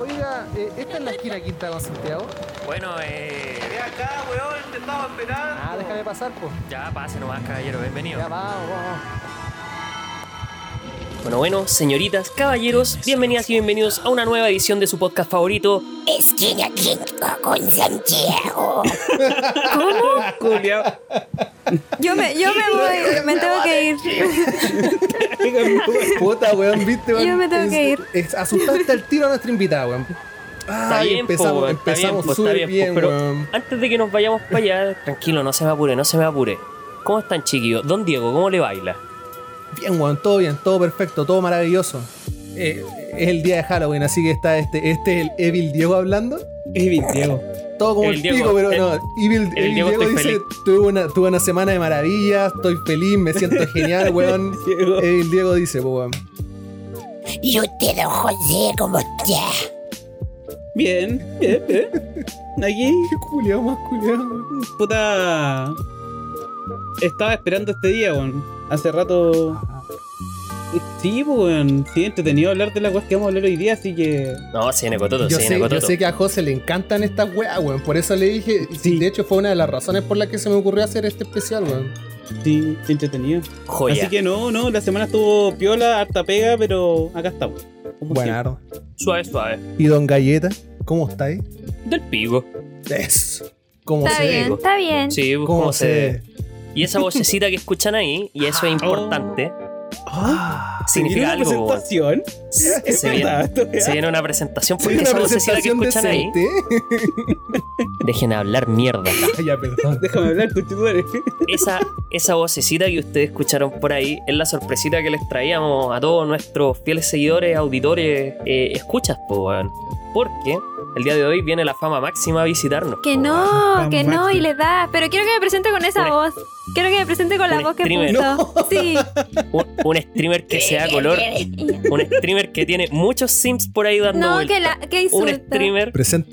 Oiga, eh, ¿esta es la esquina Quinta con Santiago? Bueno, eh. Ve acá, weón, te estaba esperando. Ah, déjame pasar, pues. Ya, pase nomás, caballero, bienvenido. Ya, vamos, vamos. Bueno, bueno, señoritas, caballeros, bienvenidas y bienvenidos a una nueva edición de su podcast favorito. Esquina Quinta con Santiago. Culiao. Yo me, yo me voy, me tengo que ir. Puta, weón, viste, weón. Yo me tengo Es- que ir. es- asustaste al tiro a nuestra invitada, weón. Está Ay, bien, po, empezamos, weón, está bien, empezamos súper bien, po, bien, pero weón. antes de que nos vayamos para allá, tranquilo, no se me apure, no se me apure. ¿Cómo están, chiquillos? Don Diego, ¿cómo le baila? Bien, weón, todo bien, todo perfecto, todo maravilloso. Eh, es el día de Halloween, así que está este, este es el Evil Diego hablando. Evil Diego. Todo como el Diego, pico, pero el- no. Evil, el Evil Diego dice: tuve una, tuve una semana de maravillas, estoy feliz, me siento genial, weón. Diego. Evil Diego dice, pues, weón. Y usted, don José, ¿cómo está? Bien, bien, bien. Aquí, Qué culiao más culiao. puta. Estaba esperando este día, weón. Hace rato. Sí, pues, weón. Sí, entretenido hablar de la cosa que vamos a hablar hoy día, así que. No, se viene cototo, Yo se sé, yo sé que a José le encantan estas weas, weón. Por eso le dije. Sí. De hecho, fue una de las razones por las que se me ocurrió hacer este especial, weón. Sí, entretenido. Joya. Así que no, no, la semana estuvo piola, harta pega, pero acá estamos. Buenardo. Suave, suave. ¿Y don Galleta? ¿Cómo estáis? Del pico. Eso. ¿Cómo Está se bien, digo? está bien. Sí, pues, ¿Cómo como se se... Y esa vocecita que escuchan ahí, y eso es importante, Ah, significa ¿Tiene una algo. presentación? Se, Es viene, verdad, esto es se viene una presentación porque una esa vocecita que presentación escuchan ahí, dejen de hablar mierda. Ay, ya, perdón. Déjame hablar, conchetumare. Esa, esa vocecita que ustedes escucharon por ahí es la sorpresita que les traíamos a todos nuestros fieles seguidores, auditores, eh, escuchas, po, weón. Porque el día de hoy viene la fama máxima a visitarnos. Que no, que no, y le da. Pero quiero que me presente con esa Un- voz. Quiero que me presente con la voz que streamer. puso. Sí. Un, un streamer que se da color, un streamer que tiene muchos sims por ahí dando No, vueltas. que la, que Un streamer, Presente.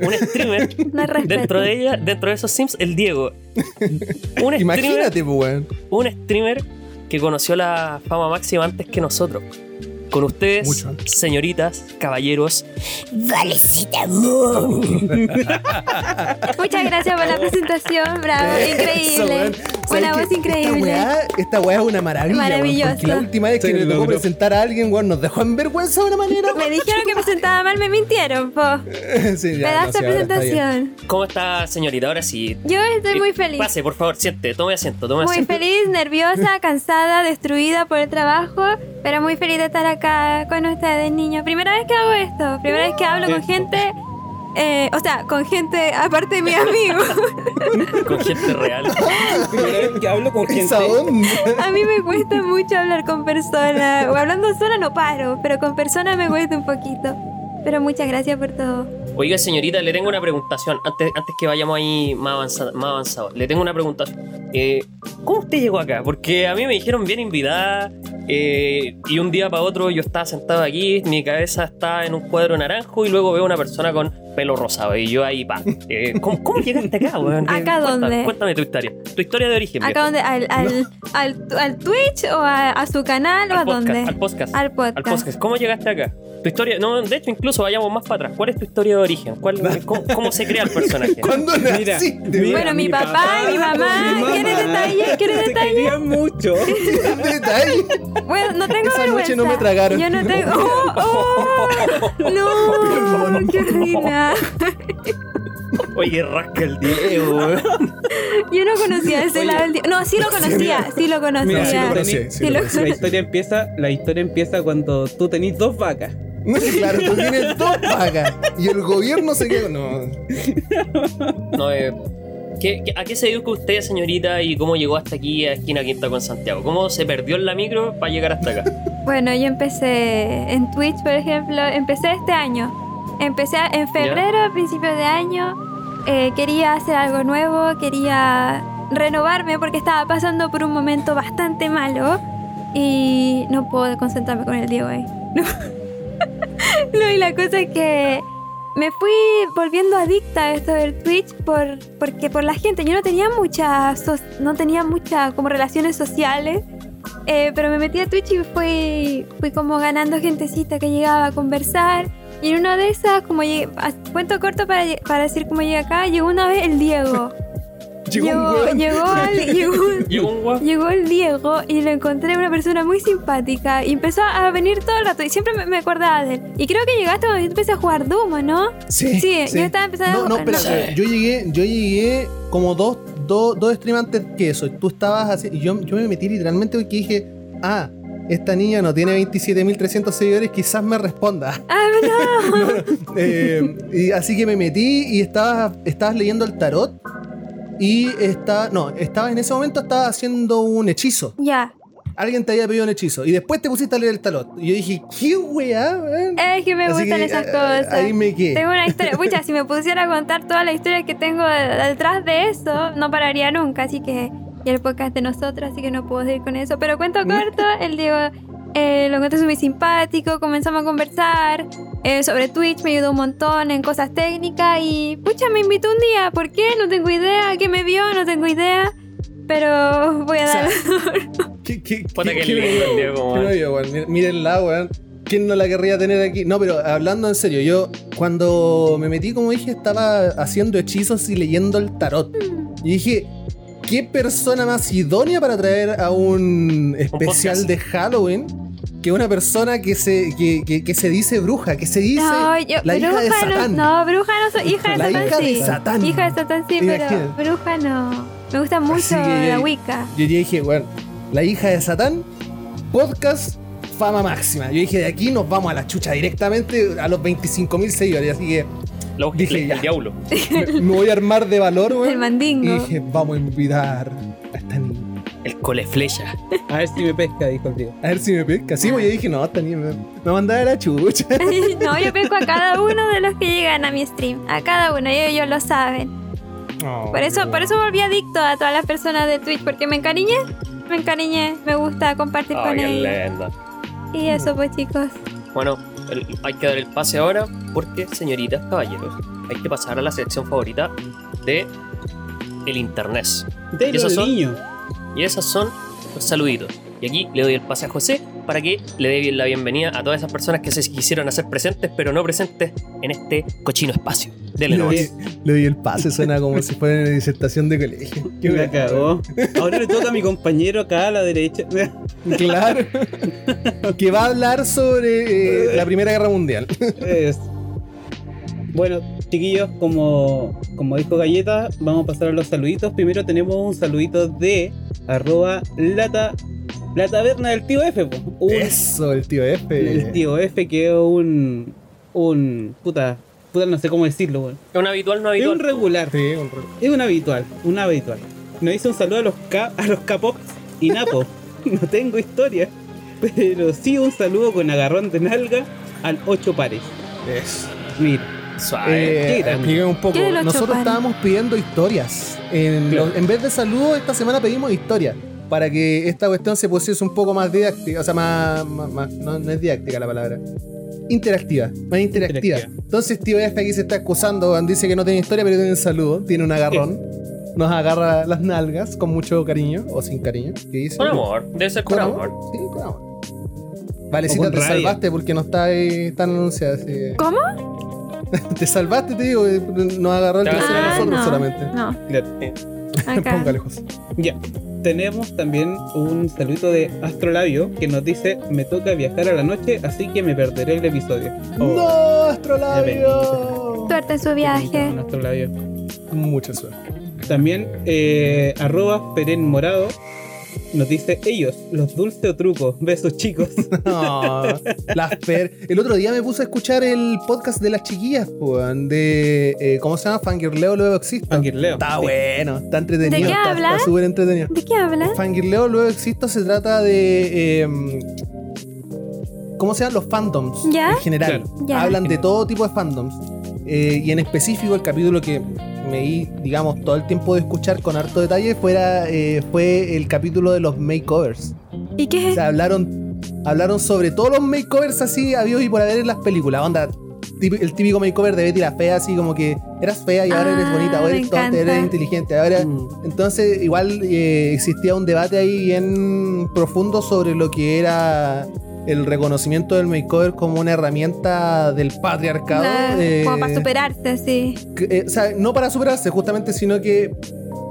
un streamer No dentro de ella, dentro de esos sims, el Diego. Un streamer, Imagínate, pues, weón. un streamer que conoció la fama máxima antes que nosotros. Con ustedes, Mucho señoritas, caballeros, Valecita. Muchas gracias por la presentación, bravo, increíble. Una ¿Sabes voz increíble. Esta weá, esta weá es una maravilla. porque la última vez que me tocó presentar a alguien, weón, nos dejó en vergüenza de una manera. Me dijeron que presentaba mal, me mintieron, po. sí, ya, Pedazo no, sí, de ahora está bien. presentación. ¿cómo está, señorita? Ahora sí. Yo estoy muy feliz. Pase, por favor, siente, tome asiento, tome Muy asiento. feliz, nerviosa, cansada, destruida por el trabajo, pero muy feliz de estar acá con ustedes, niños. Primera vez que hago esto, primera vez que hablo con gente, eh, o sea, con gente aparte de mi amigo. Con gente real. Primera vez que hablo con gente. A mí me cuesta mucho hablar con personas, o hablando sola no paro, pero con personas me cuesta un poquito. Pero muchas gracias por todo. Oiga, señorita, le tengo una preguntación. Antes, antes que vayamos ahí más avanzado, más avanzado. Le tengo una preguntación. Eh, ¿Cómo usted llegó acá? Porque a mí me dijeron bien invitada. eh, y un día para otro yo estaba sentado aquí, mi cabeza está en un cuadro naranjo y luego veo una persona con pelo rosado. Y yo ahí, pa. Eh, ¿cómo, cómo llegaste acá, weón? ¿Acá cuéntame- dónde? Cuéntame tu historia. Tu historia de origen. ¿Acá dónde? ¿Al, al, al, al Twitch o a, a su canal o a podcast, dónde? al podcast. Al podcast. Al podcast. ¿Cómo llegaste acá? Tu historia, no, de hecho, incluso vayamos más para atrás. ¿Cuál es tu historia de origen? ¿Cuál, cómo, cómo se crea el personaje? ¿Cuándo Mira, naciste? mira, Bueno, mi papá y mi mamá. ¿Quieres detalles? ¿Quieres detalles? querían mucho. Detalle. Bueno, no tengo Esa vergüenza. noche no me tragaron. Yo no tengo. ¡Oh! oh! ¡No! ¡Qué ordinario! Oye, rasca el Diego. Yo no conocía ese lado del día. No, sí lo conocía, sí lo Mira, conocía. sí lo sí lo. La historia empieza, la historia empieza cuando tú tenés dos vacas. Claro, tú tienes dos pagas y el gobierno se quedó. No. No, eh, ¿qué- qué- ¿A qué se dedica usted, señorita, y cómo llegó hasta aquí a Esquina Quinta con Santiago? ¿Cómo se perdió en la micro para llegar hasta acá? Bueno, yo empecé en Twitch, por ejemplo, empecé este año. Empecé en febrero, a principios de año. eh, quería hacer algo nuevo, quería renovarme porque estaba pasando por un momento bastante malo y no puedo concentrarme con el Diego ahí. No. No, y la cosa es que me fui volviendo adicta a esto del Twitch por, porque por la gente. Yo no tenía muchas no tenía como relaciones sociales. eh, pero me metí a Twitch y fui, fui como ganando gentecita que llegaba a conversar. Y en una de esas, como llegué, cuento corto para, para decir cómo llegué acá, llegó una vez el Diego. Llegó llegó, llegó, al- llegó un- Llegó el Diego y lo encontré una persona muy simpática y empezó a venir todo el rato y siempre me, me acordaba de él. Y creo que llegaste cuando yo empecé a jugar Doom, ¿o ¿no? Sí, Sí, yo estaba empezando no, a no, jugar. espérate, yo llegué, yo llegué como dos, dos, dos streams antes que eso. Tú estabas así, y yo, yo me metí literalmente porque dije, ah, esta niña no tiene 27.300 seguidores, quizás me responda. Ah, no. Eh, y así que me metí y estabas, estabas leyendo el tarot. Y está, no, estabas en ese momento estabas haciendo un hechizo. ya. Alguien te había pedido un hechizo. Y después te pusiste a leer el tarot. Y yo dije, ¿qué weá? Es que me Así gustan que, esas eh, cosas. Ahí me quedé. Tengo una historia. Pucha, si me pusiera a contar toda la historia que tengo de- detrás de eso, no pararía nunca. Así que. Y el podcast de nosotros, así que no puedo seguir con eso. Pero cuento corto, el Diego eh, lo encontré muy simpático, comenzamos a conversar eh, sobre Twitch, me ayudó un montón en cosas técnicas y pucha, me invitó un día. ¿Por qué? No tengo idea. ¿Qué me vio? No tengo idea. Pero voy a dar. ¿Qué, qué, Mírenla, weón. ¿Quién no la querría tener aquí? No, pero hablando en serio, yo cuando me metí, como dije, estaba haciendo hechizos y leyendo el tarot. Y dije, ¿qué persona más idónea para traer a un especial de Halloween que una persona que se, que, que- que se dice bruja, que se dice No, yo, la hija de bruja Satán? no, no, bruja no soy, hija de La Satán hija de. Satán. Hija de Satán sí, pero bruja no. Me gusta mucho la Wicca. Yo dije, bueno, la hija de Satán, podcast, fama máxima. Yo dije, de aquí nos vamos a la chucha directamente a los 25.000 seguidores. Así que La Dije, el ya. diablo. me, me voy a armar de valor, weón. El mandingo. Y dije, vamos a invitar a esta niña. El cole flecha. A ver si me pesca, dijo el Diego. A ver si me pesca. Sí, pues yo dije, no, esta niña me, me va a mandar a la chucha. no, yo pesco a cada uno de los que llegan a mi stream. A cada uno, y ellos lo saben. Por eso, por eso volví adicto a todas las personas de Twitch, porque me encariñé. Me encariñé, me gusta compartir con ellos. Y eso pues chicos. Bueno, el- hay que dar el pase ahora porque, señoritas, caballeros, hay que pasar a la sección favorita de el internet. De ¿Y los niños. Y esas son los saluditos. Y aquí le doy el pase a José para que le dé la bienvenida a todas esas personas que se quisieron hacer presentes, pero no presentes en este cochino espacio. Dele Le doy, le doy el pase, suena como si fuera una disertación de colegio. Que me cagó. Ahora le toca a mi compañero acá a la derecha. Claro. que va a hablar sobre eh, la Primera Guerra Mundial. Es- Bueno, chiquillos, como, como dijo Galleta, vamos a pasar a los saluditos. Primero tenemos un saludito de arroba lata, la taberna del tío F. Un- Eso, el tío F. el tío F que es un. un. puta. puta no sé cómo decirlo, weón. ¿Es un habitual no Es un habitual? regular. Sí, un re- Es un habitual, un habitual. Nos dice un saludo a los K, a los K-Pops y Napo. no tengo historia, pero sí un saludo con agarrón de nalga al 8 pares. Eso. Mira, Suave. Eh, expliqué un poco. ¿Qué de los Nosotros estábamos pidiendo historias. En, Claro. lo- en vez de saludos, esta semana pedimos historias. Para que esta cuestión se pusiese un poco más didáctica. O sea, más. más- más- no, no es didáctica la palabra. Interactiva. Más interactiva. Interactiva. Entonces, tío F aquí se está excusando. Dice que no tiene historia, pero tiene un saludo. Tiene un agarrón. Nos agarra las nalgas con mucho cariño. O sin cariño. ¿Qué dice? Con amor. Debe ser con ¿Con amor. amor? Sí, con amor. Valecita, te rabia. salvaste porque no está ahí tan anunciada. que- ¿Cómo? te salvaste, te digo. eh, Nos agarró el Ah, tercero a nosotros no. solamente. No, acá. Póngale, José. Ya. Tenemos también un saludito de Astrolabio que nos dice: Me toca viajar a la noche, así que me perderé el episodio. Oh, ¡No, Astrolabio! Suerte en su viaje. Astrolabio. Mucha suerte. También, eh, arroba Peren Morado nos dice: Ellos, los dulce o trucos. Besos, chicos. No, las per... El otro día me puse a escuchar el podcast de las chiquillas, weón, de. eh, ¿Cómo se llama? Fangirleo luego existo. Fangirleo, Está sí. bueno, está entretenido. ¿De qué está- habla? Está súper entretenido. ¿De qué hablas? Fangirleo luego existo se trata de. eh, ¿Cómo se llaman? Los fandoms. ¿Ya? En general. Claro. Ya. Hablan de todo tipo de fandoms. Eh, y en específico, el capítulo que me di, digamos, todo el tiempo de escuchar con harto detalle fuera, eh, fue el capítulo de los makeovers. ¿Y qué O es? sea, hablaron, hablaron sobre todos los makeovers así habidos y por haber en las películas. Onda, el típico makeover de Betty la Fea, así como que eras fea y ahora eres Ah, bonita, o me eres tonta, eres inteligente. Ahora, Mm. entonces, igual eh, existía un debate ahí bien profundo sobre lo que era el reconocimiento del makeover como una herramienta del patriarcado. La- eh, como para superarse, sí. que, eh, o sea, no para superarse, justamente, sino que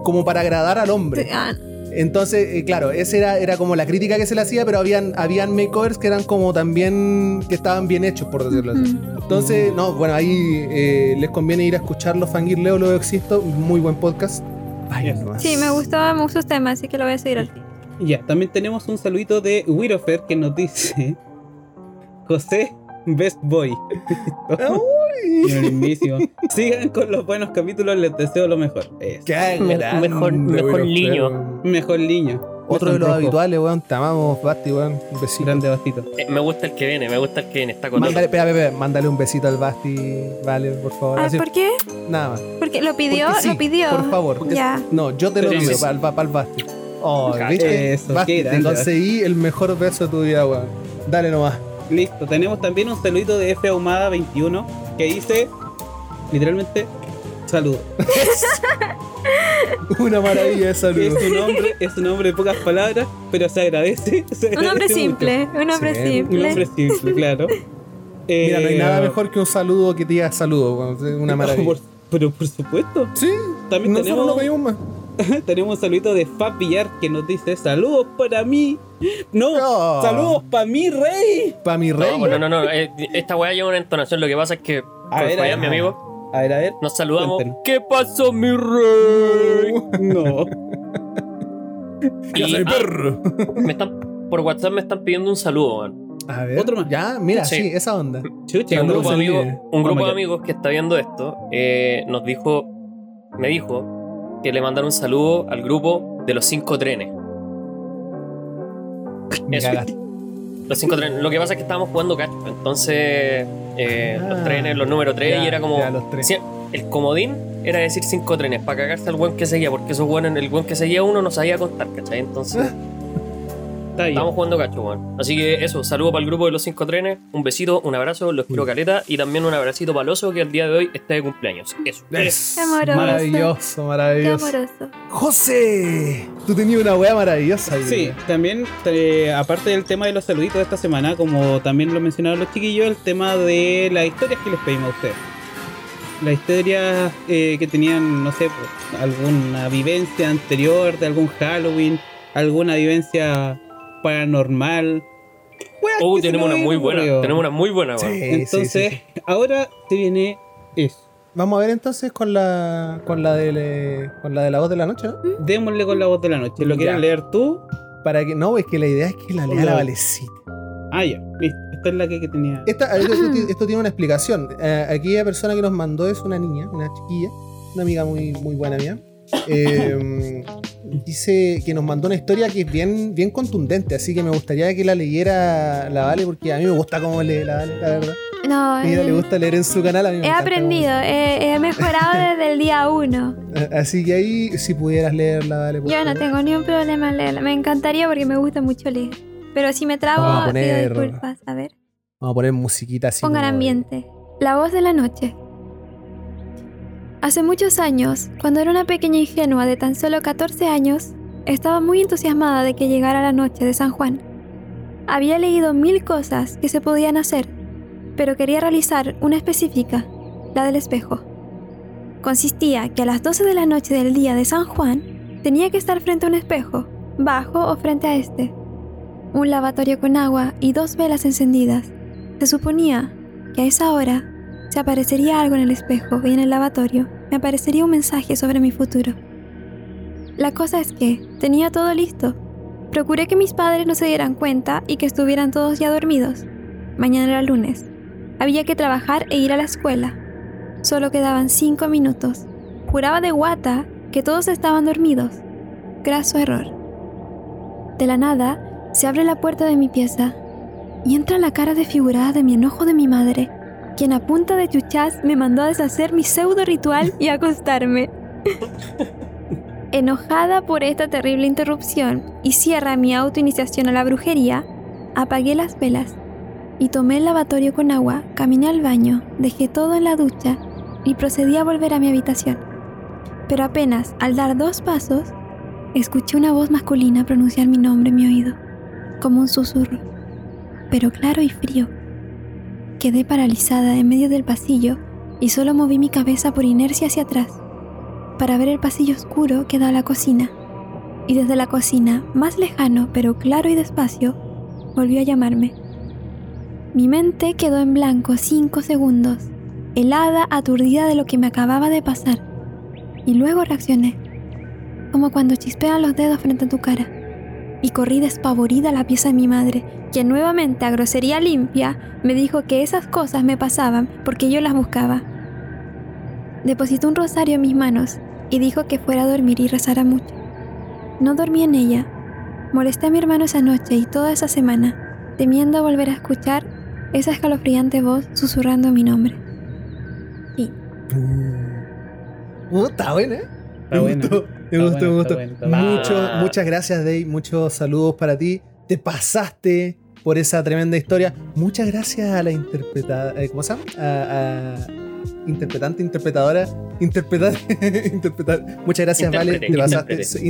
como para agradar al hombre. Ah, Entonces, eh, claro, esa era, era como la crítica que se le hacía, pero habían, habían makeovers que eran como también, que estaban bien hechos, por decirlo así. Entonces, no, bueno, ahí eh, les conviene ir a escucharlo, Fangirleo, lo existo, muy buen podcast. Nomás. Sí, me gustó, me gustó el tema, así que lo voy a seguir al fin. Ya, también tenemos un saludito de Wirofer que nos dice José Best Boy. Uy, Mismísimo. Sigan con los buenos capítulos, les deseo lo mejor. Qué Me- grande, mejor- mejor niño. Mejor niño. Otro de los Rojo. habituales, weón. Te amamos, Basti, weón. Un besito. Grande bastito. Eh, me gusta el que viene, me gusta el que viene. Está con Mándale, espera, espera, espera, mándale un besito al Basti, vale, por favor. Ah, Así- ¿Por qué? Nada más. Porque lo pidió, Porque sí, lo pidió. Por favor. Ya. No, yo te lo pido sí. para el Basti. Oh. ¿viste? Eso, Basti, qué te conseguí el mejor beso de tu vida, weón. Dale nomás. Listo, tenemos también un saludito de F Ahumada 21 que dice literalmente saludo. Una maravilla de saludo. Es un nombre, es un nombre de pocas palabras, pero se agradece. se Un hombre simple, un hombre Sí, mucho. Un simple. nombre simple, claro. Mira, no hay Eh, nada mejor que un saludo que te diga saludo, una maravilla. por- pero por supuesto, Sí, También nosotros tenemos- no pedimos más. tenemos un saludito de Fab Villar que nos dice saludos para mí. No, saludos para mí, rey. Para mi rey. No, no, no, no. eh, esta weá lleva una entonación. Lo que pasa es que. A ver, a mi ver. amigo, A ver, a ver. nos saludamos. Cuéntenos. ¿Qué pasó, mi rey? No. Y, ah, perro. me están, por WhatsApp me están pidiendo un saludo, man. A ver. Otro más. Ya, mira, sí, Sí. esa onda. Chucha, un grupo, de un grupo amigos que está viendo esto eh, nos dijo, me dijo que le mandara un saludo al grupo de los cinco trenes. Eso. Los cinco trenes. Lo que pasa es que estábamos jugando cacho. Entonces, eh, Ah, los trenes, los números 3, ya, y era como. ya, los tres. sí, el comodín era decir cinco trenes para cagarse al buen que seguía, porque esos buenos, el buen que seguía uno no sabía contar, ¿cachai? Entonces, Está bien. estábamos jugando cacho, weón. Así que eso, saludo para el grupo de los cinco trenes, un besito, un abrazo, los quiero caleta, y también un abracito para el oso que el día de hoy está de cumpleaños. Eso. Es Qué amoroso. maravilloso, Qué maravilloso. amoroso. José, tú tenías una weá maravillosa. ahí. Sí, también, eh, aparte del tema de los saluditos de esta semana, como también lo mencionaron los chiquillos, el tema de las historias que les pedimos a ustedes. Las historias eh, que tenían, no sé, pues, alguna vivencia anterior de algún Halloween, alguna vivencia paranormal. Weas Oh, se tenemos una muy buena, tenemos una muy buena, Sí, Entonces, sí, sí. ahora se viene eso. Vamos a ver entonces con la con la de con la de la voz de la noche, ¿no? Démosle con la voz de la noche. ¿Lo quieres leer tú? Para que no, es que la idea es que la lea la Valecita. Ah, ya, listo. Esta es la que, que tenía. Esta, esto, esto tiene una explicación. Eh, aquella persona que nos mandó es una niña, una chiquilla, una amiga muy, muy buena mía. Eh, dice que nos mandó una historia que es bien, bien contundente, así que me gustaría que la leyera la Vale, porque a mí me gusta cómo lee la Vale, la verdad. No, A ella eh, le gusta leer en su canal, a mí me he aprendido, he, he mejorado desde el día uno. Así que ahí, si pudieras leerla, Vale. por Yo no tengo ni un problema en leerla. Me encantaría porque me gusta mucho leer. Pero si me trabo, Vamos a poner- pido disculpas. A ver, Vamos a poner musiquita así. pongan ambiente. La voz de la noche. Hace muchos años, cuando era una pequeña ingenua de tan solo 14 años, estaba muy entusiasmada de que llegara la noche de San Juan. Había leído mil cosas que se podían hacer, pero quería realizar una específica, la del espejo. Consistía que a las 12 de la noche del día de San Juan tenía que estar frente a un espejo, bajo o frente a este. Un lavatorio con agua y dos velas encendidas. Se suponía que a esa hora se aparecería algo en el espejo y en el lavatorio me aparecería un mensaje sobre mi futuro. La cosa es que tenía todo listo. Procuré que mis padres no se dieran cuenta y que estuvieran todos ya dormidos. Mañana era lunes. Había que trabajar e ir a la escuela. Solo quedaban cinco minutos. Juraba de guata que todos estaban dormidos. Graso error. De la nada, se abre la puerta de mi pieza y entra la cara desfigurada de mi enojo de mi madre, quien a punta de chuchas me mandó a deshacer mi pseudo ritual y acostarme. Enojada por esta terrible interrupción y cierra mi autoiniciación a la brujería, apagué las velas y tomé el lavatorio con agua, caminé al baño, dejé todo en la ducha y procedí a volver a mi habitación. Pero apenas al dar dos pasos, escuché una voz masculina pronunciar mi nombre en mi oído, como un susurro. pero claro y frío. Quedé paralizada en medio del pasillo y solo moví mi cabeza por inercia hacia atrás para ver el pasillo oscuro que da a la cocina. Y desde la cocina, más lejano pero claro y despacio, volvió a llamarme. Mi mente quedó en blanco cinco segundos, helada, aturdida de lo que me acababa de pasar. Y luego reaccioné, como cuando chispean los dedos frente a tu cara. Y corrí despavorida a la pieza de mi madre, quien nuevamente a grosería limpia me dijo que esas cosas me pasaban porque yo las buscaba. Depositó un rosario en mis manos y dijo que fuera a dormir y rezara mucho. No dormí en ella. Molesté a mi hermano esa noche y toda esa semana, temiendo volver a escuchar esa escalofriante voz susurrando mi nombre. Uh, está buena, ¿eh? Está buena. Me gustó, me gustó. Mucho- muchas gracias, Dave. Muchos saludos para ti. Te pasaste por esa tremenda historia. Muchas gracias a la interpretada. eh, ¿Cómo se llama? A, a- interpretante, interpretadora. Interpretar. interpretar. Muchas gracias, Vale. Te pasaste. intérprete,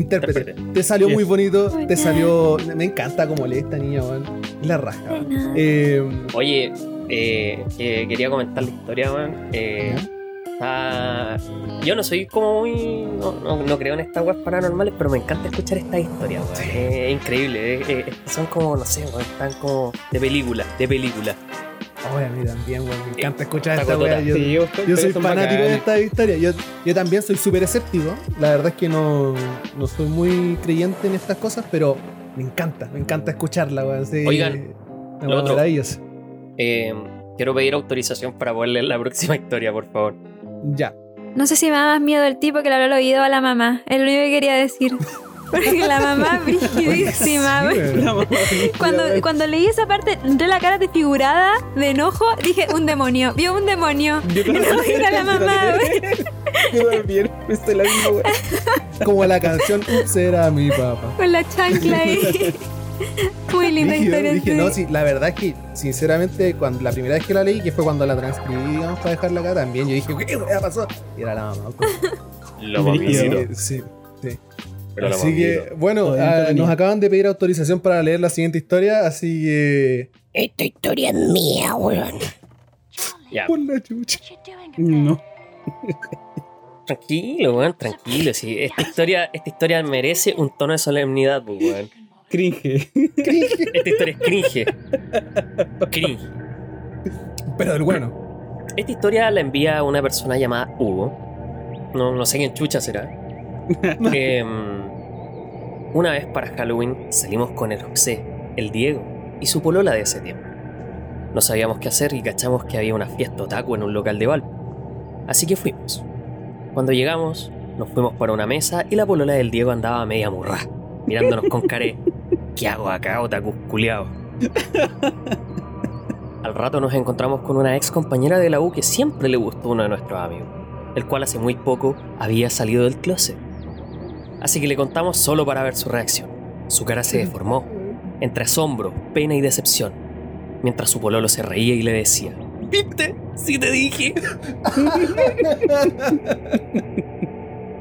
Intérprete. Te salió Yes. muy bonito. Te salió. Me encanta cómo lee esta niña, weón. Es la raja. Eh, Oye, eh, que quería comentar la historia, man. Eh, está- Yo no soy como muy. No, no- no creo en estas weas paranormales, pero me encanta escuchar estas historias, weón. Es increíble. eh, eh, son como, no sé, weón, están como de película, de película. Oye, a mí también, weón. Me encanta escuchar Está esta weá. Yo, Sí, yo, yo soy fanático de esta historia. Yo, yo también soy súper escéptico. La verdad es que no, no soy muy creyente en estas cosas, pero me encanta, me encanta escucharla, weón. Sí, Oigan, lo otro. Eh, quiero pedir autorización para poder leer la próxima historia, por favor. Ya. No sé si me da más miedo el tipo que le habló al oído a la mamá. Es lo único que quería decir. Porque la mamá es brigidísima, Sí. Cuando, cuando leí esa parte, entré la cara desfigurada, de enojo, dije, un demonio, vio un demonio. Yo No, era la mamá, güey. Yo también, estoy la misma, güey. Como la canción Ups era mi papá. Con la chancla ahí. Muy linda Dije, historia. dije, sí. no, sí, la verdad es que, sinceramente, cuando la primera vez que la leí, que fue cuando la transcribí, digamos, para dejarla acá, también yo dije, ¿qué weá pasó? Y era la mamá. pues. Lo mamicito. Sí, sí. Pero Así que, bueno, ah, nos acaban de pedir autorización para leer la siguiente historia, así que. Esta historia es mía, weón. Ya, Por la chucha. No. tranquilo, weón, tranquilo. Sí, esta historia, esta historia merece un tono de solemnidad, pues, weón. Cringe. Esta historia es cringe. Cringe. Pero del bueno. Esta historia la envía una persona llamada Hugo. No, no sé quién chucha será. Em, una vez para Halloween salimos con el José, el Diego y su polola de ese tiempo. No sabíamos qué hacer y cachamos que había una fiesta otaku en un local de Valpo. Así que fuimos. Cuando llegamos, nos fuimos para una mesa y la polola del Diego andaba media murra, mirándonos con care. ¿Qué hago acá, otaku culiao? Al rato nos encontramos con una ex compañera de la U que siempre le gustó uno de nuestros amigos, el cual hace muy poco había salido del closet. Así que le contamos solo para ver su reacción. Su cara se deformó, entre asombro, pena y decepción, mientras su pololo se reía y le decía, ¿Viste? Sí te dije.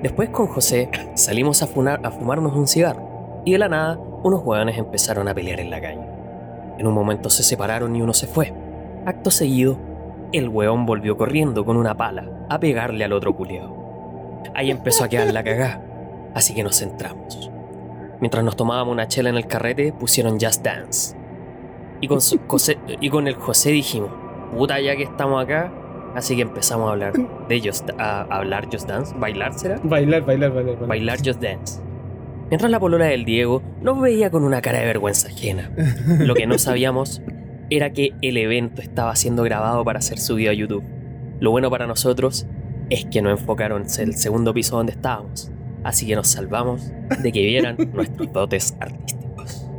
Después con José salimos a, funar- a fumarnos un cigarro y de la nada unos hueones empezaron a pelear en la calle. En un momento se separaron y uno se fue. Acto seguido, el hueón volvió corriendo con una pala a pegarle al otro culiao. Ahí empezó a quedar la cagá, así que nos centramos. Mientras nos tomábamos una chela en el carrete, pusieron Just Dance. Y con, José- y con el José dijimos, puta ya que estamos acá, así que empezamos a hablar de Just, a, a hablar Just Dance, bailar será, Bailar, bailar, bailar. bailar. bailar Just Dance. Mientras la polola del Diego nos veía con una cara de vergüenza ajena. Lo que no sabíamos era que el evento estaba siendo grabado para ser subido a YouTube. Lo bueno para nosotros es que no enfocaron el segundo piso donde estábamos, así que nos salvamos de que vieran nuestros dotes artísticos.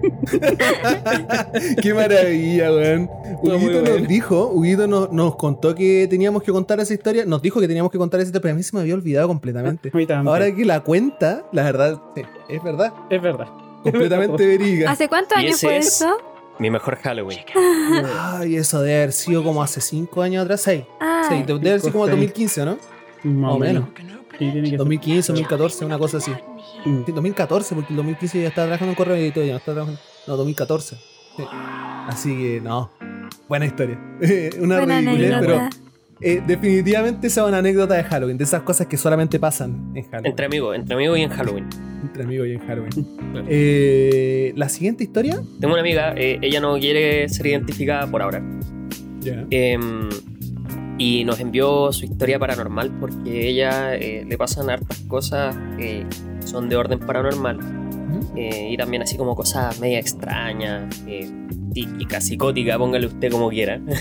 Qué maravilla, weón. Huguito nos bueno. dijo, Huguito nos, nos contó que teníamos que contar esa historia. Nos dijo que teníamos que contar esa historia, pero a mí se me había olvidado completamente. Ahora que la cuenta, la verdad, sí, es verdad. Es verdad. Completamente verídica. ¿Hace cuántos años fue es- eso? Mi mejor Halloween. Ay, eso debe haber sido como hace 5 años atrás, 6. Ah, Sí, debe haber sido como Sí. 2015, ¿no? Más o menos. Sí, tiene que ser. 2015, 2014, una cosa así. Mm. Sí, 2014, porque el 2015 ya estaba trabajando en correo y todo, ya no estaba trabajando. No, 2014. Sí. Así que no. Buena historia. una Buena ridiculez, pero eh, definitivamente esa es una anécdota de Halloween, de esas cosas que solamente pasan en Halloween. Entre amigos, entre amigos y en Halloween. Entre amigos y en Halloween. Eh, la siguiente historia. Tengo una amiga, eh, ella no quiere ser identificada por ahora. Ya. Y nos envió su historia paranormal porque ella eh, le pasan hartas cosas que son de orden paranormal. eh, y también así como cosas media extrañas, eh, psíquica, psicótica, póngale usted como quiera.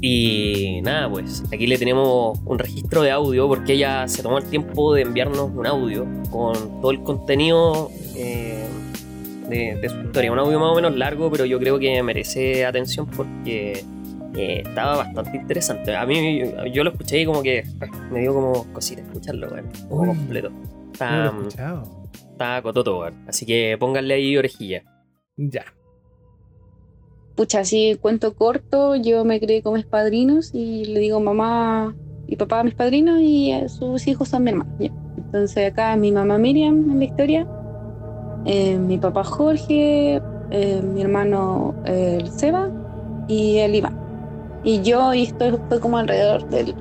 Y nada, pues aquí le tenemos un registro de audio porque ella se tomó el tiempo de enviarnos un audio con todo el contenido eh, de, de su historia. Un audio más o menos largo, pero yo creo que merece atención porque eh, estaba bastante interesante. A mí yo lo escuché y como que ah, me dio como cosita escucharlo, weón, como Uy. completo. No lo he Está, está cototo, weón. Así que pónganle ahí orejilla. Ya. Pucha, así cuento corto, yo me crié con mis padrinos y le digo mamá y papá a mis padrinos y a sus hijos son mi hermano. ya. Entonces acá mi mamá Miriam en la historia, eh, mi papá Jorge, eh, mi hermano eh, el Seba y el Iván. Y yo, y esto fue como alrededor del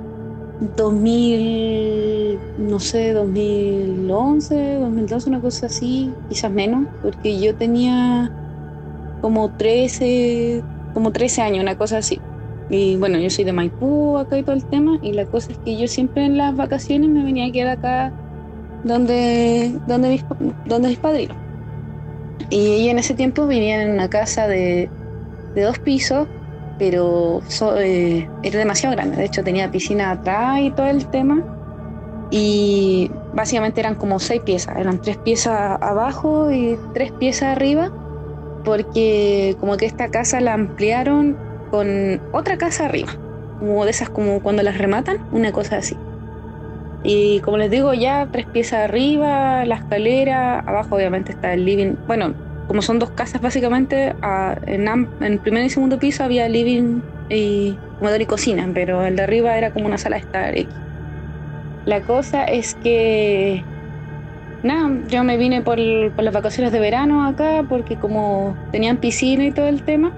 2000, no sé, 2011, 2012, una cosa así, quizás menos, porque yo tenía como 13, como 13 años, una cosa así. Y bueno, yo soy de Maipú acá y todo el tema, y la cosa es que yo siempre en las vacaciones me venía a quedar acá donde, donde, mis, donde mis padrinos. Y ella en ese tiempo vivía en una casa de, de dos pisos, pero so- eh, era demasiado grande. De hecho, tenía piscina atrás y todo el tema. Y básicamente eran como seis piezas. Eran tres piezas abajo y tres piezas arriba porque como que esta casa la ampliaron con otra casa arriba, como de esas como cuando las rematan, una cosa así. Y como les digo, ya tres piezas arriba, la escalera, abajo obviamente está el living, bueno, como son dos casas básicamente, a- en, en primer y segundo piso había living y comedor y cocina, pero el de arriba era como una sala de estar. La cosa es que nada, yo me vine por, por las vacaciones de verano acá porque como tenían piscina y todo el tema,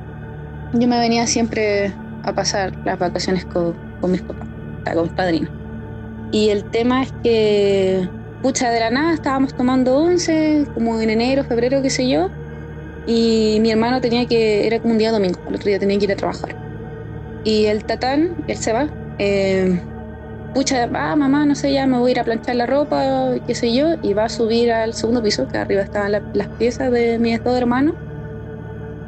yo me venía siempre a pasar las vacaciones con, con mis papás, con mis padrinos. Y el tema es que, pucha, de la nada estábamos tomando once, como en enero, febrero, qué sé yo, y mi hermano tenía que, era como un día domingo, el otro día tenía que ir a trabajar. Y el tatán, él se va, eh, pucha, ah, mamá, no sé, ya me voy a ir a planchar la ropa, qué sé yo, y va a subir al segundo piso, que arriba estaban la- las piezas de mis dos hermanos.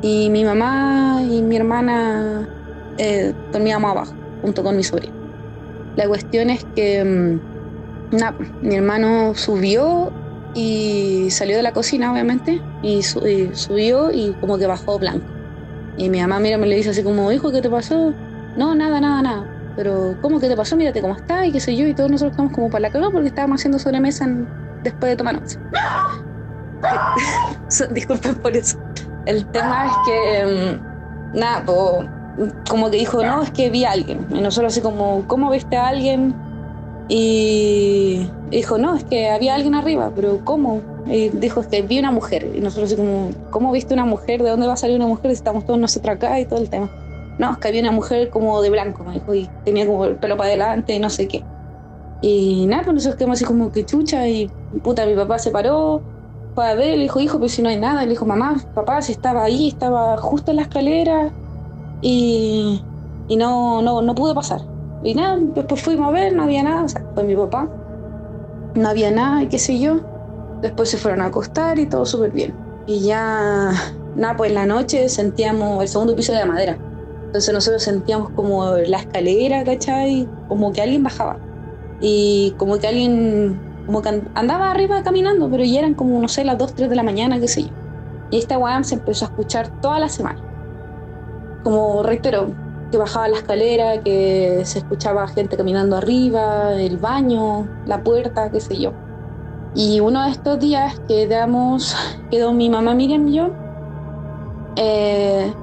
Y mi mamá y mi hermana eh, dormíamos abajo, junto con mi sobrino. La cuestión es que, nada, mi hermano subió y salió de la cocina, obviamente, y, su- y subió y como que bajó blanco. Y mi mamá, mira, me le dice así como, hijo, ¿qué te pasó? No, nada, nada, nada pero ¿cómo que te pasó? Mírate cómo está y qué sé yo, y todos nosotros estamos como para la cagada porque estábamos haciendo sobremesa en- después de tomar once. Disculpen por eso. El tema es que, mm, nada, como que dijo, no, es que vi a alguien. Y nosotros así como, ¿cómo viste a alguien? Y dijo, no, es que había alguien arriba, pero ¿cómo? Y dijo, es que vi una mujer. Y nosotros como, ¿cómo viste una mujer? ¿De dónde va a salir una mujer? Estamos todos nosotros acá y todo el tema. No, es que había una mujer como de blanco, me dijo, y tenía como el pelo para adelante y no sé qué. Y nada, pues nosotros quedamos así como que chucha y puta, mi papá se paró, fue a ver, le dijo, hijo, pero si no hay nada. Le dijo, mamá, papá, si estaba ahí, estaba justo en la escalera y, y no, no, no pude pasar. Y nada, después fuimos a ver, no había nada, o sea, fue mi papá, no había nada y qué sé yo. Después se fueron a acostar y todo súper bien. Y ya, nada, pues en la noche sentíamos el segundo piso de la madera. Entonces nosotros sentíamos como la escalera, ¿cachai? Como que alguien bajaba. Y como que alguien como que and- andaba arriba caminando, pero ya eran como, no sé, las 2, 3 de la mañana, qué sé yo. Y esta weá se empezó a escuchar toda la semana. Como reitero, que bajaba la escalera, que se escuchaba gente caminando arriba, el baño, la puerta, qué sé yo. Y uno de estos días quedamos, quedó mi mamá Miriam y yo eh,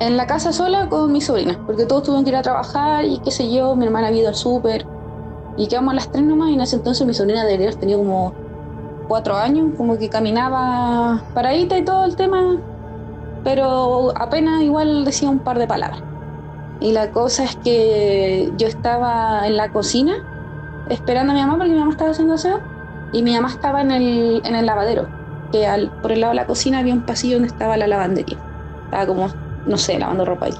en la casa sola con mis sobrinas, porque todos tuvieron que ir a trabajar y qué sé yo, mi hermana había ido al súper. Y quedamos las tres nomás y en ese entonces mi sobrina de haber tenido como cuatro años, como que caminaba paradita y todo el tema. pero apenas igual decía un par de palabras. Y la cosa es que yo estaba en la cocina esperando a mi mamá porque mi mamá estaba haciendo aseo y mi mamá estaba en el, en el lavadero, que al, por el lado de la cocina había un pasillo donde estaba la lavandería. Estaba como, no sé, lavando ropa ahí.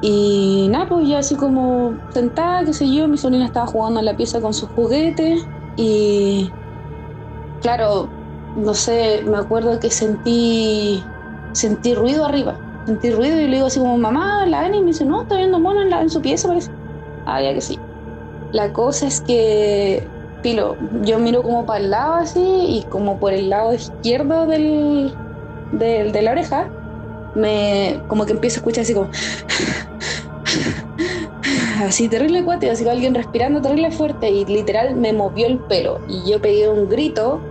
Y nada, pues ya así como sentada, qué sé yo, mi sobrina estaba jugando en la pieza con sus juguetes y claro, no sé, me acuerdo que sentí sentí ruido arriba, sentí ruido y le digo así como, mamá, la Ani, y me dice, no, está viendo mono en, la- en su pieza, parece. Ah, ya que sí. La cosa es que, pilo, yo miro como para el lado así y como por el lado izquierdo del, del- de la oreja, me como que empiezo a escuchar así como así terrible cuate, así como alguien respirando terrible fuerte y literal me movió el pelo y yo pegué un grito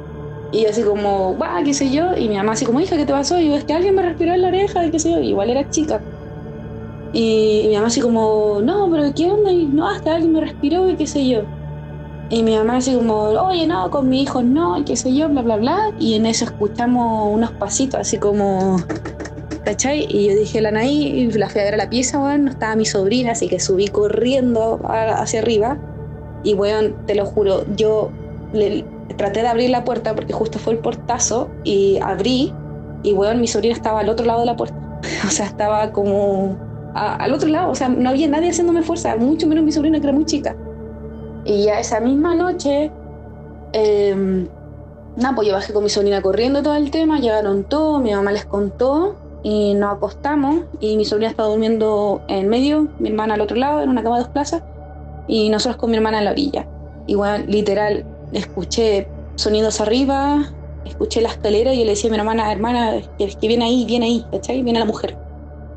y así como, guau, qué sé yo, y mi mamá así como, hija, ¿qué te pasó? Y yo, es que alguien me respiró en la oreja, y qué sé yo, y igual era chica. Y, mi mamá así como, no, pero ¿qué onda? Y no, que alguien me respiró y qué sé yo. Y mi mamá así como, oye, no, con mi hijo no, y qué sé yo, bla, bla, bla. Y en eso escuchamos unos pasitos así como, ¿cachai? Y yo dije, la Anaí, y la fui a ver a la pieza, weón, no estaba mi sobrina, así que subí corriendo a- hacia arriba. Y, weón, te lo juro, yo le, traté de abrir la puerta porque justo fue el portazo y abrí y, weón, mi sobrina estaba al otro lado de la puerta. O sea, estaba como a- al otro lado, o sea, no había nadie haciéndome fuerza, mucho menos mi sobrina que era muy chica. Y ya esa misma noche, eh, nada, pues yo bajé con mi sobrina corriendo todo el tema, llegaron todos, mi mamá les contó y nos acostamos y mi sobrina estaba durmiendo en medio, mi hermana al otro lado, en una cama de dos plazas, y nosotros con mi hermana en la orilla. Y bueno, literal, escuché sonidos arriba, escuché la escalera y yo le decía a mi hermana, hermana, que, que viene ahí, viene ahí, ¿cachai? Viene la mujer.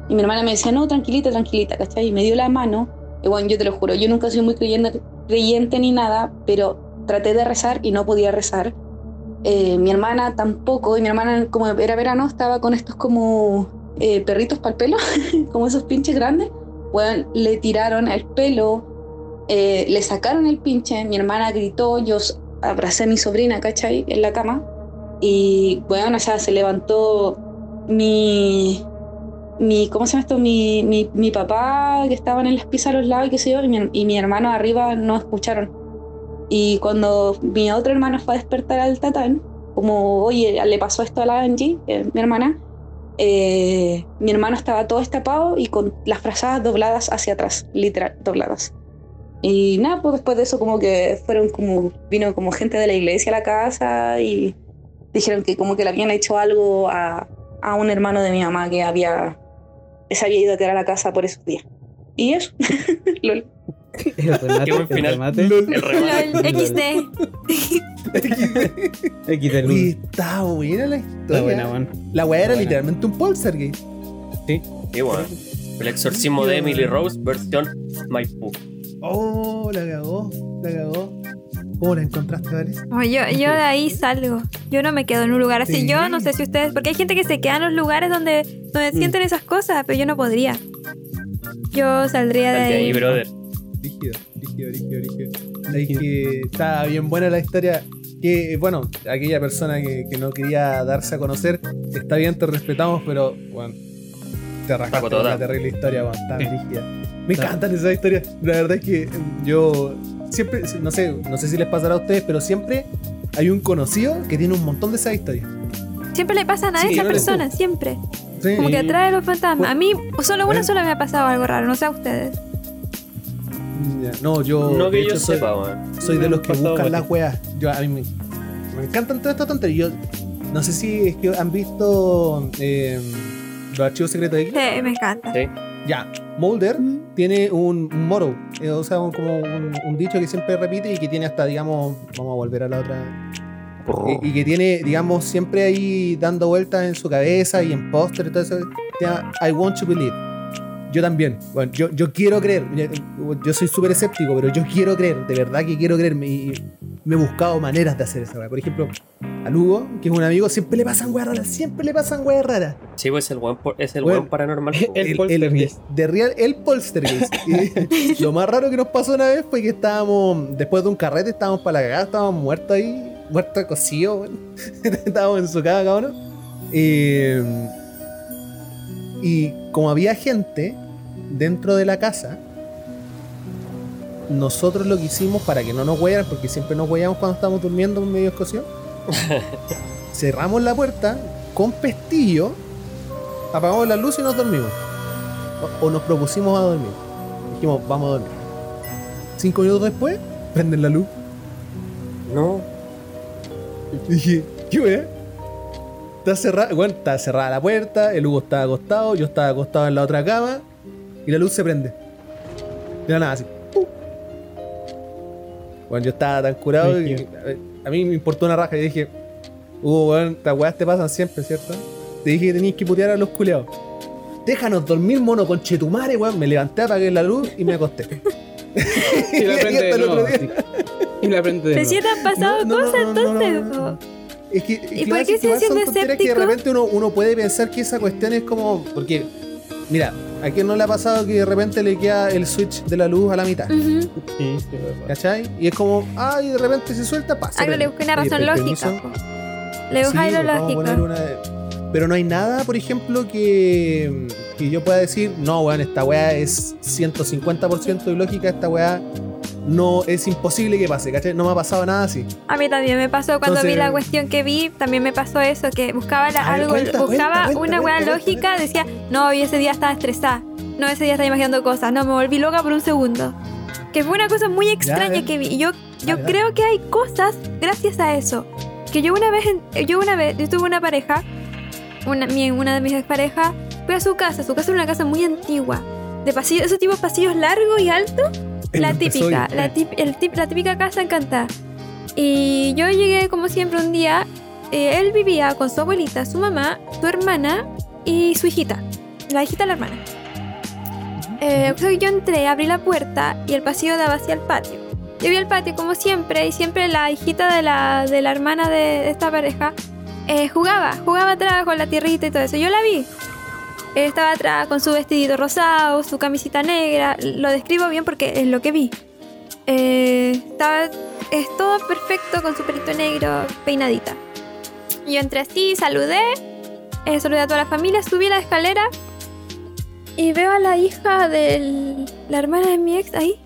Y mi hermana me decía, no, tranquilita, tranquilita, ¿cachai? Y me dio la mano. Y bueno, yo te lo juro, yo nunca soy muy creyente, creyente ni nada, pero traté de rezar y no podía rezar. Eh, mi hermana tampoco, y mi hermana, como era verano, estaba con estos como eh, perritos para el pelo, como esos pinches grandes. Bueno, le tiraron el pelo, eh, le sacaron el pinche, mi hermana gritó, yo abracé a mi sobrina, ¿cachai? En la cama. Y bueno, o sea, se levantó mi, mi ¿cómo se llama esto? Mi, mi, mi papá que estaban en las piezas a los lados y qué sé yo, y mi, y hermano arriba no escucharon. Y cuando mi otro hermano fue a despertar al tatán, como, oye, le pasó esto a la Angie, eh, mi hermana, eh, mi hermano estaba todo estapado y con las frazadas dobladas hacia atrás, literal, dobladas. Y nada, pues después de eso como que fueron como, vino como gente de la iglesia a la casa y dijeron que como que le habían hecho algo a, a un hermano de mi mamá que había, se había ido a quedar a la casa por esos días. Y eso, Lol. El remate, Qué buen el final. remate. El remate. Lol, XD. X de luz. Uy, está buena la historia. Está buena, weón. La weá era Buena. literalmente un poltergeist. Y bueno, el exorcismo de Emily Rose, versión Maipú. Oh, la cagó, la cagó. ¿Cómo la encontraste, Vale? No, yo, yo de ahí salgo. Yo no me quedo en un lugar así. Sí. Yo no sé si ustedes. Porque hay gente que se queda en los lugares donde, donde Mm. sienten esas cosas, pero yo no podría. Yo saldría de ahí, ahí. brother. Rígido, rígido, rígido, rígido. Que está bien buena la historia. Que, bueno, aquella persona que, que no quería darse a conocer, está bien, te respetamos, pero, bueno, te Pacotota. la terrible historia, bueno, tan Sí. rígida. Me encantan esas historias. La verdad es que yo siempre, no sé, no sé si les pasará a ustedes, pero siempre hay un conocido que tiene un montón de esas historias. Siempre le pasan a Sí, esa persona, siempre. Sí. Como que atrae los fantasmas. A mí, solo una Bueno. sola me ha pasado algo raro, no sé a ustedes. No, yo. No de que yo soy- sepa, weón. Soy de los que buscan las weas. Yo, a mí me, me encantan todas estas tonterías. Yo no sé si es que han visto eh, los archivos secretos de X. Sí, me encanta. Sí. Ya, Mulder tiene un, motto, eh, o sea, un- como un, un dicho que siempre repite y que tiene hasta, digamos, vamos a volver a la otra. Y, y que tiene, digamos, siempre ahí dando vueltas en su cabeza y en póster y todo eso. se llama I want to believe. Yo también. Bueno, yo, yo quiero creer. Yo, yo soy súper escéptico, pero yo quiero creer. De verdad que quiero creer. Y me he buscado maneras de hacer esa weá. Por ejemplo, a Lugo, que es un amigo, siempre le pasan weas raras. Siempre le pasan weas raras. Sí, pues el por- es el Bueno. buen paranormal. El El, poltergeist. el- de real, el poltergeist. Lo más raro que nos pasó una vez fue que estábamos, después de un carrete, estábamos para la cagada, estábamos muertos ahí, muertos cocidos, weón. estábamos en su casa, cada uno. Y, como había gente dentro de la casa, nosotros lo que hicimos para que no nos huearan, porque siempre nos hueamos cuando estamos durmiendo en medio escocio, cerramos la puerta con pestillo, apagamos la luz y nos dormimos. O, o nos propusimos a dormir. Dijimos, vamos a dormir. Cinco minutos después, prenden la luz. No. Dije, ¿qué? Está cerrada, bueno, está cerrada la puerta, el Hugo estaba acostado, yo estaba acostado en la otra cama y la luz se prende. De la nada así. ¡pum! Bueno, yo estaba tan curado y a, a mí me importó una raja y dije, Hugo, weón, estas weas te pasan siempre, ¿cierto? Te dije que tenías que putear a los culeados. Déjanos dormir, mono, con chetumare, weón. Me levanté, apagué la luz y me acosté. Y la prende hasta de el otro nuevo. Y la prende de Pero si nuevo. te han pasado No, no, cosas no, no, no, entonces. Es que, ¿Y claro, por qué es que sigue igual son siendo tonterías que de repente uno, uno puede pensar que esa cuestión es como. Porque, mira, ¿a quién no le ha pasado que de repente le queda el switch de la luz a la mitad? Ujú. Sí, sí. ¿Cachai? Y es como, ay, de repente se suelta, pasa. Ah, le busqué una razón lógica. Le busqué Sí, lo vamos a poner lógico. una- Pero no hay nada, por ejemplo, que, que yo pueda decir, no, weón, esta weá es 150% ilógica, esta weá no es imposible que pase, ¿cachai? No me ha pasado nada así. A mí también me pasó cuando vi Entonces- la cuestión que vi, también me pasó eso, que buscaba la- algo, cuenta, buscaba cuenta, una weá lógica, decía, no, y ese día estaba estresada, no, ese día estaba imaginando cosas, no, me volví loca por un segundo. Que fue una cosa muy extraña ver. que vi. Y yo, yo Dale, dale. creo que hay cosas gracias a eso. Que yo una vez, yo una vez, yo tuve una pareja, una, mi- una de mis exparejas, fui a su casa, su casa era una casa muy antigua, de pasillos, esos tipos pasillos largos y altos, la típica, la, tip- el tip- la típica casa encantada. Y yo llegué como siempre un día, eh, él vivía con su abuelita, su mamá, su hermana y su hijita, la hijita de la hermana. Eh, yo entré, abrí la puerta y el pasillo daba hacia el patio. Yo vi el patio como siempre y siempre la hijita de la, de la hermana de, de esta pareja eh, jugaba, jugaba atrás con la tierrita y todo eso. Yo la vi. Estaba atrás con su vestidito rosado, su camisita negra. Lo describo bien porque es lo que vi. Eh, estaba es todo perfecto con su pelito negro, peinadita. Yo entré así, saludé, eh, saludé a toda la familia, subí la escalera y veo a la hija de la hermana de mi ex ahí,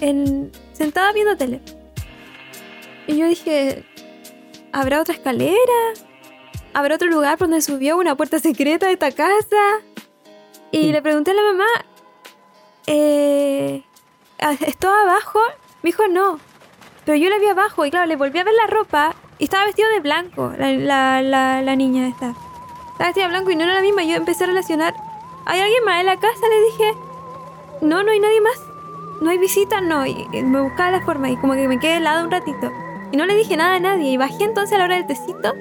en, sentada viendo tele. Y yo dije, ¿habrá otra escalera? ¿Habrá otro lugar por donde subió una puerta secreta de esta casa? Y le pregunté a la mamá, eh, ¿estaba abajo? Me dijo, no. Pero yo la vi abajo y claro, le volví a ver la ropa y estaba vestido de blanco, la, la, la, la niña esta. Estaba vestida de blanco y no era la misma. Yo empecé a relacionar. ¿Hay alguien más en la casa? Le dije. No, no hay nadie más. No hay visita, no. Y me buscaba la forma y como que me quedé helada un ratito. Y no le dije nada a nadie. Y bajé entonces a la hora del tecito.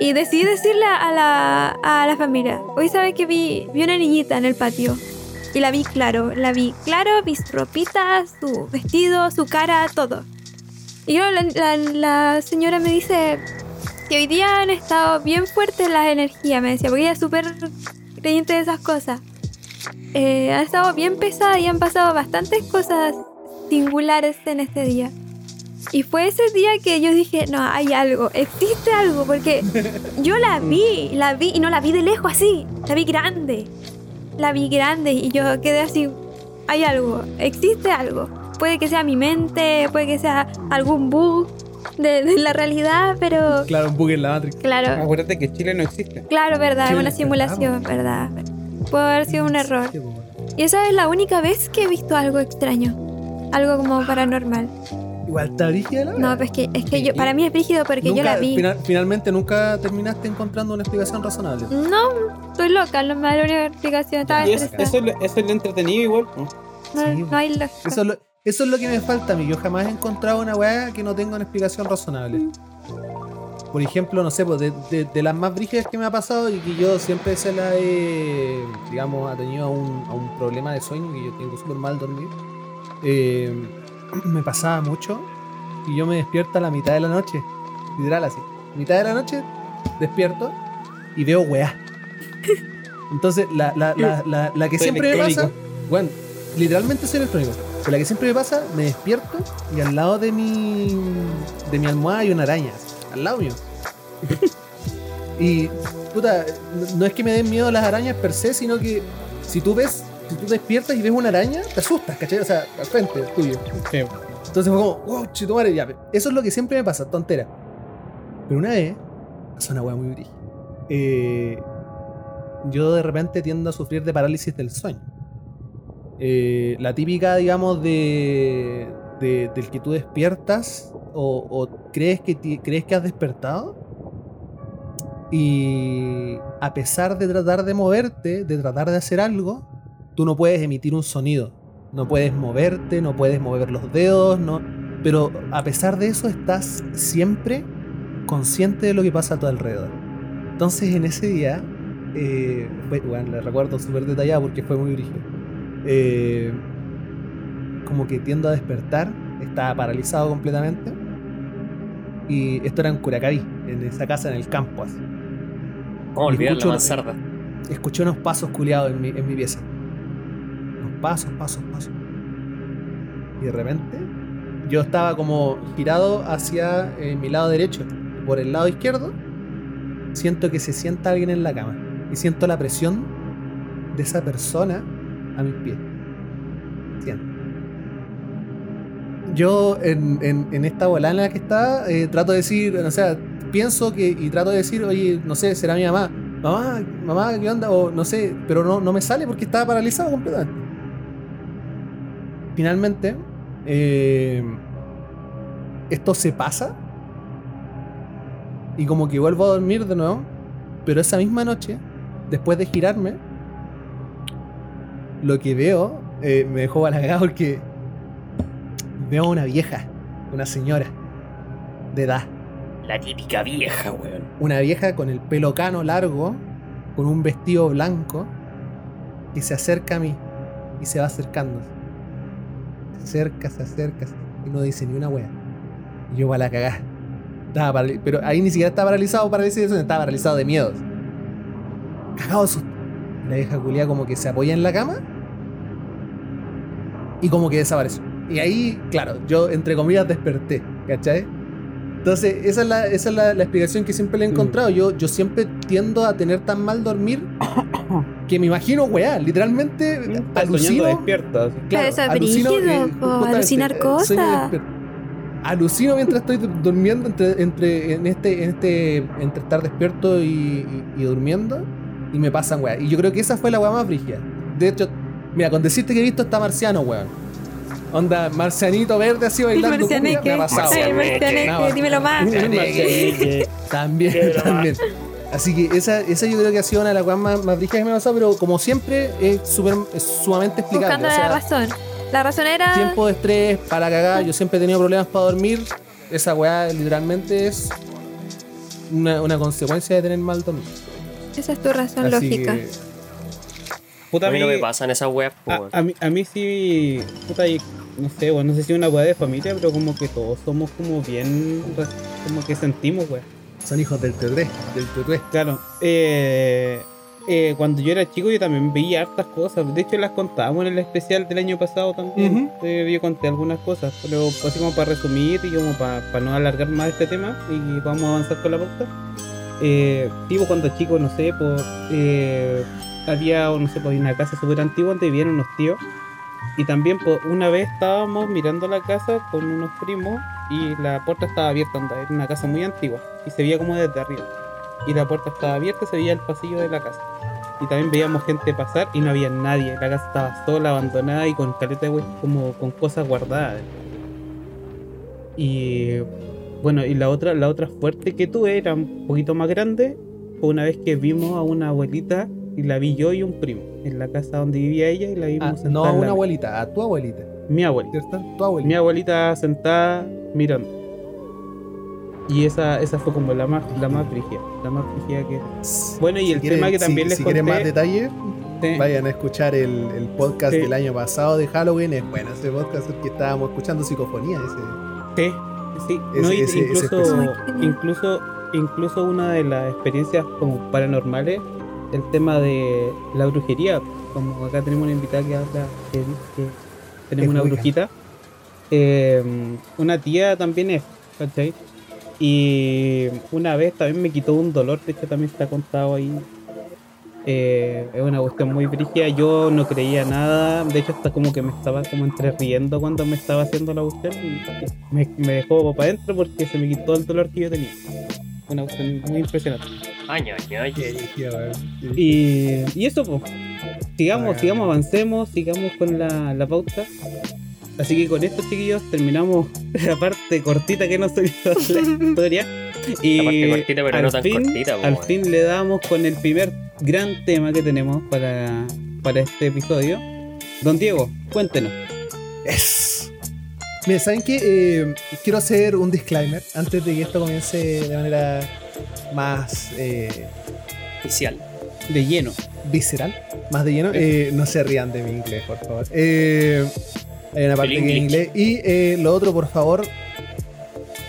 Y decidí decirle a la, a la familia. Hoy sabe que vi, vi una niñita en el patio. Y la vi claro. La vi claro, vi su ropita, su vestido, su cara, todo. Y yo, la, la- la señora me dice que hoy día han estado bien fuertes las energías, me decía, porque ella es súper creyente de esas cosas. Eh, han estado bien pesadas y han pasado bastantes cosas singulares en este día. Y fue ese día que yo dije, no, hay algo, existe algo, porque yo la vi, la vi y no la vi de lejos así, la vi grande, la vi grande y yo quedé así, hay algo, existe algo. Puede que sea mi mente, puede que sea algún bug de, de la realidad, pero Claro, un bug en la Matrix. claro, Acuérdate que Chile no existe. claro, verdad, es Sí, una es simulación, verdad. Puede haber sido un error. Pues. Y esa es la única vez que he visto algo extraño. Algo como paranormal. Igual está brígida la No, wea. pues que, es que yo, para mí es brígido porque yo la vi. final- finalmente nunca terminaste encontrando una explicación razonable. No, estoy loca, no me da la única explicación. Estaba Y es- eso, es lo- eso es lo entretenido igual. ¿no? No, Sí, no hay lógica. Eso es, lo, eso es lo que me falta a mí. Yo jamás he encontrado una weá que no tenga una explicación razonable. Mm. Por ejemplo, no sé, pues de, de- de las más brígidas que me ha pasado y que yo siempre se la he, digamos, ha tenido a un, a un problema de sueño, que yo tengo súper mal dormir. eh, me pasaba mucho y yo me despierto a la mitad de la noche. Literal así. Mitad de la noche, despierto y veo weá. Entonces, la, la, la, la, la que Soy siempre me pasa, bueno, literalmente soy electrónico. Pero la que siempre me pasa, me despierto y al lado de mi, de mi almohada hay una araña. Al lado mío. Y, puta, no es que me den miedo las arañas per se, sino que si tú ves, si tú despiertas y ves una araña, te asustas, ¿cachai? O sea, al frente tuyo. Sí. Entonces fue como, wow, chitumare, ya. Eso es lo que siempre me pasa, tontera. Pero una vez, es una weá muy brígida. Eh, yo de repente tiendo a sufrir de parálisis del sueño. Eh, la típica, digamos, de, de- del que tú despiertas o, o crees, que ti- crees que has despertado y a pesar de tratar de moverte, de tratar de hacer algo, tú no puedes emitir un sonido. No puedes moverte, no puedes mover los dedos, no. Pero a pesar de eso estás siempre consciente de lo que pasa a tu alrededor. Entonces en ese día, eh, bueno, le recuerdo súper detallado porque fue muy brígido. Eh, como que tiendo a despertar, estaba paralizado completamente. Y esto era en Curacaví, en esa casa en el campo. Así. ¿Cómo olvidar la escucho- mansarda? Escuché unos pasos culiados en mi, en mi pieza. Pasos, pasos, pasos. Y de repente, yo estaba como girado hacia eh, mi lado derecho. Por el lado izquierdo, siento que se sienta alguien en la cama. Y siento la presión de esa persona a mis pies. Siento. Yo en, en- en esta la que está, eh, trato de decir, o sea, pienso que y trato de decir, oye, no sé, será mi mamá. Mamá, mamá, ¿qué onda? O no sé, pero no, no me sale porque estaba paralizado completamente. Finalmente, eh, esto se pasa y como que vuelvo a dormir de nuevo, pero esa misma noche, después de girarme, lo que veo eh, me dejó balagado porque veo a una vieja, una señora de edad. La típica vieja, weón. Una vieja con el pelo cano largo, con un vestido blanco, que se acerca a mí y se va acercando. Se acerca, se acerca, y no dice ni una wea. Y yo a la cagá. Estaba parali- pero ahí ni siquiera estaba paralizado para decir eso, estaba paralizado de miedo. Cagado de susto. La vieja culia como que se apoya en la cama y como que desapareció. Y ahí, claro, yo entre comillas desperté, ¿cachai? Entonces, esa es la, esa es la, la explicación que siempre le he encontrado. Yo, yo siempre tiendo a tener tan mal dormir que me imagino, weá, literalmente soñando alucino. eso es alucino, brígido, po, justamente, alucinar eh, cosas. Alucino mientras estoy du- durmiendo entre, entre, en este, en este, entre estar despierto y, y- y durmiendo y me pasan weá. Y yo creo que esa fue la weá más brígida. De hecho, mira, con decirte que he visto está marciano, weón. Onda, marcianito verde así bailando. cumbia, me Marcianeque. ha pasado. Marcianeque, Nada. dímelo más. Marcianeque. También, también. Así que esa, esa yo creo que ha sido una de las weas más, más que me ha pasado, pero como siempre es, súper es sumamente explicable. Buscando o sea, la razón. La razón era. tiempo de estrés, para cagar, yo siempre he tenido problemas para dormir. Esa weá literalmente es una, una consecuencia de tener mal dormir. Esa es tu razón Así lógica. que, Puta, A mí no me pasan esas weas, A, a mí, a mí sí, puta, y no sé, bueno, no sé si es una weá de familia, pero como que todos somos como bien, como que sentimos, weá. Son hijos del T3, del T3. Claro, eh, eh, cuando yo era chico yo también veía hartas cosas, de hecho las contábamos en el especial del año pasado también, Eh, yo conté algunas cosas, pero así como para resumir y como para, para no alargar más este tema y vamos a avanzar con la pauta. Eh, tipo cuando chico, no sé, pues eh, había, no sé, pues una casa súper antigua donde vivían unos tíos y también pues, una vez estábamos mirando la casa con unos primos y la puerta estaba abierta, onda, era una casa muy antigua y se veía como desde arriba. Y la puerta estaba abierta se veía el pasillo de la casa. Y también veíamos gente pasar y no había nadie. La casa estaba sola, abandonada y con caleta de como con cosas guardadas. Y bueno, y la otra, la otra fuerte que tuve era un poquito más grande. Fue una vez que vimos a una abuelita y la vi yo y un primo en la casa donde vivía ella y la vimos Ah, sentada no a una abuelita, a tu abuelita, Mi abuelita. ¿cierto? Tu abuelita. Mi abuelita sentada mirando. Y esa, esa fue como la más, la más brígida, la más brígida que Bueno, y Si el quieren- tema que si- también les si quieren más detalles, Sí. vayan a escuchar el, el podcast Sí. del año pasado de Halloween. Es bueno ese podcast porque estábamos escuchando psicofonía. Ese. Sí, sí. Ese- no, ese- incluso, incluso, incluso una de las experiencias como paranormales, el tema de la brujería. Como acá tenemos una invitada que habla, que dice que tenemos una brujita. Eh, una tía también es, ¿cachai? Y una vez también me quitó un dolor, de hecho también está contado ahí. Eh, es una cuestión muy brígida, yo no creía nada, de hecho hasta como que me estaba como entre riendo cuando me estaba haciendo la cuestión y me, me dejó para adentro porque se me quitó el dolor que yo tenía. Una cuestión muy impresionante. Brígido, weón. Qué brígido. Y, y eso, pues. Sigamos, sigamos, avancemos, sigamos con la, la pauta. Así que con esto, chiquillos, terminamos la parte cortita que nos salió la historia. Y La parte cortita, pero al no tan fin, cortita, Al fin le damos con el primer gran tema que tenemos para, para este episodio. Don Diego, cuéntenos. Es. Mira, ¿saben qué? Eh, quiero hacer un disclaimer antes de que esto comience de manera más eh, Oficial. De lleno. visceral, más de lleno. Eh, no se rían de mi inglés, por favor. Eh, hay una parte en inglés. Y eh, lo otro, por favor,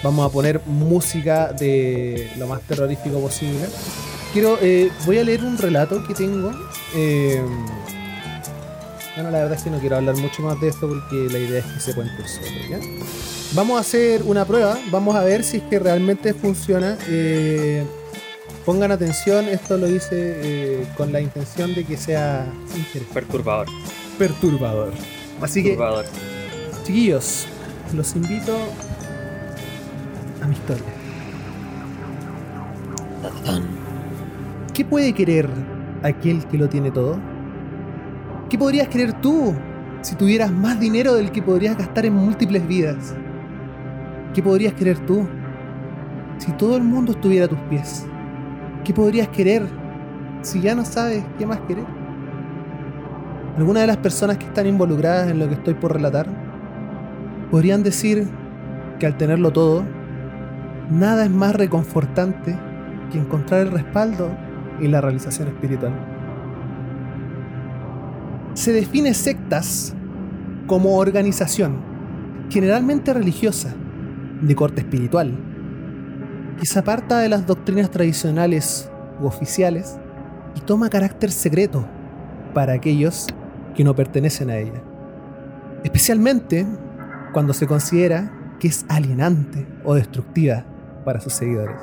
vamos a poner música de lo más terrorífico posible. Quiero, eh, voy a leer un relato que tengo. Bueno, la verdad es que no quiero hablar mucho más de esto porque la idea es que se cuente solo, ¿ya? Vamos a hacer una prueba, vamos a ver si es que realmente funciona. eh, pongan atención, esto lo hice eh, con la intención de que sea interesante, Perturbador. perturbador. Así que, Perturbador. chiquillos, los invito a mi historia. ¿Qué puede querer aquel que lo tiene todo? ¿Qué podrías querer tú si tuvieras más dinero del que podrías gastar en múltiples vidas? ¿Qué podrías querer tú si todo el mundo estuviera a tus pies? ¿Qué podrías querer si ya no sabes qué más querer? Algunas de las personas que están involucradas en lo que estoy por relatar podrían decir que al tenerlo todo, nada es más reconfortante que encontrar el respaldo y la realización espiritual. Se define sectas como organización, generalmente religiosa, de corte espiritual, que se aparta de las doctrinas tradicionales u oficiales y toma carácter secreto para aquellos que no pertenecen a ella. Especialmente cuando se considera que es alienante o destructiva para sus seguidores.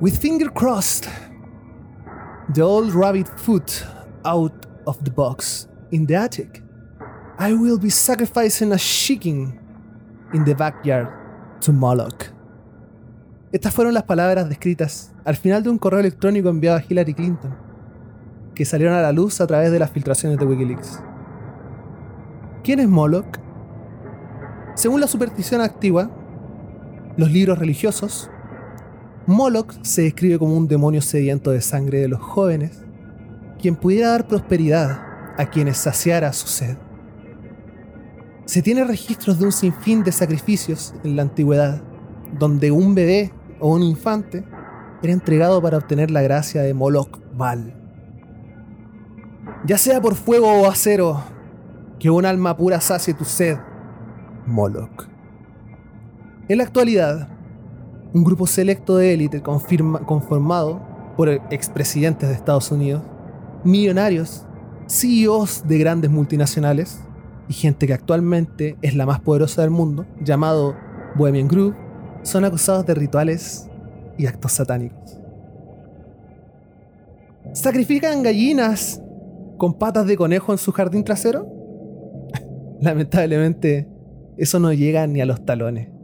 With finger crossed, the old rabbit foot out of the box in the attic, I will be sacrificing a chicken in the backyard to Moloch. Estas fueron las palabras descritas al final de un correo electrónico enviado a Hillary Clinton, que salieron a la luz a través de las filtraciones de Wikileaks. ¿Quién es Moloch? Según la superstición activa, los libros religiosos, Moloch se describe como un demonio sediento de sangre de los jóvenes, quien pudiera dar prosperidad a quienes saciara su sed. Se tiene registros de un sinfín de sacrificios en la antigüedad, donde un bebé o un infante era entregado para obtener la gracia de Moloch Val. Ya sea por fuego o acero, que un alma pura sacie tu sed, Moloch. En la actualidad, un grupo selecto de élite conformado por expresidentes de Estados Unidos, millonarios, CEOs de grandes multinacionales y gente que actualmente es la más poderosa del mundo, llamado Bohemian Group, son acusados de rituales y actos satánicos. ¿Sacrifican gallinas con patas de conejo en su jardín trasero? Lamentablemente, eso no llega ni a los talones.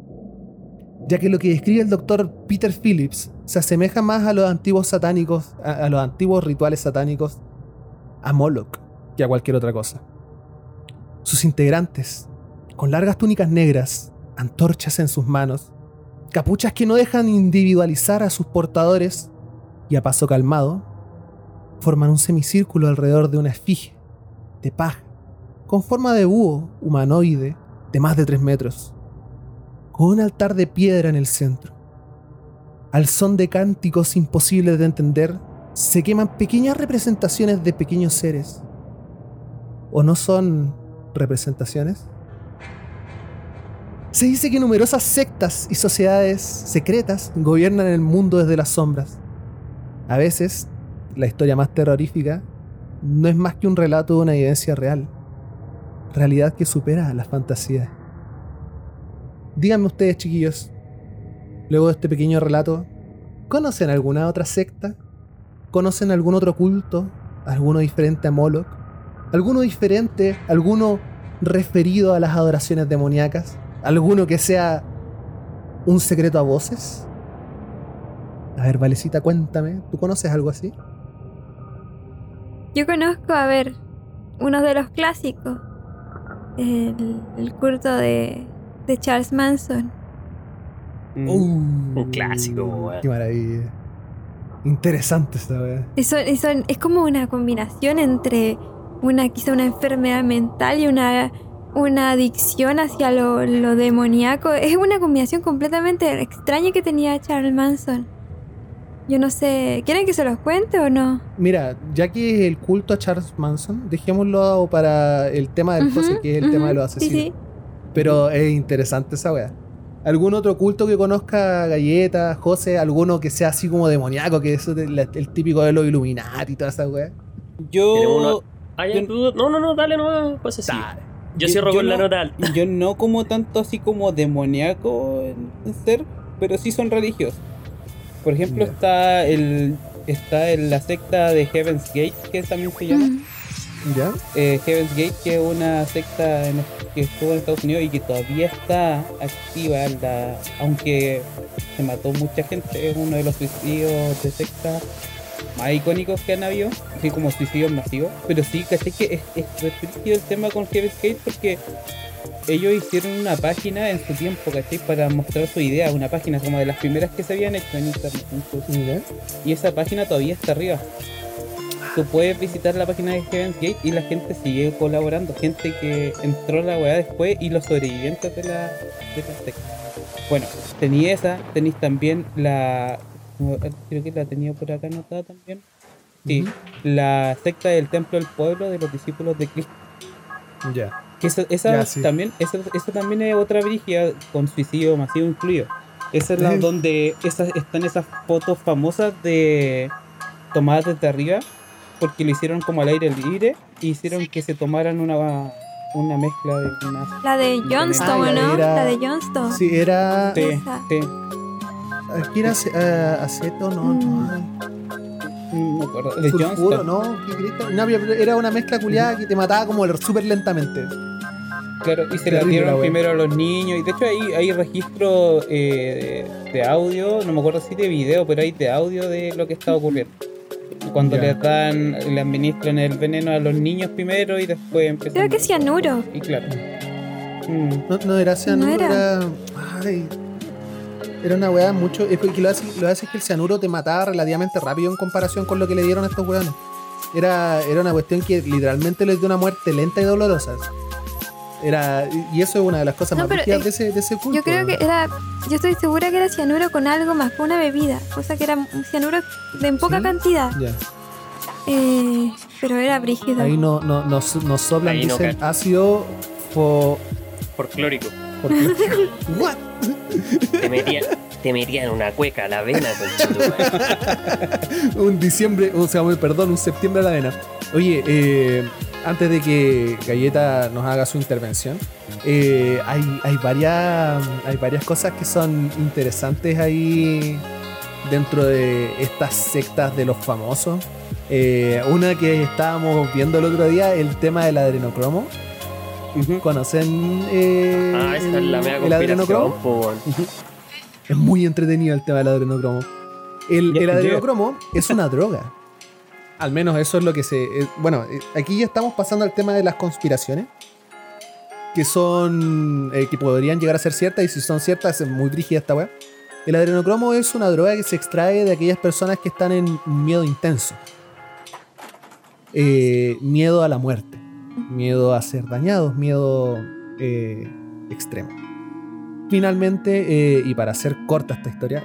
Ya que lo que describe el doctor Peter Phillips se asemeja más a los antiguos satánicos, a, los antiguos rituales satánicos, a Moloch, que a cualquier otra cosa. Sus integrantes, con largas túnicas negras, antorchas en sus manos, capuchas que no dejan individualizar a sus portadores y a paso calmado, forman un semicírculo alrededor de una esfinge de paja con forma de búho humanoide de más de 3 metros, con un altar de piedra en el centro. Al son de cánticos imposibles de entender, se queman pequeñas representaciones de pequeños seres. ¿O no son representaciones? Se dice que numerosas sectas y sociedades secretas gobiernan el mundo desde las sombras. A veces, la historia más terrorífica no es más que un relato de una evidencia real, realidad que supera a las fantasías. Díganme ustedes, chiquillos, luego de este pequeño relato, ¿conocen alguna otra secta? ¿Conocen algún otro culto? ¿Alguno diferente a Moloch? ¿Alguno diferente? ¿Alguno referido a las adoraciones demoníacas? ¿Alguno que sea un secreto a voces? A ver, Valecita, cuéntame. ¿Tú conoces algo así? Yo conozco, a ver, uno de los clásicos. El, el culto de, de Charles Manson. Mm. Un clásico, weón. Qué maravilla. Interesante esta y son- es como una combinación entre una quizá una enfermedad mental y una, una adicción hacia lo, lo demoníaco. Es una combinación completamente extraña que tenía Charles Manson. Yo no sé, ¿quieren que se los cuente o no? Mira, ya que el culto a Charles Manson, dejémoslo para el tema del Ujú, José, que es el tema de los sí, asesinos. sí. Pero es interesante esa wea. ¿Algún otro culto que conozca Galleta, José? ¿Alguno que sea así como demoníaco, que es el, el típico de los Illuminati y toda esa wea? Tenemos Yo, no, no, no, dale nomás, pues así. Yo, cierro con la no, nota alta. Yo no como tanto así como demoníaco en, ser, pero sí son religiosos. Por ejemplo, está el está en la secta de Heaven's Gate, que también se llama. ¿Ya? Eh, Heaven's Gate, que es una secta en- que estuvo en Estados Unidos y que todavía está activa, la- aunque se mató mucha gente, es uno de los suicidios de secta más icónicos que han habido, así como suicidios masivos. Pero sí, caché que es, es restrictivo el tema con Heaven's Gate porque ellos hicieron una página en su tiempo, ¿cachai? Para mostrar su idea, una página como de las primeras que se habían hecho en internet. Y esa página todavía está arriba. Tú puedes visitar la página de Heaven's Gate y la gente sigue colaborando. Gente que entró la weá después y los sobrevivientes de la, de la secta. Bueno, tenía esa, tenéis también la. Creo que la tenía por acá anotada también. Sí, la secta del Templo del Pueblo de los discípulos de Cristo. Ya. Que esa, esa sí. también, esa, esa también es otra brígida con suicidio masivo incluido. Esa es la Eh. donde esas, están esas fotos famosas de tomadas desde arriba, porque lo hicieron como al aire libre y hicieron que se tomaran una, una mezcla de una. La de Johnstone, la ¿no? era- La de Johnstone. Sí, era. Sí, Esa. sí, Aquí era ah, aceto, no, no. no me acuerdo. De Sulfuro, Johnston. ¿no? Era una mezcla culiada que te mataba como súper lentamente. Claro, y se la dieron primero a los niños. Y de hecho hay, hay registro eh, de, de audio, no me acuerdo si de video, pero hay de audio de lo que está ocurriendo. Cuando Ya. les dan, le administran el veneno a los niños primero y después empiezan. Creo que es cianuro. Y claro. Mm, No, no era cianuro, No era. era. Ay. Era una weá mucho. Es que lo hace, lo hace es que el cianuro te mataba relativamente rápido en comparación con lo que le dieron a estos weones. Era, era una cuestión que literalmente les dio una muerte lenta y dolorosa. Era, y eso es una de las cosas No, más pero, brígidas eh, de ese, de ese culto. Yo creo que era. Yo estoy segura que era cianuro con algo más, con una bebida. Cosa que era un cianuro de en poca ¿Sí? cantidad. Ya. Eh, pero era brígido. Ahí no, no, nos, nos soplan, Ahí no dicen cacho. ácido fo, Por clórico. por- What? Te metían, te metían una cueca a la vena, con un diciembre, o sea, perdón, un septiembre a la vena. Oye, eh, antes de que Galleta nos haga su intervención, eh, hay, hay, varias, hay varias cosas que son interesantes ahí dentro de estas sectas de los famosos. Eh, una que estábamos viendo el otro día, el tema del adrenocromo. ¿Conocen eh, Ah, es la el adrenocromo? Es muy entretenido el tema del adrenocromo. El, el adrenocromo es una droga. Al menos eso es lo que se. eh, bueno, eh, aquí ya estamos pasando al tema de las conspiraciones. Que son. eh, que podrían llegar a ser ciertas. Y si son ciertas, es muy rígida esta weá. El adrenocromo es una droga que se extrae de aquellas personas que están en miedo intenso. Miedo a la muerte. Miedo a ser dañados. Miedo extremo. Finalmente, y para hacer corta esta historia,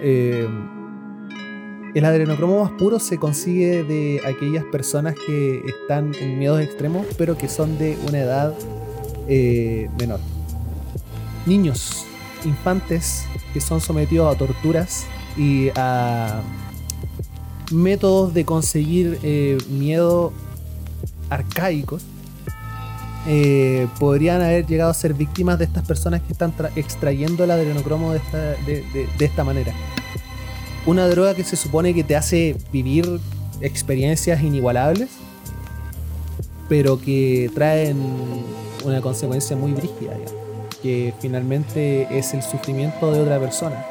el adrenocromo más puro se consigue de aquellas personas que están en miedos extremos, pero que son de una edad eh, menor. Niños, infantes que son sometidos a torturas y a métodos de conseguir eh, miedo arcaicos eh, podrían haber llegado a ser víctimas de estas personas que están tra- extrayendo el adrenocromo de esta manera. Una droga que se supone que te hace vivir experiencias inigualables, pero que traen una consecuencia muy brígida, digamos, que finalmente es el sufrimiento de otra persona.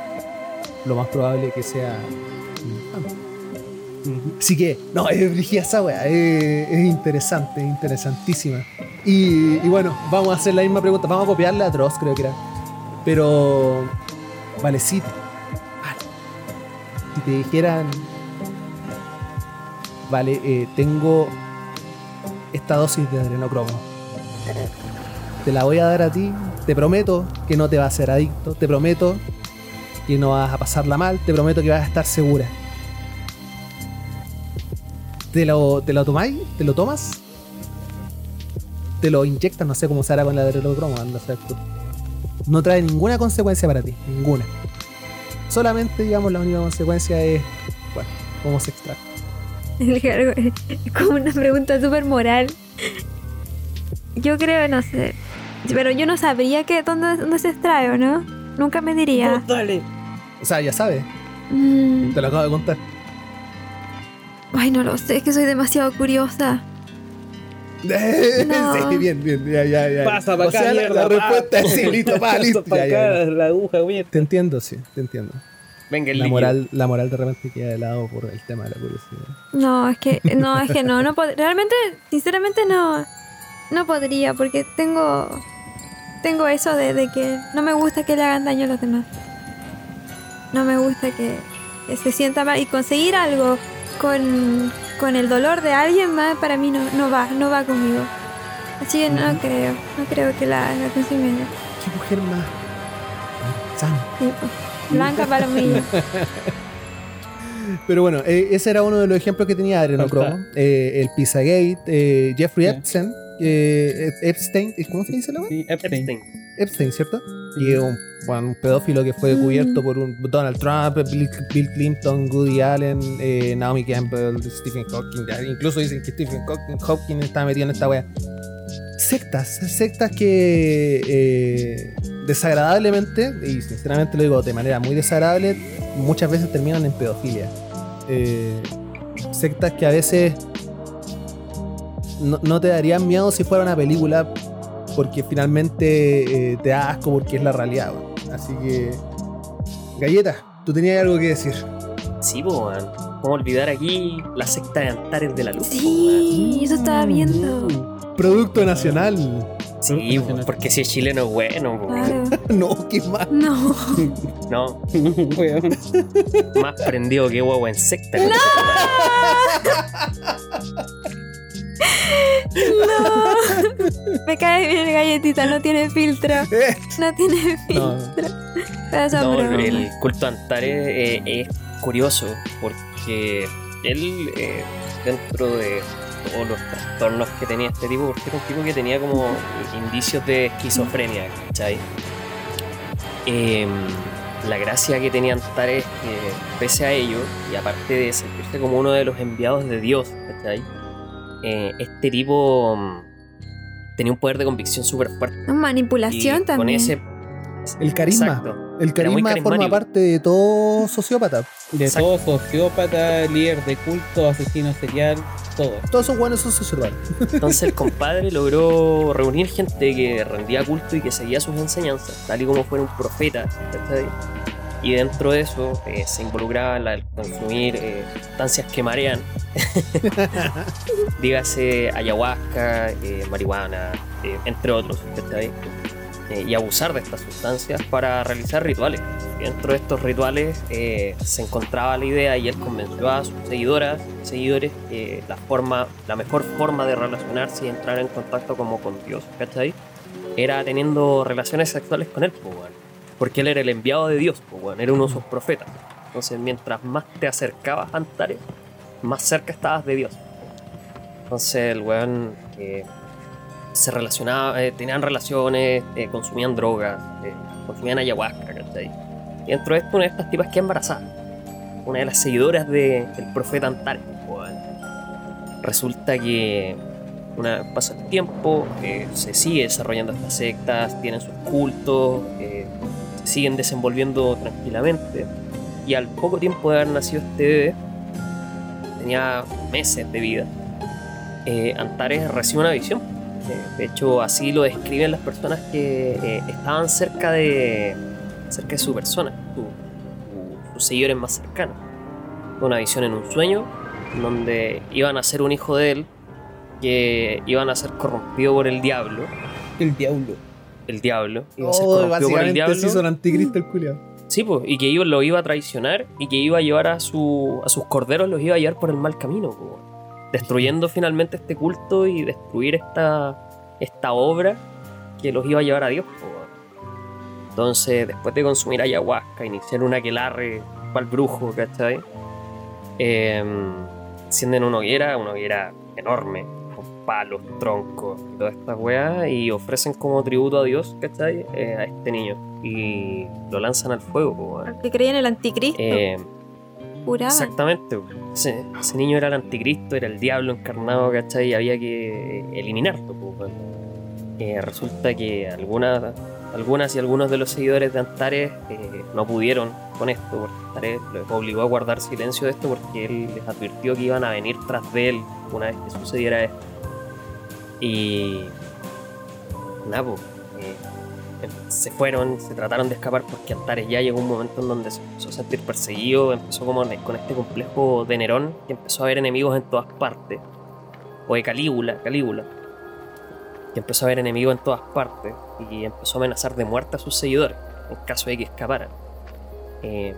Lo más probable que sea. Así que, no, es brígida esa wea, es, es interesante, es interesantísima. Y, bueno, vamos a hacer la misma pregunta, vamos a copiarle a creo que era. Pero, vale, vale, si te dijeran, vale, eh, tengo esta dosis de adrenocromo, te la voy a dar a ti, te prometo que no te vas a hacer adicto, te prometo que no vas a pasarla mal, te prometo que vas a estar segura. ¿Te lo, te lo tomáis? ¿Te lo tomas? Te lo inyectas, no sé cómo se hará con la adrenocromo. No trae ninguna consecuencia para ti, ninguna. Solamente, digamos, la única consecuencia es, bueno, cómo se extrae. Es como una pregunta súper moral. Yo creo, no sé. Pero yo no sabría que dónde, dónde se extrae, ¿o no? Nunca me diría. Vos dale. O sea, ya sabes, Mm, te lo acabo de contar. ay, no lo sé, es que soy demasiado curiosa. No. sí, bien, bien, ya, ya, ya. Pasa para O acá, sea, la- mierda. La, respuesta es sí, listo, listo. Ya, ya, acá, ya. la aguja, mierda. Te entiendo, sí, te entiendo. Venga, el La líquido. moral, la moral de repente queda de lado por el tema de la curiosidad. No, es que no, es que no, no realmente, sinceramente no, no podría porque tengo, tengo eso de, de que no me gusta que le hagan daño a los demás. No me gusta que, que se sienta mal y conseguir algo con, con el dolor de alguien más para mí no, no va, no va conmigo. Así que no creo, no creo que la, la consiga. ¿Qué mujer más sana? Sí, pues, Blanca palomilla. Pero bueno, eh, ese era uno de los ejemplos que tenía Adrenocromo. Eh, el Pizzagate, eh, Jeffrey Sí. Epstein, eh, Epstein, ¿cómo se dice la wea? Sí, Epstein. Epstein. Epstein, ¿cierto? Y un, bueno, un pedófilo que fue cubierto por un Donald Trump, Bill, Bill Clinton, Woody Allen, eh, Naomi Campbell, Stephen Hawking. incluso dicen que Stephen Hawking, está metido en esta wea. Sectas, sectas que eh, desagradablemente, y sinceramente lo digo de manera muy desagradable, muchas veces terminan en pedofilia. Eh, sectas que a veces no, no te darían miedo si fuera una película porque finalmente eh, te da asco porque es la realidad. Así que, Galleta, tú tenías algo que decir. Sí, po, weón. ¿Cómo olvidar aquí la secta de Antares de la Luz? po, Sí, eso estaba viendo. Producto nacional. Sí, po, porque si es chileno es bueno, po. Claro. no, qué mal. No. No, Weón. más prendido que guagua en secta. No. Me cae bien el galletita, no tiene filtro. No tiene filtro. No, el culto a Antares eh, es curioso porque él, eh, dentro de todos los trastornos que tenía este tipo, porque era un tipo que tenía como indicios de esquizofrenia, ¿cachai? Em, la gracia que tenía Antares es que, pese a ello, y aparte de sentirse como uno de los enviados de Dios, ¿cachai? Eh, este tipo mm, tenía un poder de convicción súper fuerte. Manipulación y también. Con ese. El carisma. Exacto. El carisma forma parte de todo sociópata. De Exacto. todo sociópata, líder de culto, asesino serial, todo. Todos esos buenos son sociópatas. Entonces el compadre logró reunir gente que rendía culto y que seguía sus enseñanzas, tal y como fuera un profeta. Y dentro de eso eh, se involucraba de consumir eh, sustancias que marean. Dígase ayahuasca, eh, marihuana, entre otros. ¿cachai? Y abusar de estas sustancias para realizar rituales. Dentro de estos rituales se encontraba la idea y él convenció a sus seguidoras, seguidores, la forma, la mejor forma de relacionarse y entrar en contacto como con Dios, ¿cachai? Era teniendo relaciones sexuales con él, pues, weón. Porque él era el enviado de Dios, pues, weón, era uno de sus profetas. Entonces, mientras más te acercabas a Antares, más cerca estabas de Dios. Entonces, el weón eh, se relacionaba, eh, tenían relaciones, eh, consumían drogas, eh, consumían ayahuasca, ¿cachai? Y dentro de esto, una de estas tipas queda embarazada. Una de las seguidoras de- del profeta Antares. Resulta que una pasa el tiempo, eh, se sigue desarrollando estas sectas, tienen sus cultos, eh, se siguen desenvolviendo tranquilamente. Y al poco tiempo de haber nacido este bebé, tenía meses de vida, eh, Antares recibe una visión. Eh, de hecho, así lo describen las personas que eh, estaban cerca de, cerca de su persona, su- su- sus seguidores más cercanos. Una visión en un sueño, donde iban a ser un hijo de él, que iban a ser corrompido por el diablo. El diablo. El diablo. Iba a ser Oh, corrompido por el diablo. anticristo el. Sí, pues, y que iba, lo iba a traicionar y que iba a llevar a, su, a sus corderos, los iba a llevar por el mal camino, destruyendo finalmente este culto y destruir esta, esta obra que los iba a llevar a Dios. Entonces, después de consumir ayahuasca, iniciar un aquelarre para el brujo, ¿cachai? Eh, encienden una hoguera, una hoguera enorme, palos, troncos y toda esta weá, y ofrecen como tributo a Dios, ¿cachai? Eh, a este niño. Y lo lanzan al fuego, weón. Que creía en el anticristo. Eh, juraban. exactamente, ese, ese niño era el anticristo, era el diablo encarnado, ¿cachai? Y había que eliminarlo. Eh, resulta que algunas, algunas y algunos de los seguidores de Antares eh, no pudieron con esto, porque Antares los obligó a guardar silencio de esto porque él les advirtió que iban a venir tras de él una vez que sucediera esto. Y. Nada, po, eh, se fueron, se trataron de escapar porque Antares ya llegó un momento en donde se empezó a sentir perseguido, empezó como con este complejo de Nerón, que empezó a haber enemigos en todas partes, o de Calígula, Calígula, que empezó a haber enemigos en todas partes y empezó a amenazar de muerte a sus seguidores en caso de que escaparan. Eh,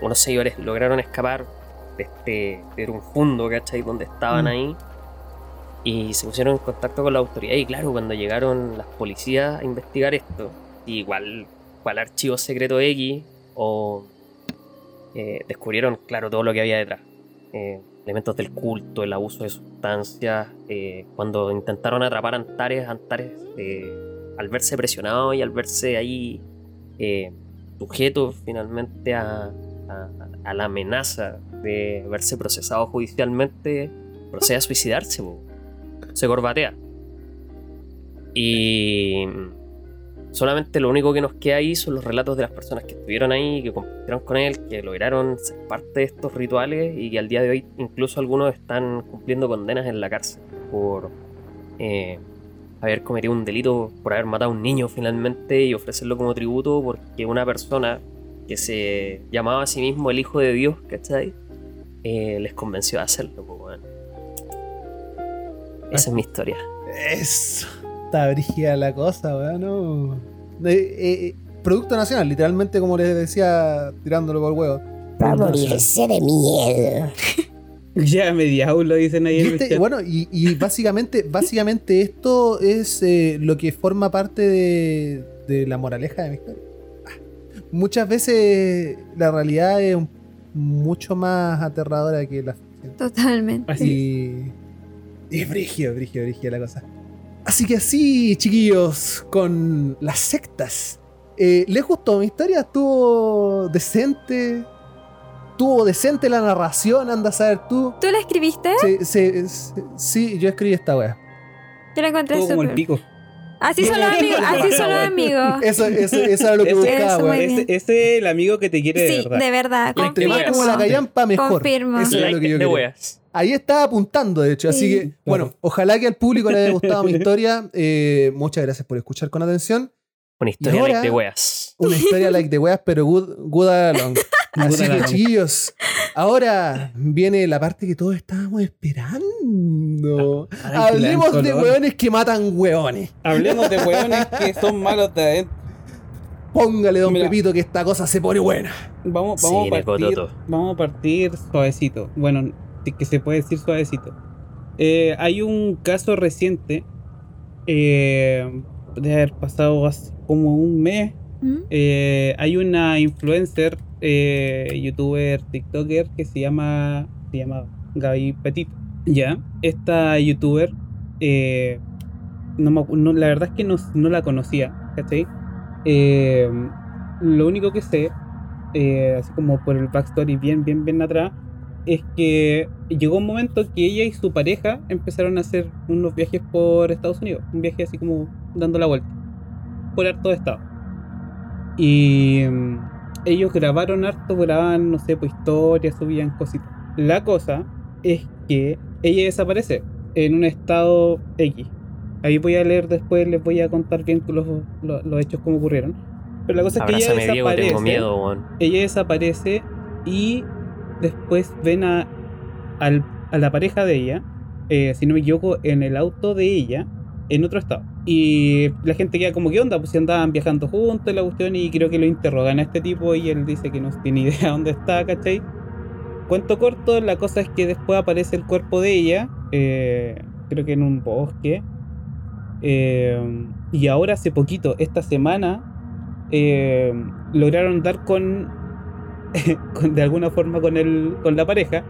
unos seguidores lograron escapar de este de un fondo, ¿cachai? Donde estaban Mm. ahí y se pusieron en contacto con la autoridad y claro, cuando llegaron las policías a investigar esto, igual cual archivo secreto X o eh, descubrieron, claro, todo lo que había detrás. Eh, elementos del culto, el abuso de sustancias. eh, cuando intentaron atrapar a Antares, Antares, al verse presionado y al verse ahí sujeto finalmente a, a- a la amenaza de verse procesado judicialmente, procede a suicidarse. po. Se corbatea. Y solamente lo único que nos queda ahí son los relatos de las personas que estuvieron ahí, que compartieron con él, que lograron ser parte de estos rituales y que al día de hoy incluso algunos están cumpliendo condenas en la cárcel por eh, haber cometido un delito, por haber matado a un niño finalmente y ofrecerlo como tributo porque una persona que se llamaba a sí mismo el Hijo de Dios, ¿cachai? Eh, les convenció de hacerlo. Esa es mi historia. Eso. Está brígida la cosa, weón. no. Eh, eh, producto nacional, literalmente, como les decía, tirándolo por el huevo. Va a morirse de miedo. Ya me diablo, dicen ahí Y en el bueno, y, y básicamente, básicamente esto es eh, lo que forma parte de, de la moraleja de mi historia. Ah, Muchas veces la realidad es mucho más aterradora que la ficción. Totalmente. Así es brígido, brígido, brígido la cosa. Así que así, chiquillos, con las sectas. Eh, ¿Les gustó mi historia? ¿Estuvo decente? ¿Tuvo decente la narración? Anda a saber tú. ¿Tú la escribiste? Sí, sí, sí, sí, yo escribí esta wea. Yo la encontré todo como el pico. Así son los amigos, así son los amigos. Eso, eso, eso era lo que Ese- buscaba. Ese ese es el amigo que te quiere de Sí, verdad. de verdad. Entre más Confirmo. como la callampa, mejor. Confirmo. Eso era lo que yo de quería. Ahí estaba apuntando, de hecho. Así Sí. que, bueno, ojalá que al público le haya gustado mi historia. Eh, muchas gracias por escuchar con atención. Una historia ahora- like de weas. Una historia like de weas, pero good, good along. Así que, chiquillos, ahora viene la parte que todos estábamos esperando. Ay, Hablemos de weones que matan weones. Hablemos de hueones que son malos de adentro. Póngale, don Mira. Pepito, que esta cosa se pone buena. Vamos, Sí, vamos, a partir, vamos a partir suavecito. Bueno, que se puede decir suavecito. Eh, hay un caso reciente, eh, de haber pasado hace como un mes. ¿Mm? Eh, hay una influencer, eh, youtuber, tiktoker que se llama, se llama Gaby Petit. Ya, esta youtuber, eh, no, no- la verdad es que no, no la conocía, ¿cachai? Eh, lo único que sé, eh, así como por el backstory bien, bien, bien atrás, es que llegó un momento que ella y su pareja empezaron a hacer unos viajes por Estados Unidos. Un viaje así como dando la vuelta. Por harto de estado. Y mm, ellos grabaron harto, grababan, no sé, pues historias, subían cositas. La cosa es que ella desaparece en un estado X. Ahí voy a leer después, les voy a contar bien los, los, los hechos como ocurrieron. Pero la cosa es que ella Diego, desaparece. tengo miedo, weón. ella desaparece y después ven a, al- a la pareja de ella, eh, si no me equivoco, en el auto de ella, en otro estado. Y la gente queda como, ¿qué onda? Pues si andaban viajando juntos la cuestión, y creo que lo interrogan a este tipo y él dice que no tiene idea dónde está, ¿cachai? Cuento corto, la cosa es que después aparece el cuerpo de ella, eh, creo que en un bosque. eh, y ahora hace poquito, esta semana, eh, lograron dar con con- de alguna forma con el con la pareja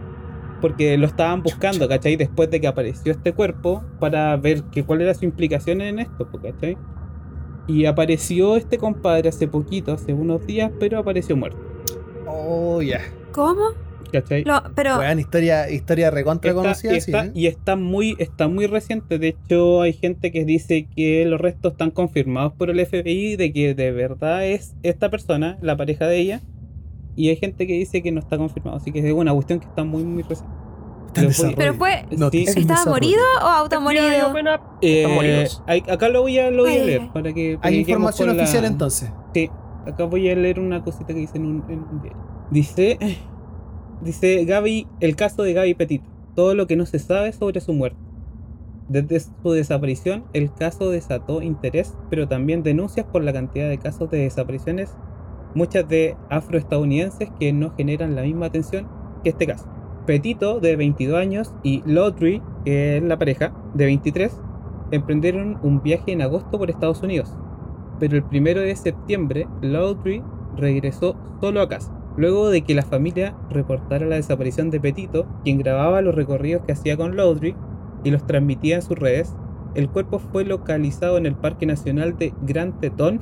porque lo estaban buscando, ¿cachai? Después de que apareció este cuerpo para ver que cuál era su implicación en esto, po, ¿cachai? Y apareció este compadre hace poquito, hace unos días, pero apareció muerto, Oh, ya. ¿Cómo? ¿cachai? Lo- pero Weón, historia, historia recontra Está- conocida, sí, ¿eh? Y está muy, está muy reciente. De hecho, hay gente que dice que los restos están confirmados por el FBI de que de verdad es esta persona, la pareja de ella. Y hay gente que dice que no está confirmado. Así que es una cuestión que está muy, muy reciente. Pero fue Sí. en ¿Estaba desarrollo. morido o automorido? Eh, acá lo voy a, lo voy a leer para que. para Hay que información la- oficial entonces. Sí, acá voy a leer una cosita que dice en un, en un diario. Dice, dice Gaby, el caso de Gaby Petito, todo lo que no se sabe sobre su muerte. Desde su desaparición, el caso desató interés, pero también denuncias por la cantidad de casos de desapariciones, muchas de afroestadounidenses que no generan la misma atención que este caso. Petito, de 22 años, y Lotry, que es la pareja, de 23, emprendieron un viaje en agosto por Estados Unidos pero el primero de septiembre, Lowry regresó solo a casa. Luego de que la familia reportara la desaparición de Petito, quien grababa los recorridos que hacía con Lowry y los transmitía en sus redes, el cuerpo fue localizado en el Parque Nacional de Gran Tetón.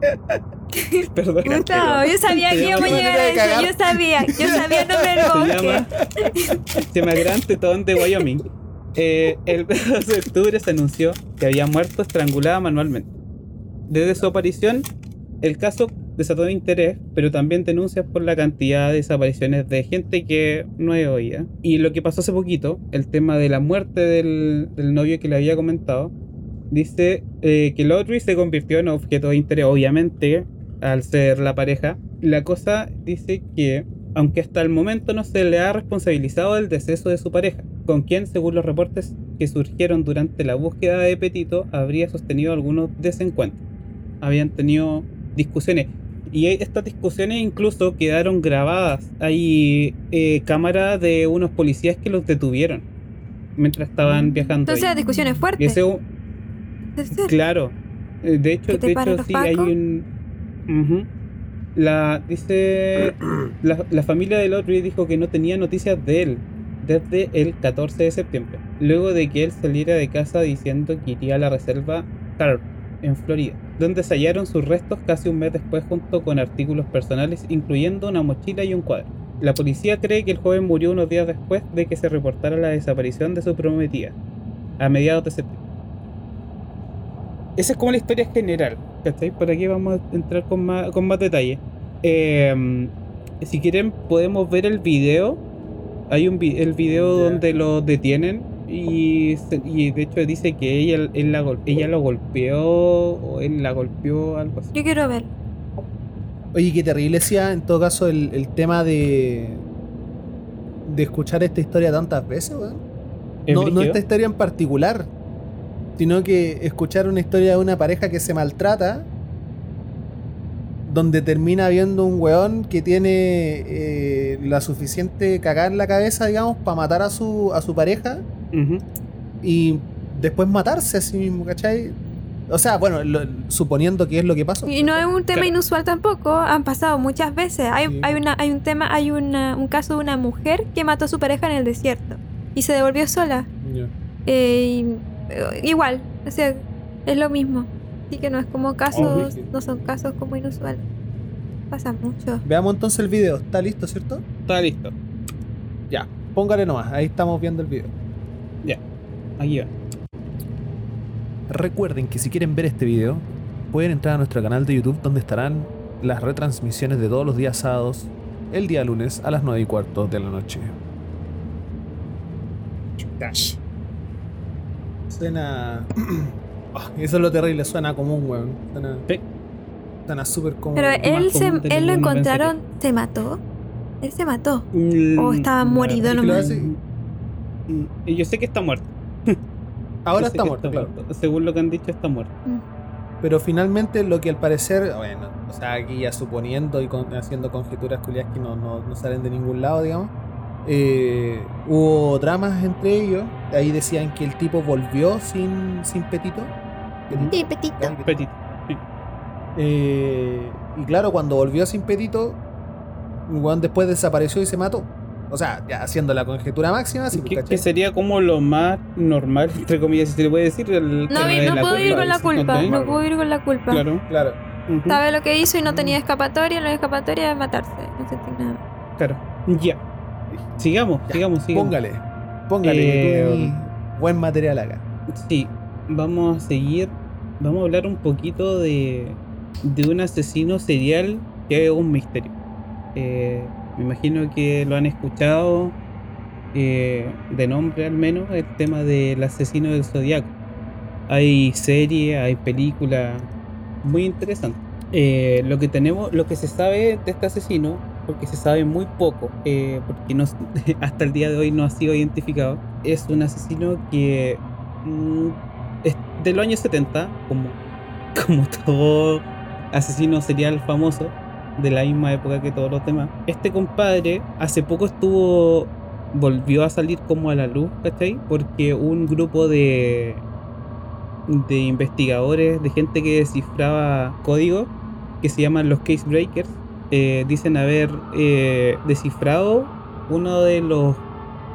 Perdón. Puta, yo sabía Se que íbamos a llegar a eso. Yo sabía, yo sabía el nombre del se bosque. se llama Gran Tetón de Wyoming. Eh, el 2 de octubre se anunció que había muerto estrangulada manualmente. Desde su aparición, el caso desató interés, pero también denuncias por la cantidad de desapariciones de gente que no he oído. Y lo que pasó hace poquito, el tema de la muerte del, del novio que le había comentado, dice eh, que Lotry se convirtió en objeto de interés, obviamente, al ser la pareja. La cosa dice que, aunque hasta el momento no se le ha responsabilizado del deceso de su pareja, con quien, según los reportes que surgieron durante la búsqueda de Petito, habría sostenido algunos desencuentros. Habían tenido discusiones. Y estas discusiones incluso quedaron grabadas. Hay eh, cámaras de unos policías que los detuvieron mientras estaban viajando. Entonces ahí. la discusión es Y ese, Claro. Eh, De hecho, ¿Que te de hecho sí hay un. Ujú. La dice la, la familia del otro dijo que no tenía noticias de él desde el 14 de septiembre, luego de que él saliera de casa diciendo que iría a la reserva Carp en Florida, donde se hallaron sus restos casi un mes después junto con artículos personales incluyendo una mochila y un cuadro. La policía cree que el joven murió unos días después de que se reportara la desaparición de su prometida, a mediados de septiembre. Esa es como la historia general, ¿cachai? Por aquí vamos a entrar con más, con más detalle. Eh, si quieren, podemos ver el video. Hay un vi- el video donde lo detienen y, y de hecho dice que ella, él la gol- ella lo golpeó o él la golpeó, algo así. Yo quiero ver. Oye, qué terrible sea en todo caso el, el tema de. de escuchar esta historia tantas veces, weón. ¿Es No, no esta historia en particular, sino que escuchar una historia de una pareja que se maltrata, donde termina viendo un weón que tiene eh, la suficiente cagada en la cabeza, digamos, para matar a su, a su pareja y después matarse a sí mismo, ¿cachai? O sea, bueno, lo- suponiendo que es lo que pasó. Y no es un tema Claro. inusual tampoco, han pasado muchas veces. Hay, Sí. hay, una, hay un tema, hay una, un caso de una mujer que mató a su pareja en el desierto y se devolvió sola. Eh, y- igual, o sea, es lo mismo. Así que no es como casos, brígido. no son casos como inusuales. Pasa mucho. Veamos entonces el video. ¿Está listo, cierto? Está listo. Ya, póngale nomás, ahí estamos viendo el video. Aquí va. Recuerden que si quieren ver este video, pueden entrar a nuestro canal de YouTube donde estarán las retransmisiones de todos los días sábados, el día lunes a las 9 y cuarto de la noche. Suena. Ah, eso es lo terrible, suena común, weón. Suena. Sí. Suena súper común. Pero él, se, común él lo encontraron, ¿se mató? Él se mató. Mm, O estaba morido nomás. Mm, Yo sé que está muerto. Ahora está muerto, claro. Según lo que han dicho, está muerto. Pero finalmente lo que al parecer, bueno, o sea, aquí ya suponiendo y con- haciendo conjeturas culiadas que no, no, no salen de ningún lado, digamos, eh, hubo dramas entre ellos. Ahí decían que el tipo volvió sin, sin petito. Sí, petito. Petit. Eh, y claro, cuando volvió sin petito, weón después desapareció y se mató. O sea, ya haciendo la conjetura máxima, sí, que, ¿cachai? que sería como lo más normal, entre comillas, si se le puede decir. El No, no la puedo ir con la culpa. ¿Ok? No puedo ir con la culpa. Claro. Claro. ujú, Sabe lo que hizo y no tenía escapatoria. La escapatoria es matarse. No sentí nada. Claro. Ya. Sigamos, Ya, sigamos, sigamos. Póngale, póngale, Eh, buen material acá. Sí, vamos a seguir. Vamos a hablar un poquito de, de un asesino serial que es un misterio. Eh, me imagino que lo han escuchado eh, de nombre al menos, el tema del asesino del zodiaco. Hay serie, hay película muy interesante. Eh, lo que tenemos, lo que se sabe de este asesino, porque se sabe muy poco, eh, porque hasta el día de hoy no ha sido identificado, es un asesino que mm, de los años 70, como, como todo asesino serial famoso, de la misma época que todos los demás. Este compadre hace poco estuvo, volvió a salir como a la luz, ¿cachai? Porque un grupo de, de investigadores, de gente que descifraba código, que se llaman los Case Breakers, eh, dicen haber eh, descifrado uno de los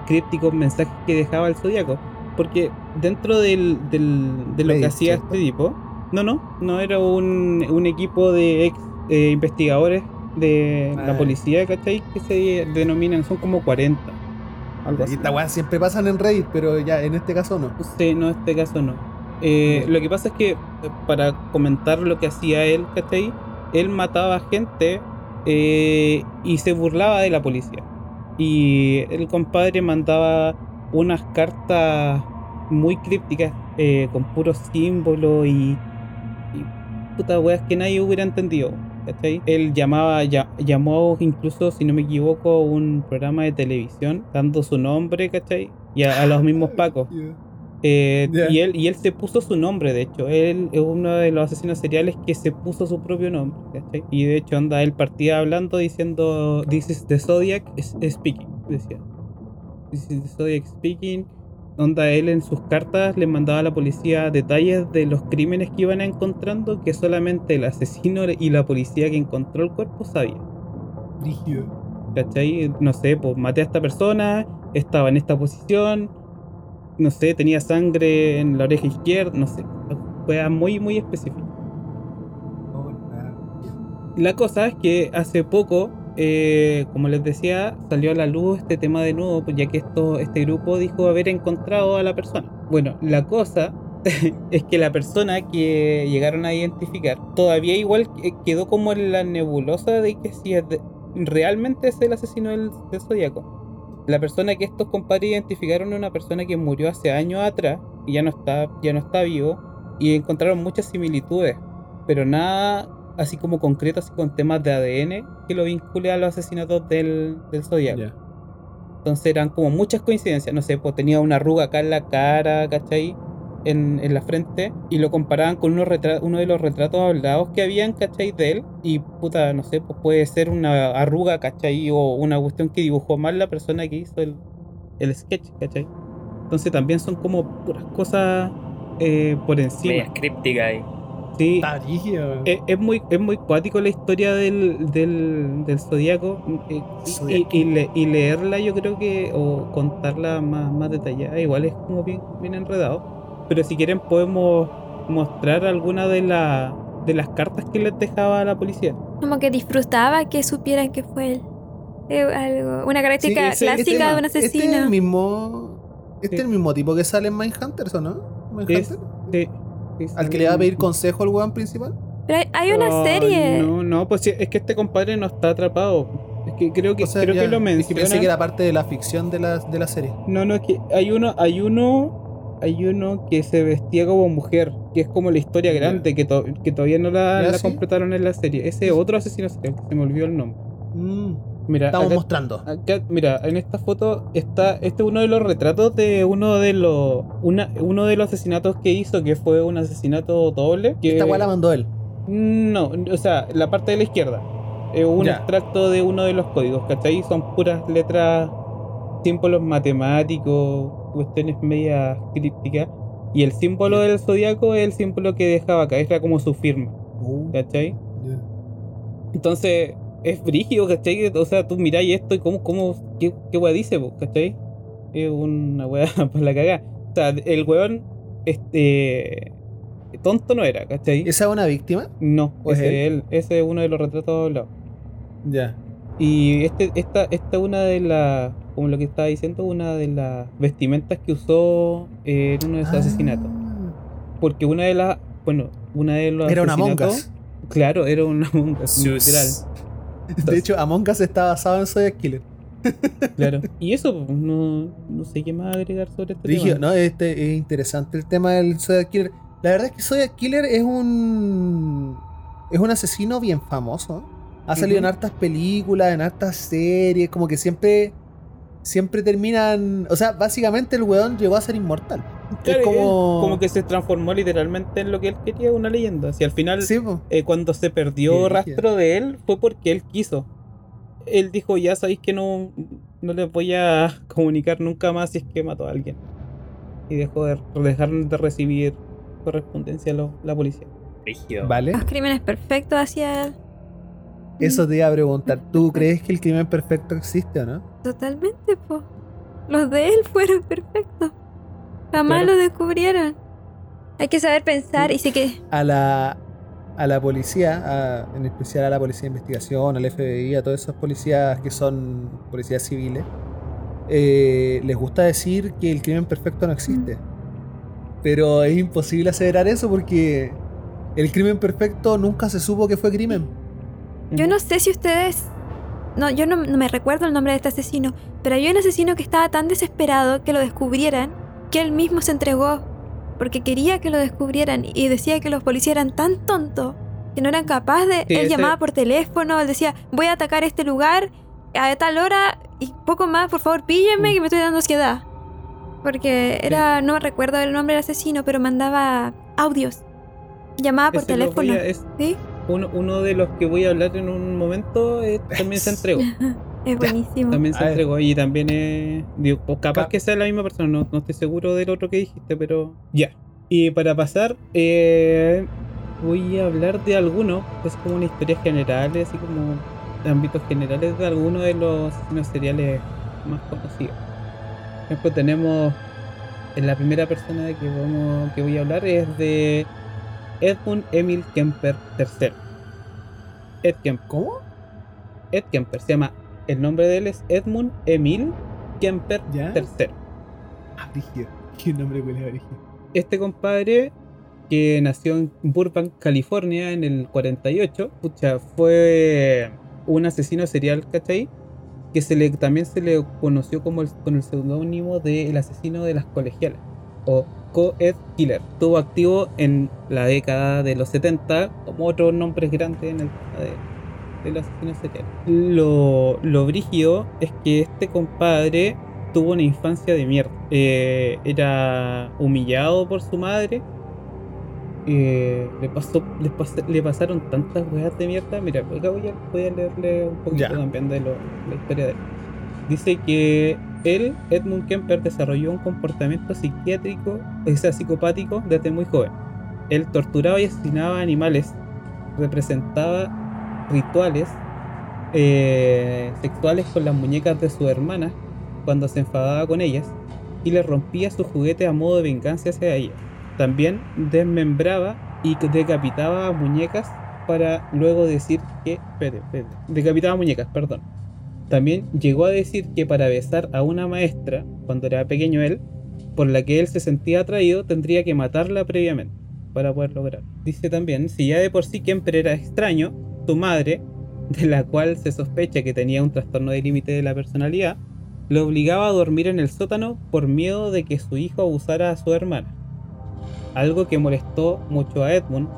crípticos mensajes que dejaba el zodiaco. Porque dentro del, del- de lo que hacía este tipo, no, no, no era un, un equipo de ex eh, investigadores de Ah. la policía, ¿cachai? Que se denominan, son como 40. Algo Y así. esta siempre pasan en Reddit, pero ya en este caso no. Sí, no, en este caso no. Eh, lo que pasa es que, eh, para comentar lo que hacía él, ¿cachai? Él mataba gente eh, y se burlaba de la policía. Y el compadre mandaba unas cartas muy crípticas eh, con puros símbolos y, y putas weas que nadie hubiera entendido. ¿cachai? Él llamaba, ya- llamó incluso, si no me equivoco, a un programa de televisión dando su nombre, ¿cachai? Y a, a los mismos pacos. Eh, Ya. y, él, y él se puso su nombre, de hecho. Él es uno de los asesinos seriales que se puso su propio nombre. ¿cachai? Y de hecho, anda, él partía hablando diciendo: This is the Zodiac speaking. Decía: This is the Zodiac speaking. Onda, él en sus cartas le mandaba a la policía detalles de los crímenes que iban encontrando que solamente el asesino y la policía que encontró el cuerpo sabía. ¿Cachai? No sé, pues maté a esta persona, estaba en esta posición, no sé, tenía sangre en la oreja izquierda, no sé. Fue muy, muy específico. La cosa es que hace poco, eh, como les decía, salió a la luz este tema de nuevo, pues ya que esto, este grupo dijo haber encontrado a la persona. Bueno, la cosa es que la persona que llegaron a identificar todavía igual que- quedó como en la nebulosa de que si realmente es el asesino del, del zodiaco. La persona que estos compadres identificaron es una persona que murió hace años atrás y ya no está, ya no está vivo y encontraron muchas similitudes, pero nada así como concreto, así con temas de ADN que lo vincule a los asesinatos del, del zodiaco. Entonces eran como muchas coincidencias. No sé, pues tenía una arruga acá en la cara, ¿cachai? En, en la frente. Y lo comparaban con uno, retra- uno de los retratos hablados que habían, ¿cachai? De él. Y puta, no sé, pues puede ser una arruga, ¿cachai? O una cuestión que dibujó mal la persona que hizo el, el sketch, ¿cachai? Entonces también son como puras cosas eh, por encima. Media críptica ahí. Sí, rígido. es, es muy, es muy cuático la historia del, del, del zodiaco eh, y, Zodiaco. y le- y leerla yo creo que o contarla más, más detallada igual es como bien, bien enredado pero si quieren podemos mostrar alguna de, la, de las cartas que les dejaba la policía Como que disfrutaba que supieran que fue él. Algo, una característica ese- clásica este- de un Este es asesino. el mismo. Este es el mismo tipo que sale en Mindhunters, ¿o no? Mindhunter. Es- Sí, sí, sí. Al que le va a pedir consejo al weón principal. Pero hay, hay una serie. No, no, pues sí, es que este compadre no está atrapado. Es que creo que, O sea, creo ya, que lo es menciona. que pensé que era parte de la ficción de la, de la serie. No, no, es que hay uno, hay uno, hay uno que se vestía como mujer, que es como la historia grande, que, to- que todavía no la, ¿Ya, la sí? completaron en la serie. Ese otro asesino serial, que se me olvidó el nombre. Mm, Mira, estamos acá- mostrando. acá- mira, en esta foto está, este es uno de los retratos de uno de los, una, uno de los asesinatos que hizo, que fue un asesinato doble. Que, Esta la mandó él. No, o sea, la parte de la izquierda. Es un Ya. extracto de uno de los códigos, ¿cachai? Son puras letras, símbolos matemáticos, cuestiones medias crípticas. Y el símbolo del zodiaco es el símbolo que dejaba acá, era como su firma, Uh, ¿cachai? Entonces, es brígido, ¿cachai? O sea, tú miráis esto y cómo, cómo, qué, qué weá dice, po, ¿cachai? Es una weá para la cagada. O sea, el weón, este, tonto no era, ¿cachai? ¿Esa es una víctima? No, ¿O es ese es él, ese es uno de los retratos hablados. Ya. Y este, esta, esta es una de las, como lo que estaba diciendo, una de las vestimentas que usó eh, en uno de sus asesinatos. Porque una de las, bueno, una de los Era una Among Us. Claro, era una Among Us, literal. De hecho, Among Us está basado en Zodiac Killer. Claro. Y eso, pues, no, no sé qué más agregar sobre este tema. ¿no? Este, es interesante el tema del Zodiac Killer. La verdad es que Zodiac Killer es un. Es un asesino bien famoso. Ha salido en hartas películas, en hartas series, como que siempre. Siempre terminan. O sea, básicamente el weón llegó a ser inmortal. Claro, es como. como que se transformó literalmente en lo que él quería, una leyenda. Si al final Sí, eh, cuando se perdió rastro de él fue porque él quiso. Él dijo, ya sabéis que no, no les voy a comunicar nunca más si es que mató a alguien. Y dejó de, dejaron de recibir correspondencia a lo- la policía. Rígido. Vale. Los crímenes perfectos hacia él. Eso te iba a preguntar. ¿Tú crees que el crimen perfecto existe o no? Totalmente, po. Los de él fueron perfectos. Jamás Claro. lo descubrieron. Hay que saber pensar y sé que a la, a la policía, a- en especial a la policía de investigación, al FBI, a todas esas policías que son policías civiles, eh, les gusta decir que el crimen perfecto no existe. Pero es imposible aseverar eso porque el crimen perfecto nunca se supo que fue crimen. yo no sé si ustedes... No, yo no, no me recuerdo el nombre de este asesino, pero había un asesino que estaba tan desesperado que lo descubrieran que él mismo se entregó porque quería que lo descubrieran y decía que los policías eran tan tontos que no eran capaces de... Sí, él ese- llamaba por teléfono, él decía, voy a atacar este lugar a tal hora y poco más, por favor, píllenme Mm. que me estoy dando ansiedad. Porque era, no recuerdo el nombre del asesino, pero mandaba audios. Llamaba por Ese teléfono. a- es ¿Sí? Uno, uno de los que voy a hablar en un momento eh, también se entregó. Es buenísimo. También se A ver. entregó y también es. Digo, pues capaz Ca- que sea la misma persona, no, no estoy seguro del otro que dijiste, pero ya. Y para pasar, eh, voy a hablar de alguno, es como una historia general, así como de ámbitos generales de algunos de los asesinos seriales más conocidos. Por ejemplo, tenemos. En la primera persona de que, vamos, que voy a hablar es de Edmund Emil Kemper III. Ed Kemper. ¿Cómo? Ed Kemper se llama. El nombre de él es Edmund Emil Kemper ¿Ya? III. Ah. Qué nombre huele a. Este compadre que nació en Burbank, California en el 48, pucha, fue un asesino serial, ¿cachai? Que se le, también se le conoció como el- con el seudónimo de el asesino de las colegialas o Co-Ed Killer. Estuvo activo en la década de los 70 como otros nombres grandes en el de, de los asesinos seriales. Lo, lo brígido es que este compadre tuvo una infancia de mierda. Eh, era humillado por su madre. Eh, le, pasó, le, pas- le pasaron tantas weas de mierda. Mira, voy a, voy a leerle un poquito Ya. también de lo- la historia de él. Dice que él, Edmund Kemper, desarrolló un comportamiento psiquiátrico, o sea, psicopático desde muy joven. Él torturaba y asesinaba animales, representaba rituales eh, sexuales con las muñecas de su hermana cuando se enfadaba con ellas y le rompía sus juguetes a modo de venganza hacia ellas. También desmembraba y decapitaba muñecas para luego decir que... Espérate, espérate. Decapitaba muñecas, perdón. También llegó a decir que para besar a una maestra, cuando era pequeño él, por la que él se sentía atraído, tendría que matarla previamente para poder lograr. Dice también, si ya de por sí Kemper era extraño, su madre, de la cual se sospecha que tenía un trastorno de límite de la personalidad, lo obligaba a dormir en el sótano por miedo de que su hijo abusara a su hermana. Algo que molestó mucho a Edmund,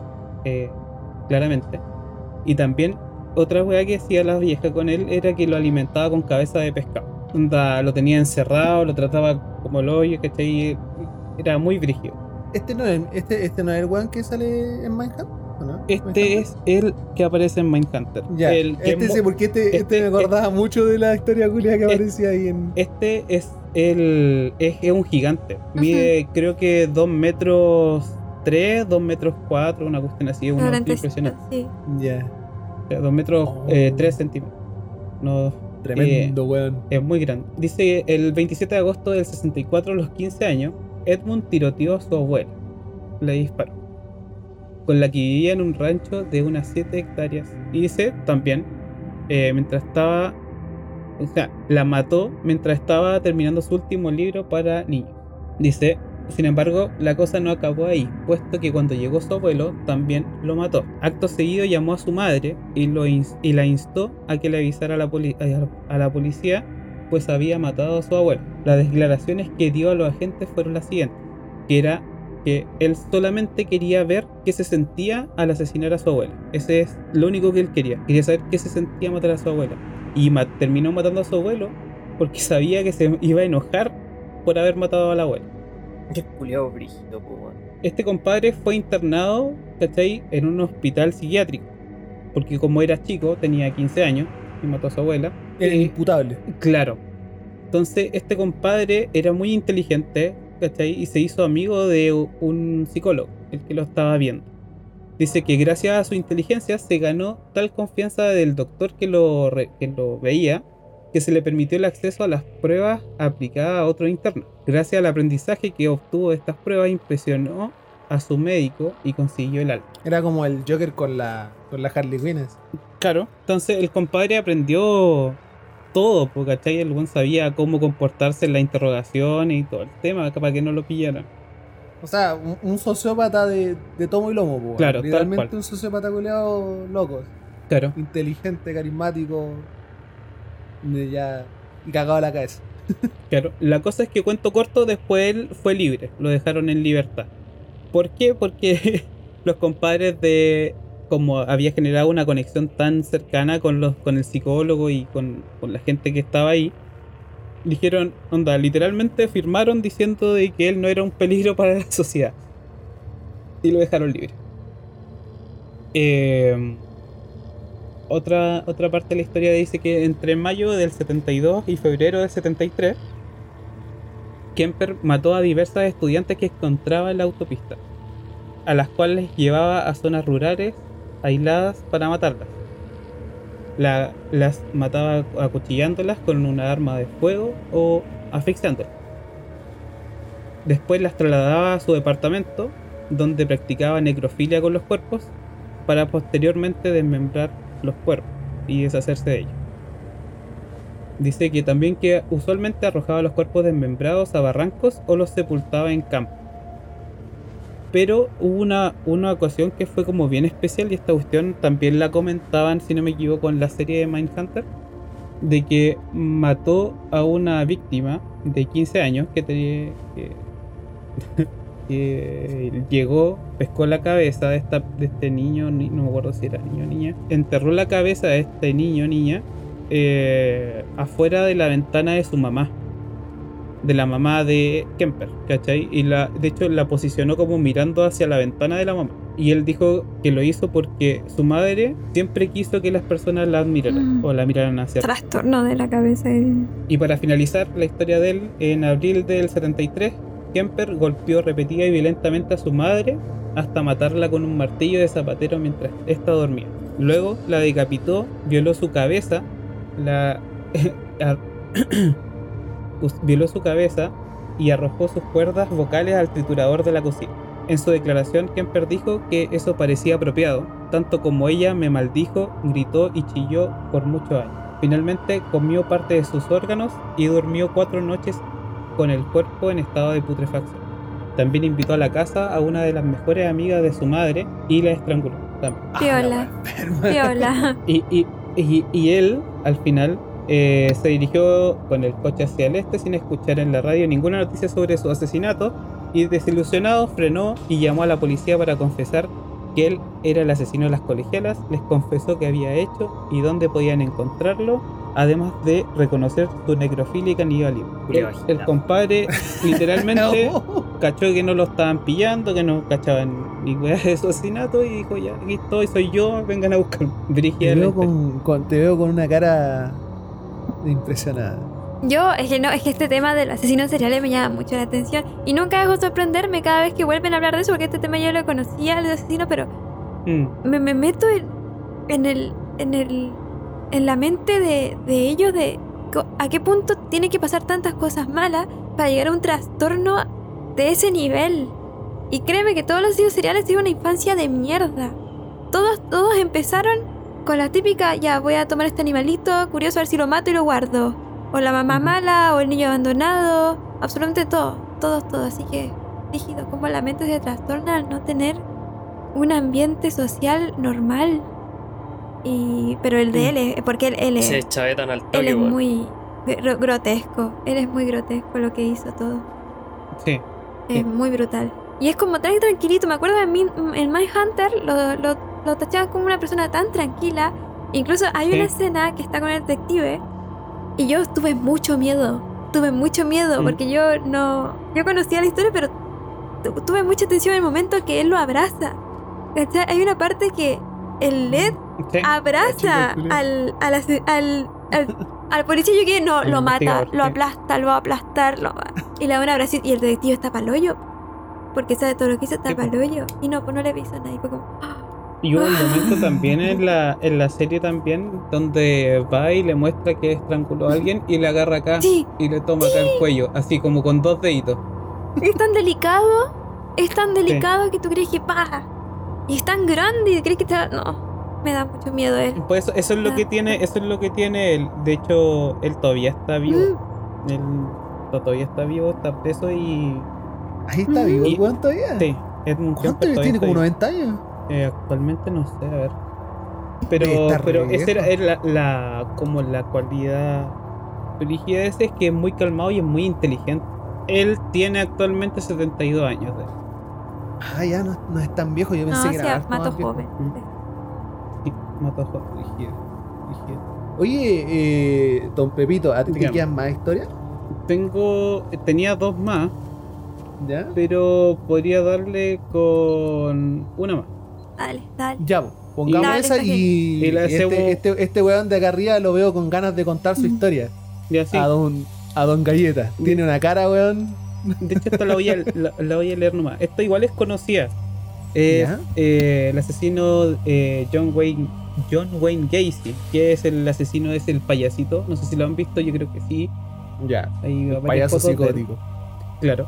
eh, claramente. Y también otra weá que hacía la vieja con él era que lo alimentaba con cabeza de pescado. Onda, lo tenía encerrado, lo trataba como el hoyo, ¿cachai? Era muy brígido. Este no es, este, este no es el weón que sale en Minecraft, ¿o no? Este es el que aparece en Mindhunter. Ya, El que este sí, porque este, este, este- me acordaba mucho de la historia culia que este- aparecía ahí en. Este es el es, es un gigante. Mide creo que 2 metros 3, 2 metros 4, una cuestión así, una impresionante. sí. Ya, 2 metros Oh. 3 centímetros. No, tremendo weón. es muy grande. Dice el 27 de agosto del 64, a los 15 años, Edmund tiroteó a su abuela. Le disparó. Con la que vivía en un rancho de unas 7 hectáreas. Y dice también, eh, mientras estaba. O sea, la mató mientras estaba terminando su último libro para niños. Dice, sin embargo, la cosa no acabó ahí, puesto que cuando llegó su abuelo también lo mató. Acto seguido llamó a su madre y, lo y la instó a que le avisara a la, policía, pues había matado a su abuelo. Las declaraciones que dio a los agentes fueron las siguientes, que era que él solamente quería ver qué se sentía al asesinar a su abuela. Ese es lo único que él quería. Quería saber qué se sentía matar a su abuela. Y terminó matando a su abuelo porque sabía que se iba a enojar por haber matado a la abuela. Qué culiado brígido, po, weón. Este compadre fue internado, ¿cachai? En un hospital psiquiátrico. Porque como era chico, tenía 15 años y mató a su abuela. Era Eh, imputable. Claro. Entonces, este compadre era muy inteligente, ¿cachai? Y se hizo amigo de un psicólogo, el que lo estaba viendo. Dice que gracias a su inteligencia se ganó tal confianza del doctor que lo, que lo veía que se le permitió el acceso a las pruebas aplicadas a otro interno. Gracias al aprendizaje que obtuvo de estas pruebas, impresionó a su médico y consiguió el alta. Era como el Joker con la, con la Harley Quinn. Claro. Entonces el compadre aprendió todo, porque ¿cachai? el buen sabía cómo comportarse en la interrogación y todo el tema, para que no lo pillaran. O sea, un, un sociópata de, de tomo y lomo, po. Claro, cual. un sociópata culeado loco. Claro. Inteligente, carismático. Ya. Cagado la cabeza. Claro. La cosa es que cuento corto, después él fue libre, lo dejaron en libertad. ¿Por qué? Porque los compadres de como había generado una conexión tan cercana con los con el psicólogo y con, con la gente que estaba ahí, dijeron, onda, literalmente firmaron diciendo de que él no era un peligro para la sociedad. Y lo dejaron libre. Eh, otra, otra parte de la historia dice que entre mayo del 72 y febrero del 73, Kemper mató a diversas estudiantes que encontraba en la autopista, a las cuales llevaba a zonas rurales aisladas para matarlas. La- las mataba acuchillándolas con una arma de fuego o asfixiándolas. Después las trasladaba a su departamento, donde practicaba necrofilia con los cuerpos, para posteriormente desmembrar los cuerpos y deshacerse de ellos. Dice que también que usualmente arrojaba los cuerpos desmembrados a barrancos o los sepultaba en campo. Pero hubo una, una ocasión que fue como bien especial y esta cuestión también la comentaban, si no me equivoco, en la serie de Mindhunter, de que mató a una víctima de 15 años que tenía... que- que llegó, pescó la cabeza de, esta, de este niño, ni- no me acuerdo si era niño o niña, enterró la cabeza de este niño o niña eh, afuera de la ventana de su mamá, de la mamá de Kemper, ¿cachai? Y la, de hecho la posicionó como mirando hacia la ventana de la mamá. Y él dijo que lo hizo porque su madre siempre quiso que las personas la admiraran Mm. o la miraran hacia Trastorno de la cabeza. y para finalizar la historia de él, en abril del 73, Kemper golpeó repetida y violentamente a su madre hasta matarla con un martillo de zapatero mientras ésta dormía. Luego la decapitó, violó su cabeza, la violó su cabeza y arrojó sus cuerdas vocales al triturador de la cocina. En su declaración, Kemper dijo que eso parecía apropiado, tanto como ella me maldijo, gritó y chilló por muchos años. Finalmente comió parte de sus órganos y durmió cuatro noches con el cuerpo en estado de putrefacción. También invitó a la casa a una de las mejores amigas de su madre y la estranguló. también. Piola. Piola. Y, y- y- y él, al final, eh, se dirigió con el coche hacia el este sin escuchar en la radio ninguna noticia sobre su asesinato y desilusionado frenó y llamó a la policía para confesar que él era el asesino de las colegialas, les confesó que había hecho y dónde podían encontrarlo, además de reconocer su necrofilia y canibalismo. El, compadre literalmente cachó que no lo estaban pillando, que no cachaban ni weas de asesinato y dijo ya, aquí estoy, soy yo, vengan a buscarme. Te veo, con- te veo con una cara impresionada. Yo, es que no, es que este tema del asesino serial me llama mucho la atención. Y nunca dejo de sorprenderme cada vez que vuelven a hablar de eso, porque este tema yo lo conocía, el asesino, pero Mm, me, me meto en, en el. en el. en la mente de, de ellos de a qué punto tiene que pasar tantas cosas malas para llegar a un trastorno de ese nivel. Y créeme que todos los asesinos seriales tienen una infancia de mierda. Todos, todos empezaron con la típica, ya voy a tomar este animalito, curioso a ver si lo mato y lo guardo. O la mamá mala, o el niño abandonado, absolutamente todo, todos, todo. Así que, rígido, como la mente se trastorna al no tener un ambiente social normal. Y, pero el de él es, porque él, él es, Se chavetan al él toque, es weón. muy gro- grotesco. Él es muy grotesco lo que hizo todo. sí. Es Sí. muy brutal. Y es como tan tranquilito. Me acuerdo en, en Mindhunter lo, lo, lo tachaban como una persona tan tranquila. Incluso hay Sí. una escena que está con el detective. Y yo tuve mucho miedo. Tuve mucho miedo Mm. porque yo no. Yo conocía la historia, pero tu- tuve mucha tensión en el momento que él lo abraza. ¿Cachai? Hay una parte que el LED Sí. abraza Chico, al, al, al, al, al policía. Yo que no, lo mata, lo aplasta, lo va a aplastar. Lo va- Y le da un abrazo y el detective está para el hoyo. Porque sabe todo lo que hizo, está para el hoyo. Y no, pues no le avisó a nadie. Fue como. Y hubo un momento también en la, en la serie también donde va y le muestra que estranguló a alguien y le agarra acá Sí. y le toma acá el cuello, así como con dos deditos. es tan delicado, es tan delicado que tú crees que pa. Y es tan grande y crees que te va- No, me da mucho miedo él. Pues eso, eso es lo que tiene, eso es lo que tiene él. De hecho, él todavía está vivo. Mm, Él todavía está vivo, está preso y Ahí está vivo el Y- weón todavía. sí, Edmund ¿Cuánto Kemper todavía tiene? Como vivo. 90 años. Eh, actualmente no sé, a ver. Pero, pero esa era, la, la- como la cualidad brígida de ese es que es muy calmado y es muy inteligente. Él tiene actualmente 72 años. de- Ah, ya no, no es tan viejo. Yo No, pensé o que era viejo. joven. Sí, mató brígido. Oye, eh, don Pepito, ¿a ti te quedan más historias? Tengo, tenía dos más, ¿Ya? pero podría darle con una más. Dale, dale. Ya, po, pongamos Dale, esa y, Y la este, este, este weón de acá arriba lo veo con ganas de contar su historia. Y así, A don, a don Galleta. Tiene una cara, weón. de hecho, esta la voy a, la, la voy a leer nomás. Esta igual es conocida. Eh, el asesino eh, John Wayne John Wayne Gacy, que es el asesino, es el payasito. No sé si lo han visto, yo creo que sí. Ya. Payaso psicótico. Claro.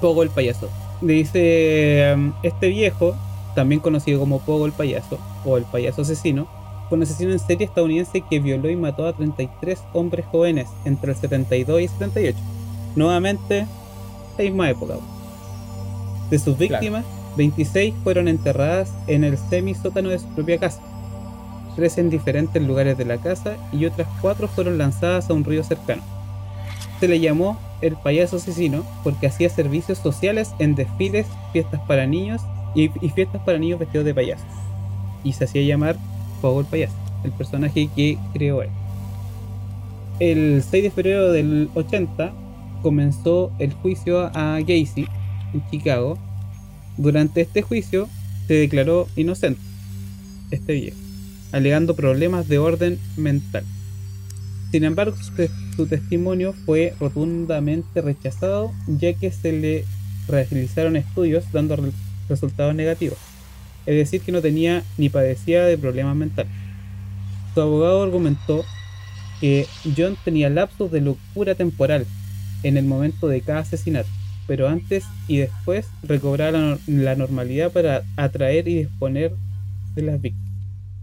Pogo el payaso. Dice, um, este viejo, también conocido como Pogo el payaso, o el payaso asesino, fue un asesino en serie estadounidense que violó y mató a 33 hombres jóvenes entre el 72 y el 78. Nuevamente, la misma época. De sus víctimas, 26 fueron enterradas en el semisótano de su propia casa. Tres en diferentes lugares de la casa y otras cuatro fueron lanzadas a un río cercano. Se le llamó el payaso asesino porque hacía servicios sociales en desfiles, fiestas para niños y, y fiestas para niños vestidos de payaso. Y se hacía llamar Pogo el payaso, el personaje que creó él. El 6 de febrero del 80 comenzó el juicio a Gacy en Chicago. Durante este juicio se declaró inocente este viejo, alegando problemas de orden mental. Sin embargo, su, su testimonio fue rotundamente rechazado, ya que se le realizaron estudios dando resultados negativos. Es decir, que no tenía ni padecía de problemas mentales. Su abogado argumentó que John tenía lapsos de locura temporal en el momento de cada asesinato, pero antes y después recobraba la, la normalidad para atraer y disponer de las víctimas.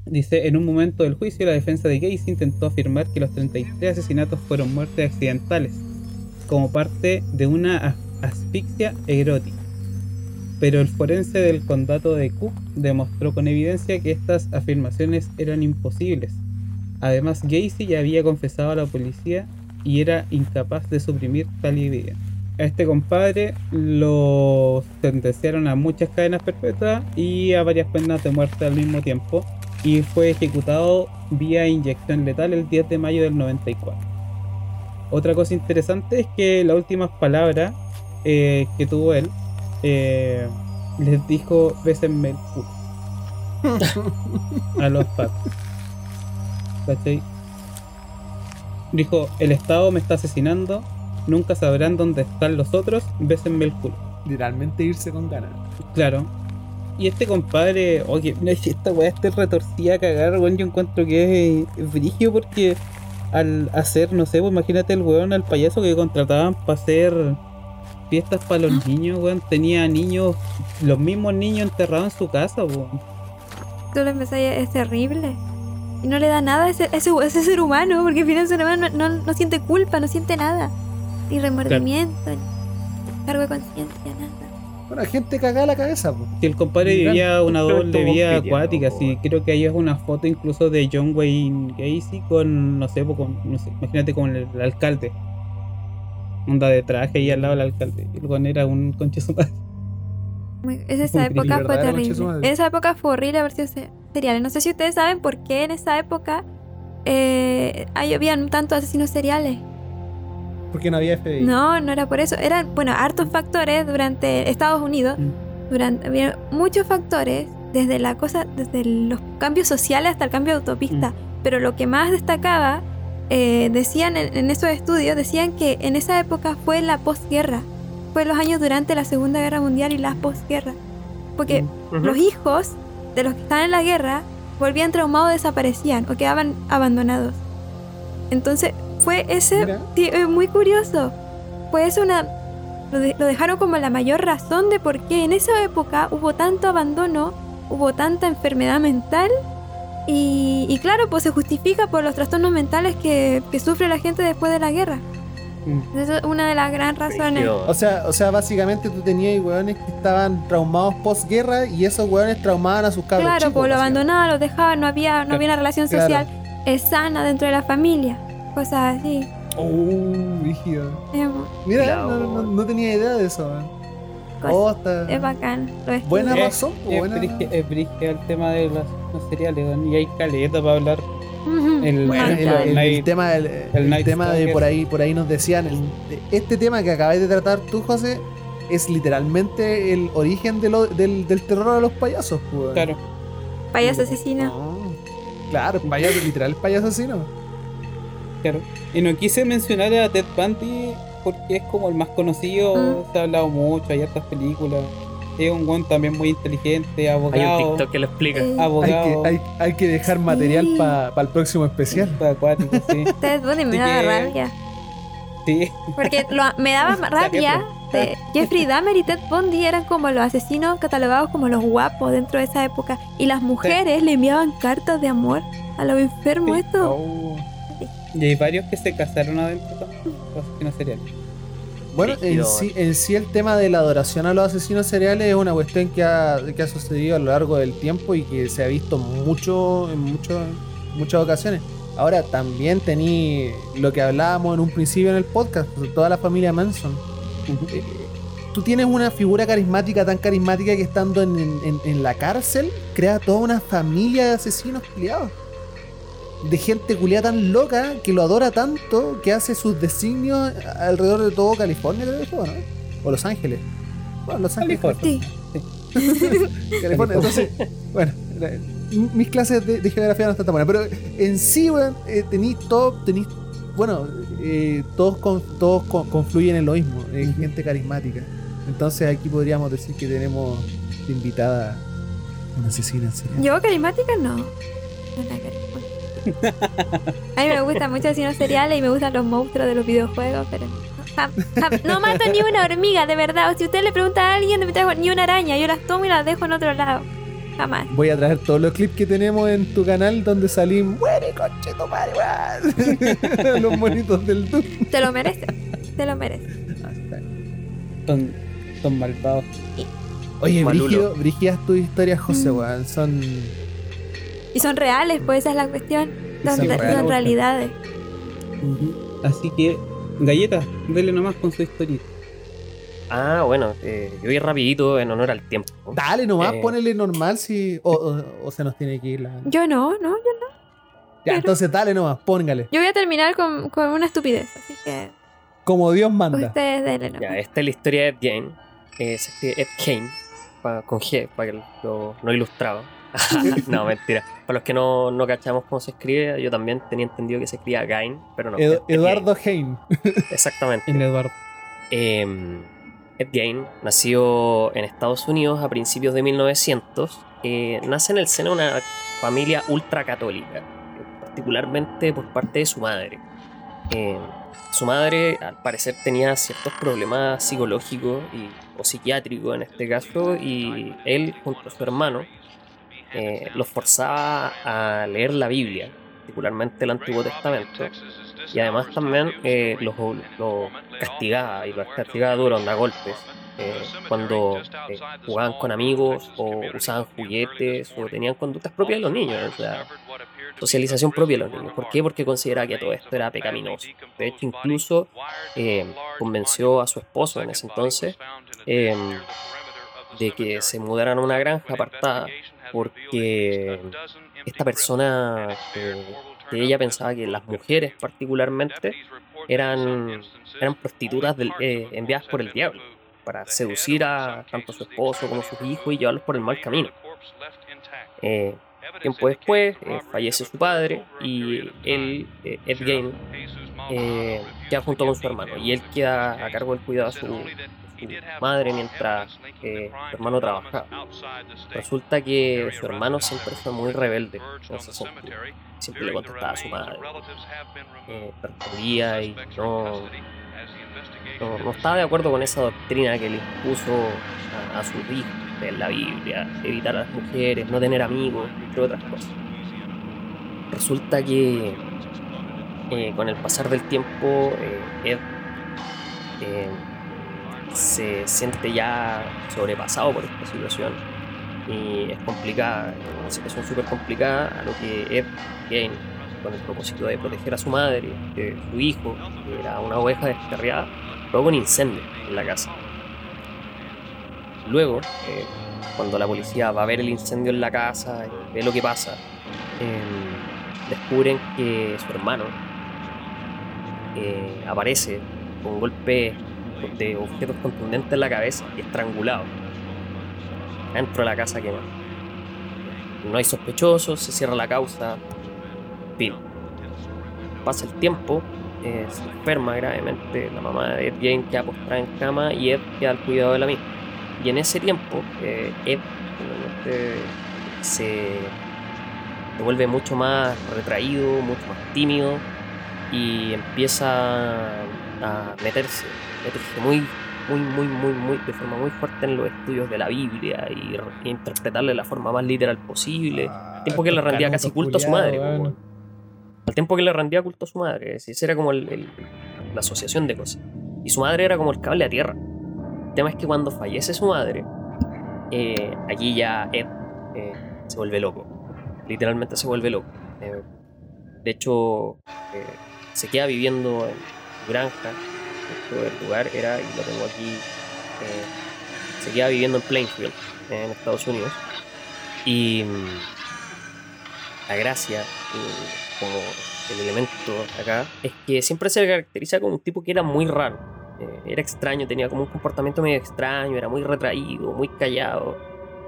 Dice, en un momento del juicio, la defensa de Gacy intentó afirmar que los 33 asesinatos fueron muertes accidentales, como parte de una as- asfixia erótica. Pero el forense del condado de Cook demostró con evidencia que estas afirmaciones eran imposibles. Además, Gacy ya había confesado a la policía y era incapaz de suprimir tal evidencia. A este compadre lo sentenciaron a muchas cadenas perpetuas y a varias penas de muerte al mismo tiempo y fue ejecutado vía inyección letal el 10 de mayo del 94. Otra cosa interesante es que las últimas palabras eh, que tuvo él eh, les dijo bésenme el culo a los patos. ¿Cachai? Dijo, el Estado me está asesinando, nunca sabrán dónde están los otros, bésenme el culo. Literalmente irse con ganas. Claro. Y este compadre, oye, mira, si esta weá esté retorcida a cagar, weón, yo encuentro que es brigio porque al hacer, no sé, pues imagínate el weón, al payaso que contrataban para hacer fiestas para los niños, weón, tenía niños, los mismos niños enterrados en su casa, weón. Tú lo empezás y es terrible. Y no le da nada a ese, ese, ese ser humano, porque al final el ser humano no, no, no siente culpa, no siente nada. Ni remordimiento, ni cargo de conciencia, nada. Bueno, gente cagada la cabeza. Si el compadre vivía una doble piteado, acuática, sí, weón. creo que ahí es una foto incluso de John Wayne Gacy con, no sé, con, no sé, imagínate con el, el alcalde. Onda de traje ahí al lado del alcalde. El weón era un conche su madre. Muy- es- esa época fue terrible. madre. Esa época fue horrible haber sido se- seriales. No sé si ustedes saben por qué en esa época eh, habían tantos asesinos seriales. Porque no había FBI. No, no era por eso. Eran, bueno, hartos factores durante Estados Unidos. Mm. Durante, había muchos factores, desde la cosa, desde los cambios sociales hasta el cambio de autopista. Mm. Pero lo que más destacaba, eh, decían en, en esos estudios, decían que en esa época fue la posguerra. Fue los años durante la Segunda Guerra Mundial y la posguerra. Porque Ujú. los hijos de los que estaban en la guerra volvían traumados, desaparecían o quedaban abandonados. Entonces fue ese sí, es muy curioso. Fue eso una lo, de- lo dejaron como la mayor razón de por qué en esa época hubo tanto abandono, hubo tanta enfermedad mental y, y claro, pues se justifica por los trastornos mentales que, que sufre la gente después de la guerra. Mm. Esa es una de las grandes razones. O sea, o sea, básicamente tú tenías weones que estaban traumados posguerra y esos weones traumaban a sus cabros Claro, chicos, pues lo abandonaban, lo dejaban, no había, no había una relación Claro. social eh, sana dentro de la familia. Cosas así. Oh, rígido. Es, Mira, Claro. no, no- no tenía idea de eso, Oh, está- es bacán. Lo. Buena Es- razón, pues, Es buena. es brige el tema de los, los cereales, weón, y hay caleta para hablar. El- Bueno, el, el- el tema, del- el tema de por ahí, por ahí nos decían, el- este tema que acabáis de tratar tú, José, es literalmente el origen de lo- del, del terror a los payasos, pues. Claro, Payaso asesino. No. Claro, payaso, literal payaso asesino. claro. Y no quise mencionar a Ted Bundy porque es como el más conocido, Mm. se ha hablado mucho, hay hartas películas. Es un buen también muy inteligente, Hay un abogado. TikTok que lo explica. Eh, Hay Abogado. que, hay, hay que dejar material para el próximo especial. acuático, sí. Ted Bundy me daba que- rabia. sí. Porque lo- me daba rabia de Jeffrey Dahmer y Ted Bundy eran como los asesinos catalogados como los guapos dentro de esa época. Y las mujeres le enviaban cartas de amor a los enfermos. Sí. Esto. Oh. Y hay varios que se casaron adentro los asesinos seriales. Bueno, en sí, en sí el tema de la adoración a los asesinos seriales es una cuestión que ha, que ha sucedido a lo largo del tiempo y que se ha visto mucho en mucho, muchas ocasiones. Ahora también tení lo que hablábamos en un principio en el podcast, pues, toda la familia Manson. Eh, Tú tienes una figura carismática tan carismática que estando en, en- en la cárcel crea toda una familia de asesinos culiados. De gente culiada tan loca que lo adora tanto que hace sus designios alrededor de todo California, creo que fue, ¿no? O Los Ángeles. Bueno, Los Ángeles. California. Sí. California. Entonces, bueno, mis clases de, de geografía no están tan buenas, pero en sí, weón, eh, tenéis todo, tenéis, bueno, eh, todos, con, todos con- confluyen en lo mismo, es Ujú. gente carismática. Entonces aquí podríamos decir que tenemos de invitada una asesina en serie. Yo carismática no. No era carismática. A mí me gustan mucho asesinos seriales y me gustan los monstruos de los videojuegos, pero no, jam- jam- no mato ni una hormiga, de verdad. O si usted le pregunta a alguien, no me traigo ni una araña, yo las tomo y las dejo en otro lado. jamás. Voy a traer todos los clips que tenemos en tu canal donde salí muere conche tu madre, weón". Los monitos del Doom. Te lo mereces. Te lo mereces. Son, son malvados. Oye, brígido, brígidas tus historias, José, Mm. weón. Son. Y son reales, pues esa es la cuestión. Son, son re- reales. son realidades. Así que, Galleta, dele nomás con su historia. Ah, bueno, eh, yo voy rapidito en honor al tiempo. Dale nomás, Eh. ponele normal si. O, o- o se nos tiene que ir la. Yo no, no, yo no. Ya, pero- entonces dale nomás, póngale. Yo voy a terminar con, con una estupidez, así que Como Dios manda. ustedes denle nomás. Ya, esta es la historia de Ed Gein. Eh, se escribe Ed Gein, pa- con G, para que lo no ilustrado. no, mentira. Para los que no, no cachamos cómo se escribe, yo también tenía entendido que se escribía Gain, pero no. Ed- Eduardo. Gein. Exactamente. El Eduardo. Eh, Ed Gein nació en Estados Unidos a principios de 1900. eh, nace en el seno de una familia ultracatólica, particularmente por parte de su madre. Eh, su madre, al parecer, tenía ciertos problemas psicológicos y, o psiquiátricos en este caso, y él, junto a su hermano, eh, los forzaba a leer la Biblia, particularmente el Antiguo Testamento, y además también eh, los, castigaba, y los castigaba duro, onda golpes, eh, cuando eh, jugaban con amigos o usaban juguetes o tenían conductas propias de los niños, o sea, socialización propia de los niños. ¿Por qué? Porque consideraba que todo esto era pecaminoso. De hecho, incluso eh, convenció a su esposo en ese entonces eh, de que se mudaran a una granja apartada porque esta persona eh, ella pensaba que las mujeres particularmente eran, eran prostitutas del- eh, enviadas por el diablo para seducir a tanto su esposo como sus hijos y llevarlos por el mal camino. Eh, tiempo después eh, fallece su padre y él, eh, Ed Gein, eh, queda junto con su hermano y él queda a cargo del cuidado de su, su madre mientras eh, su hermano trabajaba. Resulta que su hermano siempre fue muy rebelde en ese sentido. Siempre le contestaba a su madre. Eh, perseguía y no, no, no estaba de acuerdo con esa doctrina que le impuso a, a sus hijos, leer la Biblia, evitar a las mujeres, no tener amigos, entre otras cosas. Resulta que eh, con el pasar del tiempo, eh, Ed eh, se siente ya sobrepasado por esta situación y es complicada, es una situación súper complicada a lo que Ed Gein, con el propósito de proteger a su madre, su hijo, que era una oveja desterrada, provoca un incendio en la casa. Luego, eh, cuando la policía va a ver el incendio en la casa y ve lo que pasa, eh, descubren que su hermano eh, aparece con golpes de objetos contundentes en la cabeza y estrangulado dentro de la casa quemada. No hay sospechosos, se cierra la causa. Fin. Pasa el tiempo, eh, se enferma gravemente, la mamá de Ed Jane queda postrada en cama y Ed queda al cuidado de la misma. Y en ese tiempo, eh, Ed finalmente se, se vuelve mucho más retraído, mucho más tímido y empieza a meterse, meterse muy, muy, muy, muy, muy, de forma muy fuerte en los estudios de la Biblia y, e interpretarle de la forma más literal posible. tiempo que le rendía casi culto a su madre. Al tiempo que le rendía culto a su madre. Esa era como el- el- la asociación de cosas. Y su madre era como el cable a tierra. El tema es que cuando fallece su madre, eh, aquí ya Ed eh, se vuelve loco. Literalmente se vuelve loco. Eh, de hecho, eh, se queda viviendo en su granja. El lugar era, y lo tengo aquí, eh, se queda viviendo en Plainfield, en Estados Unidos. Y mm, la gracia, y como el elemento acá, es que siempre se caracteriza como un tipo que era muy raro. Eh, era extraño, tenía como un comportamiento medio extraño, era muy retraído, muy callado,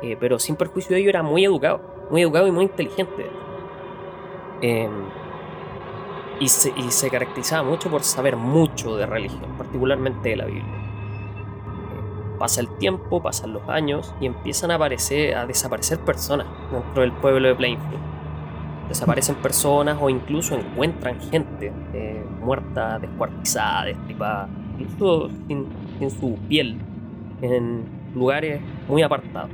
eh, pero sin perjuicio de ello era muy educado, muy educado y muy inteligente. Em, y, se, y se caracterizaba mucho por saber mucho de religión, particularmente de la Biblia. Eh, pasa el tiempo, pasan los años y empiezan a, aparecer, a desaparecer personas dentro del pueblo de Plainfield. Desaparecen personas o incluso encuentran gente eh, muerta, descuartizada, destripada, incluso sin, sin su piel, en lugares muy apartados.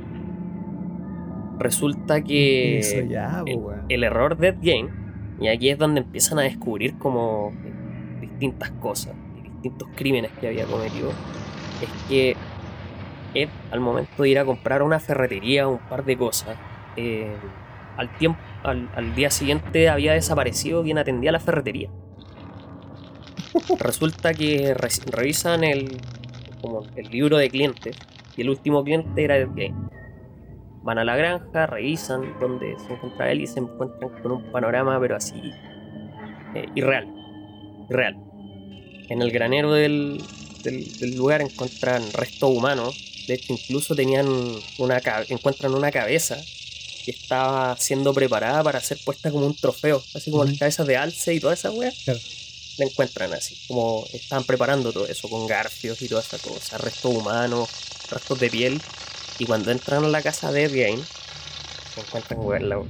resulta que ya, el, weón. el error de Ed Gein, y aquí es donde empiezan a descubrir como distintas cosas, distintos crímenes que había cometido, es que Ed, al momento de ir a comprar una ferretería un par de cosas, eh, al, tiempo, al, día siguiente había desaparecido quien atendía la ferretería. Resulta que re- revisan el, como el libro de clientes y el último cliente era Ed Gein. Van a la granja, revisan dónde se encuentra él y se encuentran con un panorama, pero así eh, irreal. Irreal. En el granero del, del- del lugar encuentran restos humanos. De hecho, incluso tenían una encuentran una cabeza que estaba siendo preparada para ser puesta como un trofeo, así como las cabezas de alce y toda esa wea. Claro. La encuentran así, como estaban preparando todo eso con garfios y toda esa cosa, restos humanos, restos de piel. Y cuando entran a la casa de Ed Gein, encuentran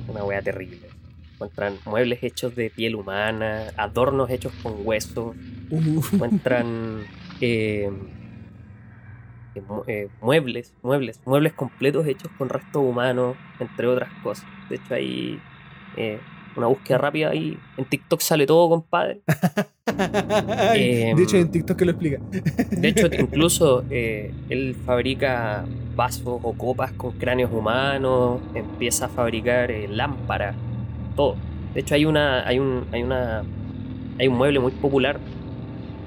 una wea terrible. Encuentran muebles hechos de piel humana, adornos hechos con huesos, Uf. encuentran eh, eh, eh, muebles, muebles, muebles completos hechos con restos humanos, entre otras cosas. De hecho, hay eh, una búsqueda rápida y en TikTok sale todo, compadre. Em, de hecho, en TikTok que lo explica. De hecho, incluso eh, él fabrica vasos o copas con cráneos humanos, empieza a fabricar eh, lámparas, todo. De hecho, hay una, hay un, hay una, hay un mueble muy popular,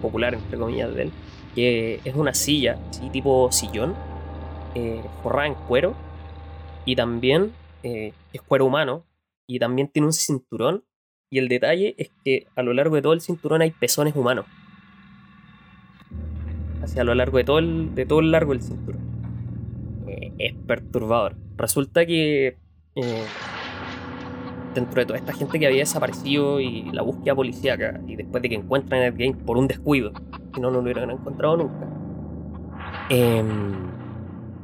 popular entre comillas de él, que es una silla, así tipo sillón, eh, forrada en cuero y también es cuero humano y también tiene un cinturón. Y el detalle es que a lo largo de todo el cinturón hay pezones humanos hacia lo largo de todo el, de todo el largo cinturón. Eh, es perturbador. Resulta que eh, dentro de toda esta gente que había desaparecido y la búsqueda policíaca, y después de que encuentran Ed Gein por un descuido, si no, no lo hubieran encontrado nunca, em,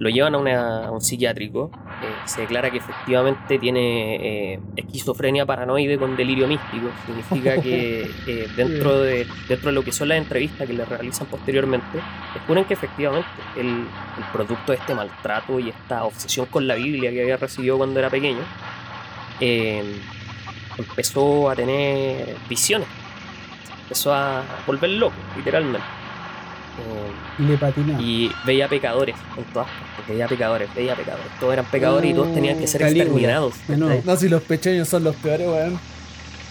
lo llevan a, una- a un psiquiátrico. eh, se declara que efectivamente tiene eh, esquizofrenia paranoide con delirio místico. Significa que eh, dentro, de, dentro de lo que son las entrevistas que le realizan posteriormente, descubren que efectivamente el, el producto de este maltrato y esta obsesión con la Biblia que había recibido cuando era pequeño, empezó a tener visiones. Empezó a volver loco, literalmente. Eh, Le patinaba. y veía pecadores en todas partes, veía pecadores, veía pecadores. Todos eran pecadores y todos tenían que ser Calígula. exterminados. Nuevo. ¿cachai? No, si los pequeños son los peores, weón.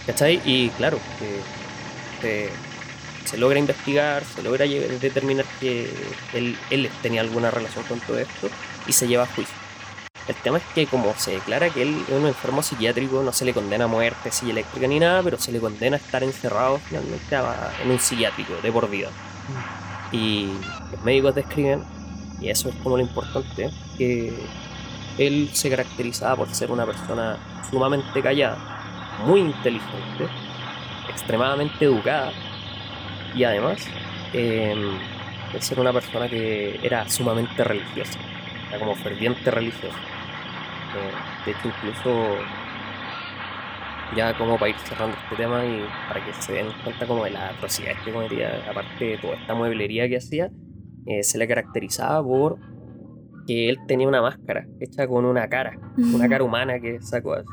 ¿Cachai? Y claro, eh, se, se logra investigar, se logra determinar que él, él tenía alguna relación con todo esto y se lleva a juicio. El tema es que como se declara que él es un enfermo psiquiátrico, no se le condena a muerte, silla eléctrica ni nada, pero se le condena a estar encerrado finalmente a- en un psiquiátrico de por vida. Y los médicos describen, y eso es como lo importante, que él se caracterizaba por ser una persona sumamente callada, muy inteligente, extremadamente educada y además eh, ser una persona que era sumamente religiosa, era como ferviente religiosa. Eh, de hecho, incluso ya como para ir cerrando este tema y para que se den cuenta como de las atrocidades que cometía, aparte de toda esta mueblería que hacía, eh, se le caracterizaba por que él tenía una máscara hecha con una cara, una cara humana que sacó así.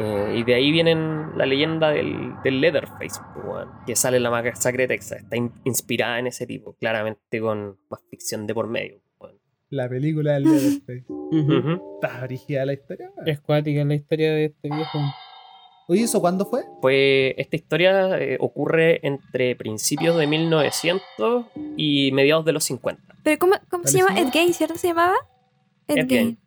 Eh, y de ahí vienen la leyenda del, del Leatherface, pues, que sale en la masacre de Texas. Está in- inspirada en ese tipo, claramente con más ficción de por medio. La película del Leatherface. Ujú. Ujú. Está original la historia. Es cuática la historia de este viejo. Oye, ¿eso cuándo fue? Pues esta historia eh, ocurre entre principios de 1900 y mediados de los 50. Pero ¿cómo, cómo se llama? Ed Gein, ¿cierto? ¿Se llamaba? Ed, Ed Gein.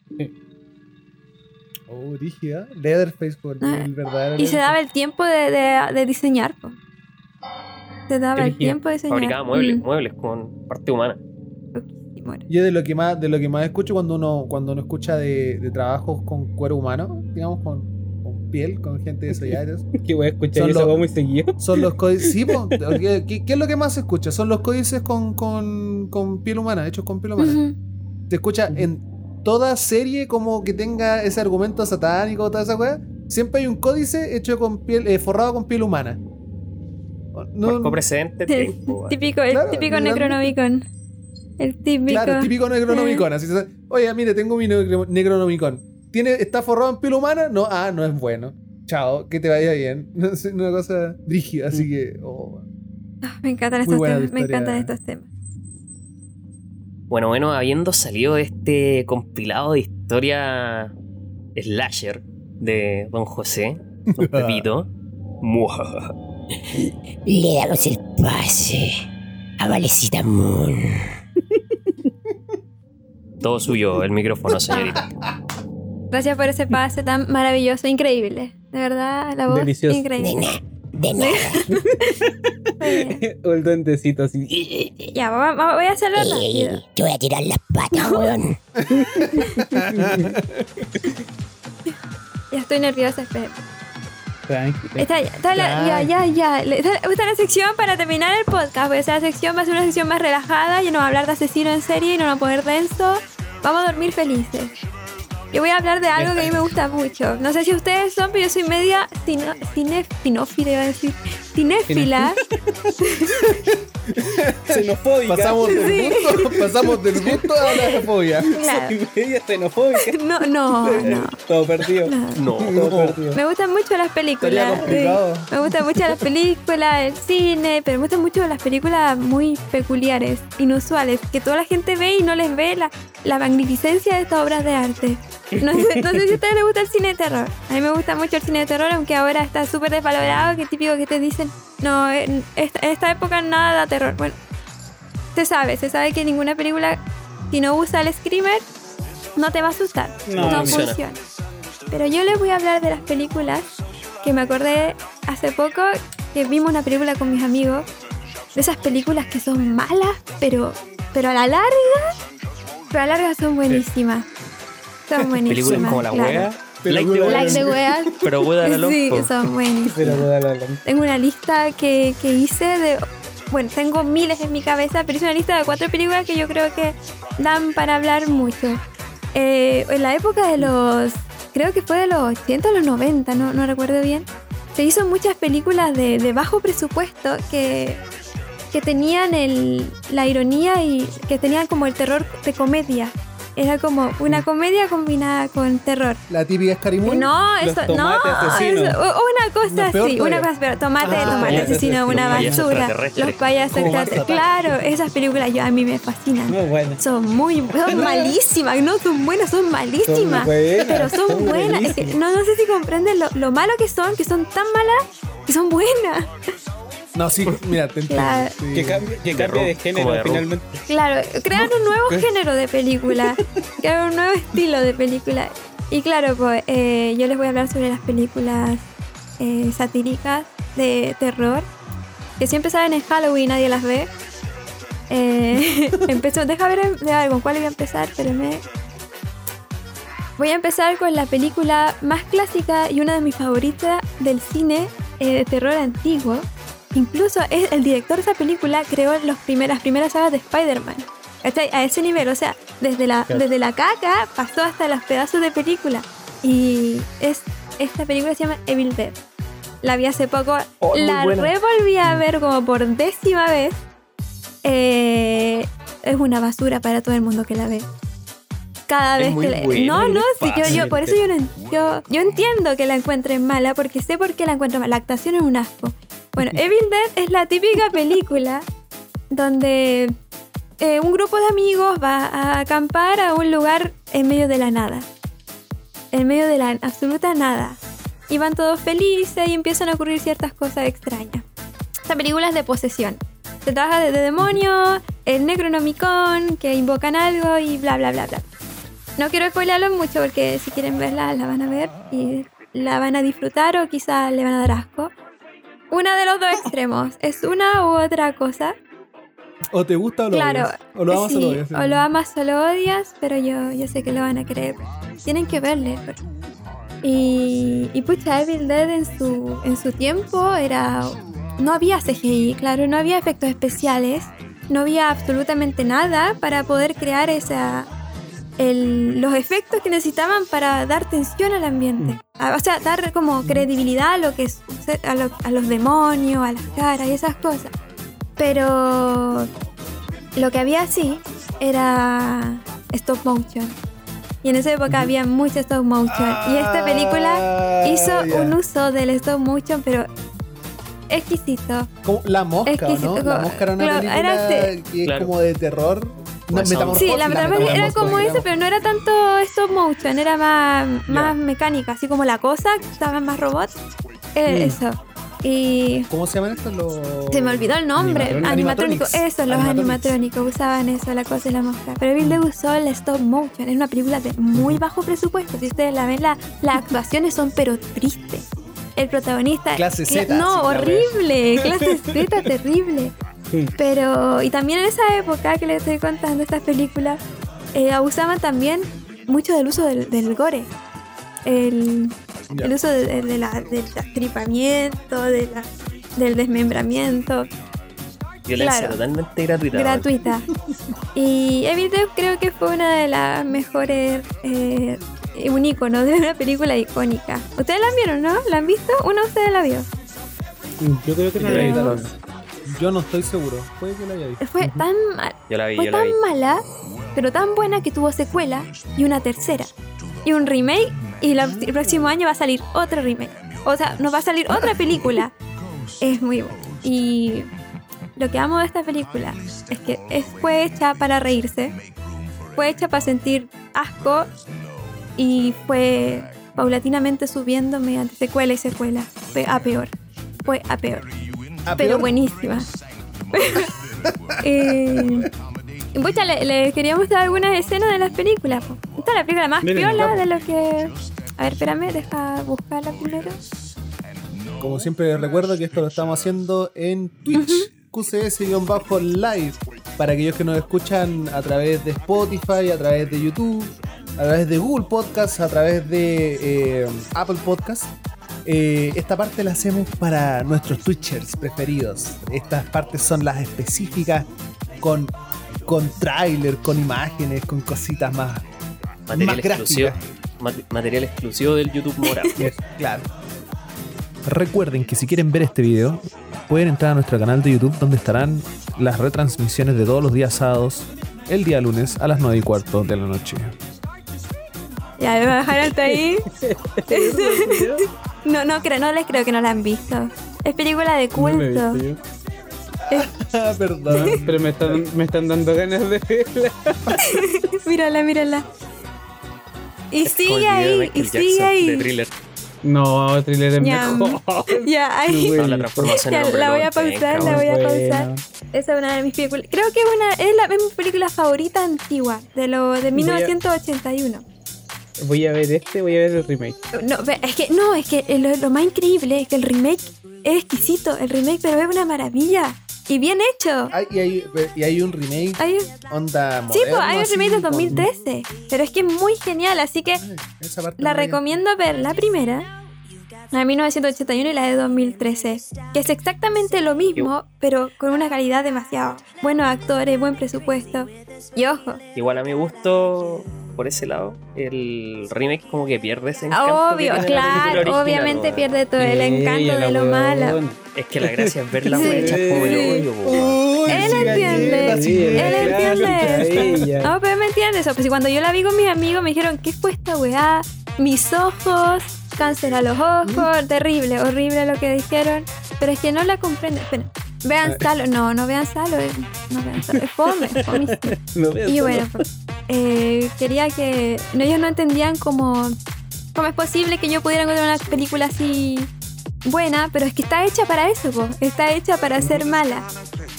Oh, rígida. Leatherface por Ah, el verdadero. Y se daba el tiempo de, de, de diseñar. po. Se daba el tiempo de diseñar. Fabricaba muebles, Mm. muebles con parte humana. Y bueno. Yo de lo que más, de lo que más escucho cuando uno, cuando uno escucha de, de trabajos con cuero humano, digamos, con piel, con gente desollada todo eso, Que voy a escuchar Son eso muy seguido. son los códices. Sí, ¿qué, qué- qué es lo que más se escucha? Son los códices con, con, con piel humana, hechos con piel humana. Ujú. Se escucha en toda serie como que tenga ese argumento satánico, toda esa weá. Siempre hay un códice hecho con piel, eh, forrado con piel humana. No- tiempo, weón. Típico, el Claro, típico. Necronomicon. El típico. Claro, típico Necronomicon. Así Oye, mire, tengo mi necro- Necronomicon. ¿Tiene, ¿Está forrado en piel humana? No, ah, no es bueno. Chao, que te vaya bien. No sé, una cosa rígida, así que. oh. Ah, me encantan estos temas. Me encantan estos temas. Bueno, bueno, habiendo salido este compilado de historia slasher de Don José, Don Pepito. Le damos el pase a Valecita Moon. Todo suyo, el micrófono, señorita. Gracias por ese pase tan maravilloso, increíble. De verdad, la voz Delicioso. De increíble. nada, de nada. El duendecito así. Ya, voy a hacerlo rápido. Te voy a tirar las patas, weón. Ya estoy nerviosa, espera. Tranqui. Esta, esta la- ya, ya, ya. Esta, esta es la sección para terminar el podcast. Porque esta sección va a ser una sección más relajada. Y no va a hablar de asesino en serie y no va a poner denso. Vamos a dormir felices. Yo voy a hablar de algo que a mí me gusta mucho. No sé si ustedes son, pero yo soy media cine, cine, cinófila, iba a decir. Cinéfila. Xenofóbica. Pasamos del Sí. gusto, pasamos del gusto a la fobia. Claro. Soy media xenofóbica. No, no, no. Todo perdido. no. No. Todo perdido. Me gustan mucho las películas. sí. Me gustan mucho las películas, el cine, pero me gustan mucho las películas muy peculiares, inusuales, que toda la gente ve y no les ve la, la magnificencia de estas obras de arte. No sé, no sé si a ustedes les gusta el cine de terror. A mí me gusta mucho el cine de terror, aunque ahora está súper desvalorado, que típico que te dicen, no, en esta, en esta época nada da terror. Bueno, se sabe, se sabe que ninguna película, si no usa el screamer, no te va a asustar. No, No, funciona. funciona. Pero yo les voy a hablar de las películas que me acordé hace poco que vimos una película con mis amigos. De esas películas que son malas, pero, pero a la larga, pero a la larga son buenísimas. Son buenísimas. Películas como La claro. Wea. Pero Like Wea- the Like the Weas. Pero Wea la Sí, son buenísimas. Tengo una lista que, que hice de. Bueno, tengo miles en mi cabeza, pero hice una lista de cuatro películas que yo creo que dan para hablar mucho. Eh, en la época de los. Creo que fue de los 80 o los 90, no, no recuerdo bien. Se hizo muchas películas de, de bajo presupuesto que, que tenían el, la ironía y que tenían como el terror de comedia. Era como una comedia combinada con terror. La típica Scary No, Los eso, no, eso- una cosa así, una cosa, pero tomate, Ah, tomate asesino, una basura. Los payasos extraterrestres. Claro, esas películas yo, a mí me fascinan. Muy buena. Son muy, son malísimas, no son buenas, son malísimas. Son buenas, pero son, son buenas. Es que no, no sé si comprenden lo, lo malo que son, que son tan malas que son buenas. No, sí, mira, te entiendo. Claro. sí. Que cambie, que De cambie de rock, género de finalmente. Claro, crean un nuevo género de película, crean un nuevo estilo de película. Y claro, pues eh, yo les voy a hablar sobre las películas eh, satíricas de terror, que siempre salen en Halloween y nadie las ve. Eh, empezó, deja ver de algo, ¿cuál voy a empezar? Espérenme. Voy a empezar con la película más clásica y una de mis favoritas del cine eh, de terror antiguo. Incluso es, el director de esa película creó los primer- las primeras sagas de Spider-Man. A ese nivel, o sea, desde la, Claro. desde la caca pasó hasta los pedazos de película. Y es, esta película se llama Evil Dead. La vi hace poco, Oh, la revolví a ver como por décima vez. Eh, es una basura para todo el mundo que la ve. Cada vez que la- No, no, sí, yo, yo, por eso yo, no yo, yo entiendo que la encuentren mala, porque sé por qué la encuentro mala. La actuación es un asco. Bueno, Evil Dead es la típica película donde eh, un grupo de amigos va a acampar a un lugar en medio de la nada. En medio de la absoluta nada. Y van todos felices y empiezan a ocurrir ciertas cosas extrañas. Esta película es de posesión. Se trabaja de, de demonios, el Necronomicon, que invocan algo y bla bla bla bla. No quiero spoilerlo mucho porque si quieren verla la van a ver y la van a disfrutar o quizá le van a dar asco. Una de los dos extremos. Es una u otra cosa. O te gusta o lo Claro, odias. O lo amas o lo odias. o lo amas o lo odias, pero yo, yo sé que lo van a querer. Tienen que verle. pero- Y, y pucha, Evil Dead en su, en su tiempo era... No había CGI, claro, no había efectos especiales, no había absolutamente nada para poder crear esa, el- los efectos que necesitaban para dar tensión al ambiente. A- o sea, dar como credibilidad a lo que es, a, lo- a los demonios, a las caras y esas cosas. Pero lo que había así era stop motion. Y en esa época había mucho stop motion. y esta película Ah, hizo un uso del stop motion, pero exquisito. Como La mosca, Exquisito, ¿no? La como- mosca era una claro, película era este- que es Claro. como de terror. No, Pues metamorfosis, Sí, la verdad era metamorfosis, como eso, pero no era tanto stop motion, era más, más mecánica, así como la cosa, que estaba más robot. Eh, Mm. Eso. Y ¿Cómo se llaman estos? Los... se me olvidó el nombre. Animatrónico. Eso, los animatrónicos usaban eso, la cosa y la mosca. Pero Bill le usó el stop motion. Es una película de muy bajo presupuesto. Si ustedes la ven, la- las actuaciones son pero tristes. El protagonista. Clase cla- Z, No, horrible. Clase Z, terrible. Sí. Pero, y también en esa época que les estoy contando estas películas, eh, abusaban también mucho del uso del, del gore. El, el uso de, de- de la, del astripamiento, de la- del desmembramiento, Violencia Claro. totalmente gratuita. gratuita. Y Evil Dead creo que fue una de las mejores, eh, un icono de una película icónica. ¿Ustedes la vieron, no? ¿La han visto? ¿Uno de ustedes la vio? Yo creo que no la he visto. Yo no estoy seguro. Puede que la haya visto. Fue tan mal, Yo la vi, Fue yo la vi. tan mala, pero tan buena que tuvo secuela y una tercera. Y un remake, y la- el próximo año va a salir otro remake. O sea, nos va a salir otra película. Es muy buena. Y lo que amo de esta película es que es- fue hecha para reírse, fue hecha para sentir asco y fue paulatinamente subiendo mediante secuela y secuela. Fue a peor. Fue a peor pero peor. buenísima. eh, pucha, le, le quería mostrar algunas escenas de las películas. Esta es la película más Miren, piola de lo que. A ver, espérame, deja buscarla primero. Como siempre les recuerdo que esto lo estamos haciendo en Twitch, QCS-live, para aquellos que nos escuchan a través de Spotify, a través de YouTube, a través de Google Podcast, a través de eh, Apple Podcast. Eh, esta parte la hacemos para nuestros Twitchers preferidos. Estas partes son las específicas con, con tráiler, con imágenes, con cositas más, Material más exclusivo. gráficas. Material exclusivo del YouTube Mora. Claro. Recuerden que si quieren ver este video, pueden entrar a nuestro canal de YouTube donde estarán las retransmisiones de todos los días sábados, el día lunes a las 9 y cuarto de la noche. Ya, me voy a dejar alto ahí. no, no, creo, no les creo que no la han visto. Es película de No la he culto. visto yo. Ah, perdón. Pero me están, me están dando ganas de verla. mírala, mírala. Y Es sigue ahí, y Jackson sigue ahí. thriller. No, thriller es Ya. mejor. Ya, ahí. No, la transformación la voy a pausar, la voy a Bueno. pausar. Esa es una de mis películas. Creo que es una es la es mi película favorita antigua de lo de 1981. Voy a ver este, voy a ver el remake. No, ve, es que no, es que lo, lo más increíble es que el remake es exquisito, el remake pero es una maravilla y bien hecho. Hay- y, hay, y hay un remake Hay, onda sí, pues hay un remake de con- 2013, pero es que es muy genial, así que Ay, esa parte la recomiendo ver la primera, la de 1981 y la de 2013, que es exactamente lo mismo, pero con una calidad demasiado. Buenos actores, buen presupuesto. Y ojo, Igual a mi gusto, por ese lado, el remake como que pierde ese encanto. obvio, claro, original, obviamente weón. pierde todo el encanto de lo malo. Es que la gracia es ver la Sí. hecha como weón. Uy, Él sí, entiende. sí, Él Él entiende. No, pero me entiende eso. Pues si cuando yo la vi con mis amigos me dijeron, ¿qué fue esta weá? Mis ojos, cáncer a los ojos, terrible, horrible lo que dijeron. Pero es que no la comprenden. Espera, vean Salo. No, no vean Salo. eh, No vean Salo. Es fome, es. No veas Y bueno, pues, eh, quería que. no, ellos no entendían cómo. cómo es posible que yo pudiera encontrar una película así buena, pero es que está hecha para eso, po. está hecha para ser mala.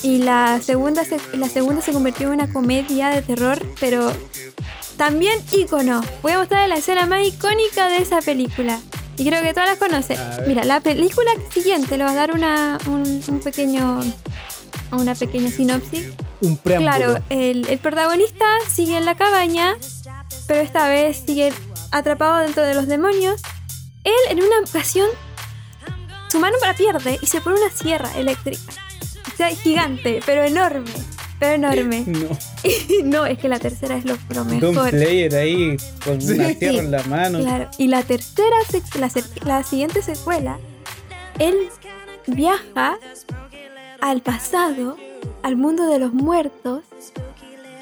Y la segunda, se, la segunda se convirtió en una comedia de terror, pero también ícono. Voy a mostrar la escena más icónica de esa película. Y creo que todas las ver. Mira, la película siguiente le va a dar una, un, un pequeño. una pequeña sinopsis. Un preámbulo. Claro, el, el protagonista sigue en la cabaña, pero esta vez sigue atrapado dentro de los demonios. Él en una ocasión su mano la pierde y se pone una sierra eléctrica. O sea, gigante, pero enorme, pero enorme. No, no, es que la tercera es lo, mejor. player ahí con Sí. una sierra en la mano. Claro, y la tercera, la, siguiente secuela, él viaja al pasado, al mundo de los muertos,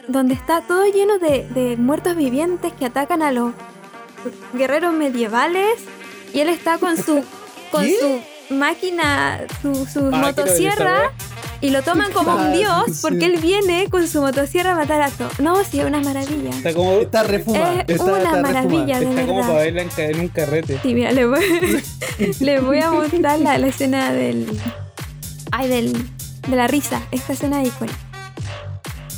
donde está todo lleno de, de muertos vivientes que atacan a los guerreros medievales y él está con su con ¿Qué? su máquina, su, su Ah, motosierra. Y lo toman como un dios sí. porque él viene con su motosierra a matar a todos. No, sí, es una maravilla. Está como, Está refumada. Es está, una está maravilla, de está como verdad. para verla en, un carrete. Sí, mira, le voy, le voy a mostrar la, la escena del. Ay, del. De la risa. Esta escena icónica.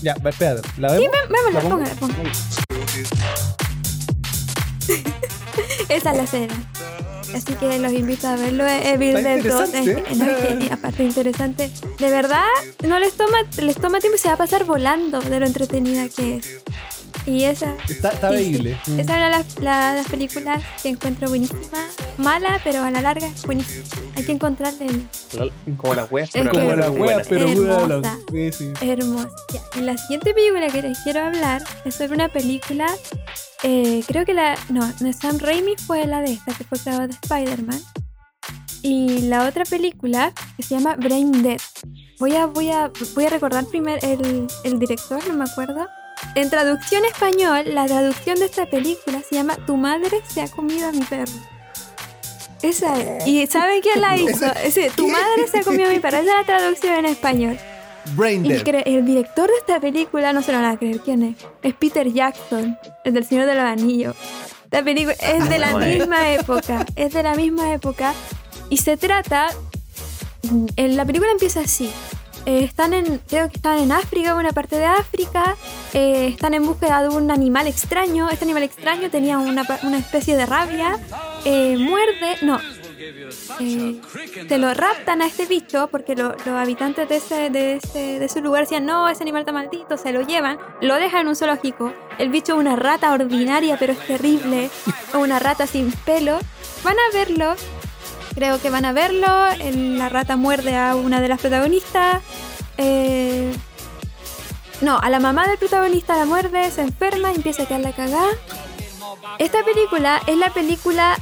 Ya, va, espérate. ¿La vemos? Vámonos, ¿La pongo? póngala, póngala. Esa es la escena. Así que los invito a verlo. Evil Está Dead 2 es, es que, aparte interesante. De verdad, no les toma, les toma tiempo y se va a pasar volando de lo entretenida que es. Y esa. Está, está sí, veíble. sí. Esa es una de las, la- las películas que encuentro buenísima. Mala, pero a la larga es buenísima. Hay que encontrarle Como las weas, pero Como las la weas pero Hermosa. Sí, hermosa. Ya, Y la siguiente película que les quiero hablar es sobre una película. eh, creo que la. No, no Sam Raimi fue la de esta, que fue la de Spider-Man. Y la otra película que se llama Brain Dead. Voy a, voy a, voy a recordar primero el, el director, no me acuerdo. En traducción español, la traducción de esta película se llama Tu madre se ha comido a mi perro. Esa es. ¿Y sabe quién la hizo? Ese, tu madre se ha comido a mi perro. Esa es la traducción en español. El director de esta película, no se lo van a creer quién es. Es Peter Jackson, el del Señor de los Anillos. La película es de la eh. misma época. Es de la misma época. Y se trata. la película empieza así. Eh, están en. Creo que están en África, una parte de África. eh, están en búsqueda de un animal extraño. Este animal extraño tenía una, una especie de rabia. eh, muerde. No. eh, se lo raptan a este bicho porque lo- los habitantes de ese, de, ese, de ese lugar decían, no, ese animal está maldito, se lo llevan, lo dejan en un zoológico. El bicho es una rata ordinaria, pero es terrible, una rata sin pelo. Van a verlo, creo que van a verlo, la rata muerde a una de las protagonistas. eh, no, a la mamá del protagonista la muerde, se enferma y empieza a quedar la cagada. Esta película es la película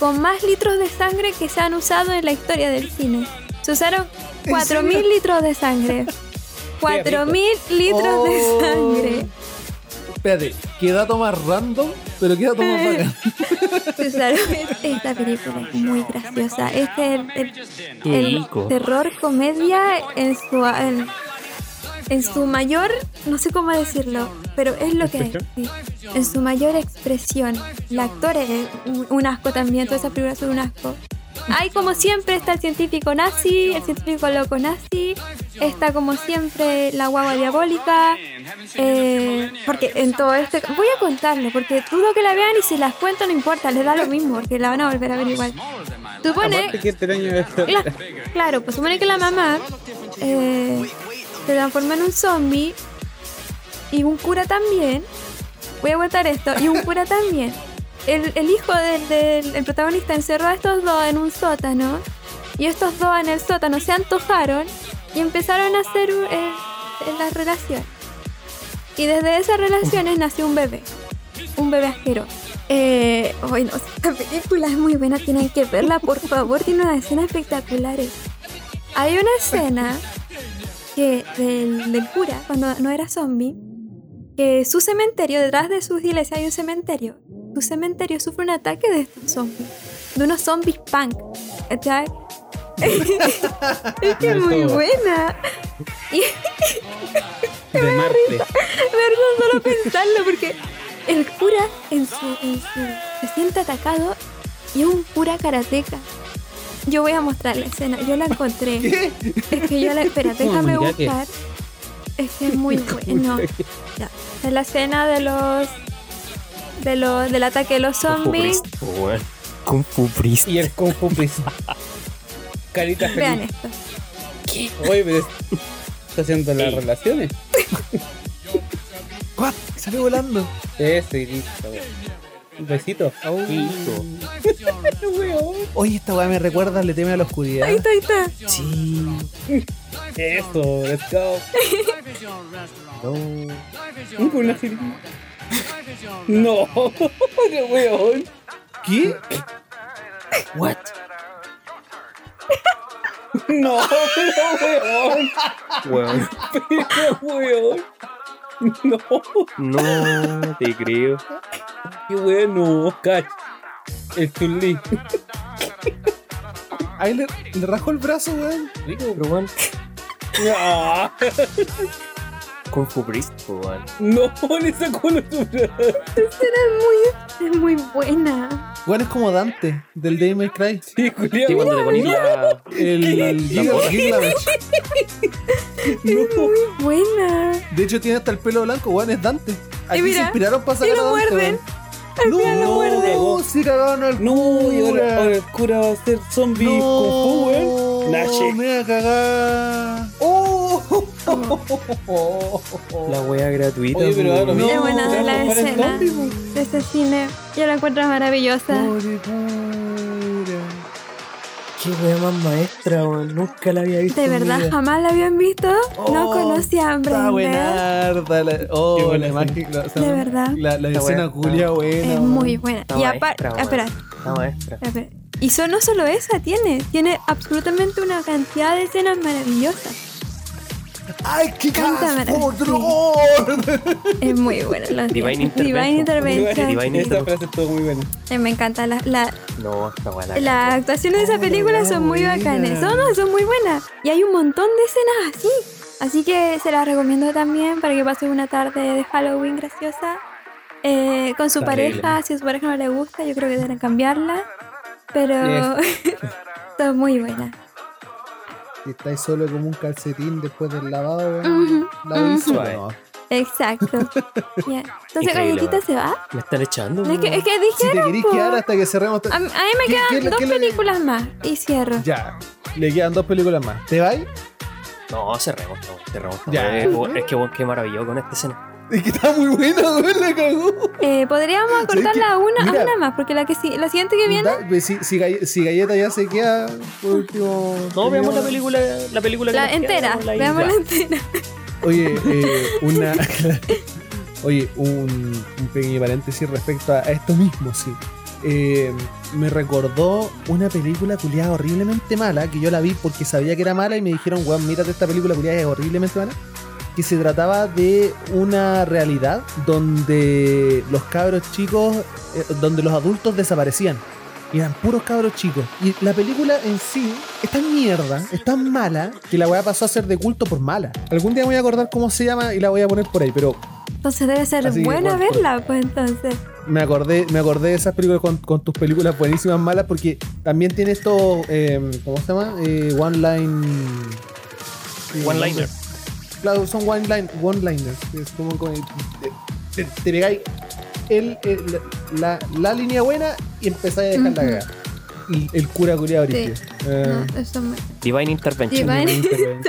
con más litros de sangre que se han usado en la historia del cine. Se usaron 4.000 litros de sangre. 4.000 litros Oh. de sangre. Espérate, qué dato más random, pero qué dato más bacán. Usaron. Esta película es muy graciosa. Este es el, el- el terror comedia en su, en, en su mayor, no sé cómo decirlo, pero es lo que es. sí. En su mayor expresión. El actor es un, un asco también, todas esas películas son un asco. Hay como siempre está el científico nazi, el científico loco nazi, está como siempre la guagua diabólica, eh, porque en todo este... Voy a contarlo, porque dudo que la vean y si las cuento no importa, les da lo mismo, porque la van a volver a ver igual. Supone... Cla- claro, pues supone que la mamá eh, se transforma en un zombie y un cura también. Voy a contar esto. Y un cura también. El, el hijo del, del- el protagonista encerró a estos dos en un sótano. Y estos dos en el sótano se antojaron y empezaron a hacer eh, las relaciones. Y desde esas relaciones nació un bebé. Un bebé asqueroso. Eh, bueno, esta película es muy buena, tienen que verla, por favor, tiene unas escenas espectaculares. Hay una escena que del, del cura, cuando no era zombie, que su cementerio, detrás de su iglesia hay un cementerio. Su cementerio sufre un ataque de estos zombies, de unos zombies punk. ¿cachai? es que es muy buena. De Marte. Perdón, solo pensarlo porque el cura en su, en su- se siente atacado y es un cura karateca. Yo voy a mostrar la escena, yo la encontré. Es que yo la. Espera, déjame buscar. Es que es muy bueno. Es la escena de los. De los, del ataque de los zombies. Kung Fu Priest. Y el Kung Fu Priest. Carita Vean feliz. esto. Oye, pero está haciendo las relaciones. ¿What? Salió volando. Eso, y listo. Un besito. Weón. Oye, esta weá me recuerda Le teme a la oscuridad. Ahí está, ahí está. Sí. Eso, let's go. Un con una. No, qué weón. ¿Qué? What? No, pero weón. Weón. Pero weón. No, No te creo. qué bueno. Cach. El Chun-Li. Ahí le, le rajó el brazo, weón. Pero weón, Ah, Kung Fu weón. No, le sacó los brazos. Es muy buena. Weón es como Dante, del Day May Cry. Sí, Julián. Sí, cuando le ponías la. El Giga- Gilgamesh. Muy buena. De hecho, tiene hasta el pelo blanco, weón, es Dante. Aquí se mira, inspiraron para y sacar lo a Dante, muerden. weón. Al final lo No, muerden. se cagaron al No, y ahora, cura. el cura va a ser zombie Kung Fu, weón. Nache. me voy a cagar. ¡Oh! La wea gratuita. Oye, pero ahora Es buena a la escena de este cine. Yo la encuentro maravillosa. Qué wea más maestra, weón. Nunca la había visto. ¿De verdad vida. jamás la habían visto? no Oh, conocía a Está buenarda. La, oh, Qué buena la imagen. la- o sea, De verdad. La, la escena buena. culia buena. Es muy buena. Está Y aparte, espera, La maestra. espera. Y so- no solo esa tiene, tiene absolutamente una cantidad de escenas maravillosas. ¡Ay, qué Cántame. Sí. Es muy buena. lo Divine. Intervention. Divine Intervention. Divine Esta Intervention. frase estuvo muy buena. Eh, Me encanta. La, la, No, wea la. las actuaciones de esa Oh, película son muy buena. bacanas. Son, no, son muy buenas. Y hay un montón de escenas así. Así que se las recomiendo también para que pasen una tarde de Halloween graciosa. eh, con su Terrible. pareja. Si a su pareja no le gusta, yo creo que deben cambiarla. Pero son muy buenas. Si estáis solo como un calcetín después del lavado, La no. Exacto. Ya. Entonces, Galletita se va. Me están echando. Es que, es que Si te dijeron. queréis po. quedar hasta que cerremos. A, a mí me ¿Qué- quedan qué- dos qué le- películas más y cierro. Ya. Le quedan dos películas más. ¿Te vais? No, cerremos, no, cerremos. Ya. Es, es que, weón, qué maravilloso con esta escena. Es que está muy buena, weón, la cagó. Eh, Podríamos acortarla a una, a una más, porque la que sí, la siguiente que viene. Da- pues, si, si, Galle- si Galleta ya se queda, por último. No, veamos la película, la película que La queda, entera, ahí. veamos la entera. Oye, eh, una. Oye, un, un pequeño paréntesis respecto a esto mismo, sí. Eh, me recordó una película culiada horriblemente mala, que yo la vi porque sabía que era mala y me dijeron, weón, mírate esta película culiada es horriblemente mala. Que se trataba de una realidad donde los cabros chicos, eh, donde los adultos desaparecían. Y eran puros cabros chicos. Y la película en sí es tan mierda, es tan mala, que la weá pasó a ser de culto por mala. Algún día me voy a acordar cómo se llama y la voy a poner por ahí, pero Entonces debe ser Así que, buena bueno, verla, pues entonces. me acordé, me acordé de esas películas con, con tus películas buenísimas malas porque también tiene esto, eh, ¿cómo se llama? Eh, one line. One liner. Claro, son one line, one liners. Es como, como- te, te- te pegáis el, el- la, la línea buena y empezáis a dejar la. Y el cura culiado Sí. Eh, No, eso me... Divine Intervention. Divine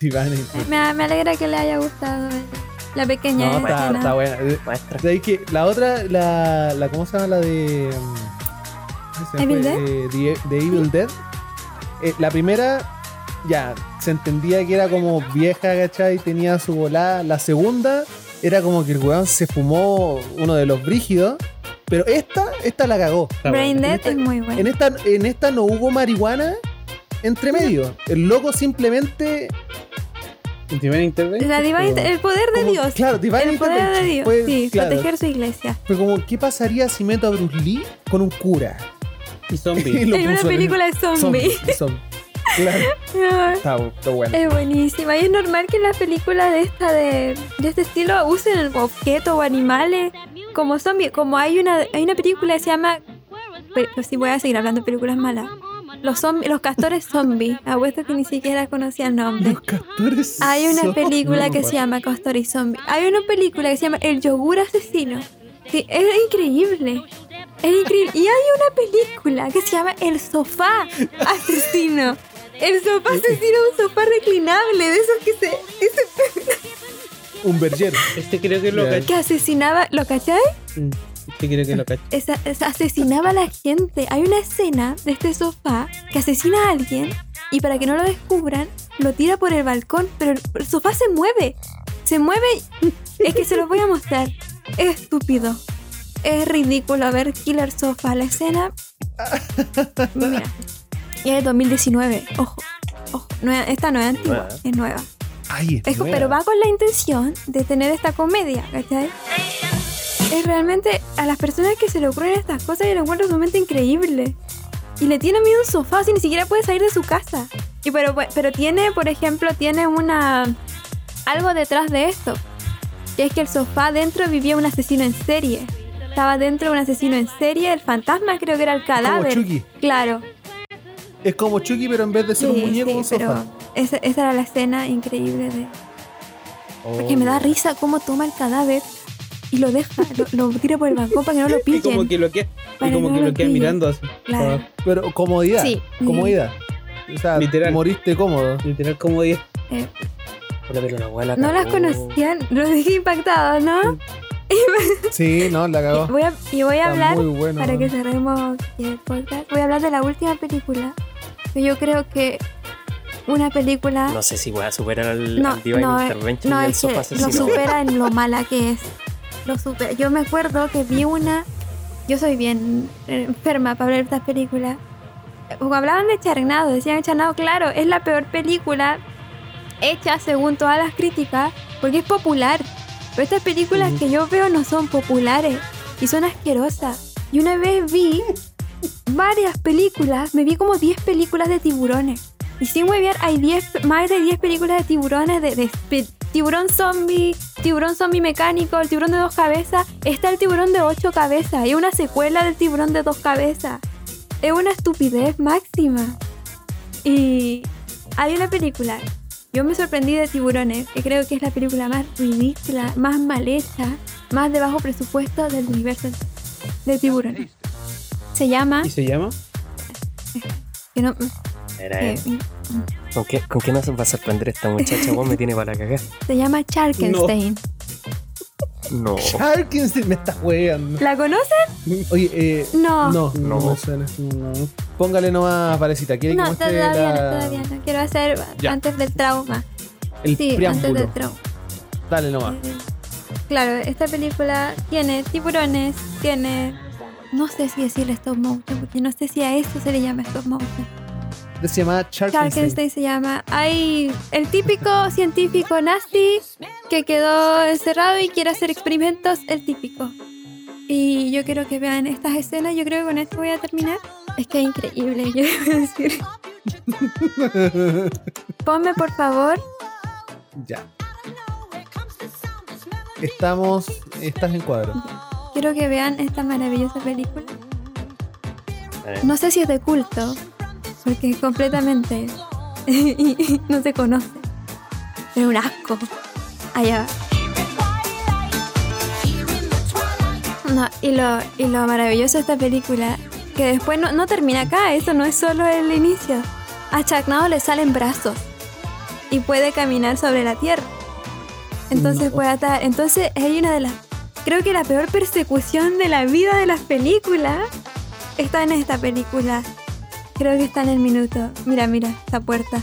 Intervention. Me, me alegra que le haya gustado la pequeña No, está, buena. Eh, Maestra. ¿Sabéis que la otra, la, la, ¿cómo se llama? La de. mm, Evil Dead. eh, The- The Evil Dead. Eh, la primera, ya, se entendía que era como vieja, ¿cachai? Tenía su volada. La segunda, era como que el weón se fumó uno de los brígidos. Pero esta, esta la cagó. Brain Dead es muy buena. En esta, en esta no hubo marihuana entre medio. El loco simplemente. Divine Intervention. La divine- el poder de como- Dios. Claro, Divine el poder de. Dios. Sí, claro, proteger su iglesia. Fue como, ¿qué pasaría si meto a Bruce Lee con un cura? Y Y zombie. Hay una en- película de zombie. zombie. Claro, está, está bueno. Es buenísima. Y es normal que las películas de esta de, de este estilo usen objetos o animales como zombies. Como hay una, hay una película que se llama. Pero sí voy a seguir hablando de películas malas. Los zombi- los castores zombies. Apuesto que ni siquiera conocía el nombre. Los castores. Hay una película que se llama Castor y Zombie. Hay una película que se llama El yogur asesino. Sí, es increíble. Es increíble. Y hay una película que se llama El sofá asesino. El sofá asesino es un sofá reclinable, de esos que se. ese- Un vergero. Este creo que lo que asesinaba. ¿Lo cachai? Mm, Este creo que lo caché. Esa- esa- asesinaba a la gente. Hay una escena de este sofá que asesina a alguien y para que no lo descubran, lo tira por el balcón, pero el, el sofá se mueve. Se mueve. Es que se los voy a mostrar. Es estúpido. Es ridículo ver Killer Sofa. La escena. Mira. Y es de 2019. Ojo. Ojo. No es- esta no es antigua. Nueva. Es nueva. Ay, Es co- nueva. pero va con la intención de tener esta comedia, ¿cachai? Es realmente a las personas que se le ocurren estas cosas yo lo encuentro sumamente increíble. Y le tiene miedo un sofá, si ni siquiera puede salir de su casa. Y pero, pero tiene, por ejemplo, tiene una algo detrás de esto. Que es que el sofá dentro vivía un asesino en serie. Estaba dentro de un asesino en serie, el fantasma creo que era el cadáver. Chucky. Claro. Es como Chucky, pero en vez de ser un muñeco, sí, un sofá. esa, esa era la escena increíble de, Porque me da risa cómo toma el cadáver y lo deja, lo, lo tira por el balcón para que no lo Y como pillen. que lo queda, y como que lo lo queda mirando así. Claro. Pero comodidad. Sí. Comodidad. O sea, Literal. moriste cómodo. Literal como 10. Eh, Hola, pero la no las conocían, los dejé impactados, ¿no? Sí, no, la cagó. Voy a, y voy a Está hablar, muy bueno. para que cerremos el podcast, voy a hablar de la última película. Que yo creo que una película... No sé si voy a superar al, No, al Divine no, Intervention no, y al sofá lo supera en lo mala que es. Lo supera. Yo me acuerdo que vi una. Yo soy bien enferma para ver estas películas. Hablaban de Charnado, decían Charnado, claro, es la peor película hecha según todas las críticas, porque es popular. Pero estas películas que yo veo no son populares y son asquerosas. Y una vez vi varias películas, me vi como 10 películas de tiburones. Y sin huevear, hay 10, más de 10 películas de tiburones, de, de spe- tiburón zombie, tiburón zombie mecánico, el tiburón de dos cabezas. Está el tiburón de ocho cabezas y una secuela del tiburón de dos cabezas. Es una estupidez máxima. Y hay una película. Yo me sorprendí de Tiburones, que creo que es la película más ridícula, más mal hecha, más de bajo presupuesto del universo de Tiburones. Se llama. ¿Y se llama? que no- Era, eh, eh, ¿Con qué, ¿Con qué nos va a sorprender esta muchacha? Vos me tiene para cagar. se llama Charkenstein. No. Harkinson me está weando. ¿La conocen? Oye, eh. No. No, no, No. me suena. No. Póngale nomás parecita. ¿Quiere que No, muestre todavía la- no, todavía no. Quiero hacer Ya. antes del trauma. el Sí, antes del trauma. Dale nomás. Eh, Claro, esta película tiene tiburones, tiene. No sé si decirle stop motion, porque no sé si a esto se le llama stop motion. Se llama Sharkenstein. Se llama. Hay el típico científico nazi que quedó encerrado y quiere hacer experimentos, el típico. Y yo quiero que vean estas escenas, yo creo que con esto voy a terminar. Es que es increíble, yo debo decir. Ponme por favor. Ya. Estamos. Estás en cuadro. Quiero que vean esta maravillosa película. Eh, No sé si es de culto, porque es completamente no se conoce. Es un asco. Allá va. No, y lo, y lo maravilloso de esta película, que después no, no termina acá, eso no es solo el inicio. A Norris le salen brazos y puede caminar sobre la tierra. Entonces puede atar. Entonces hay una de las. Creo que la peor persecución de la vida de las películas está en esta película. Creo que está en el minuto. Mira, mira, esta puerta.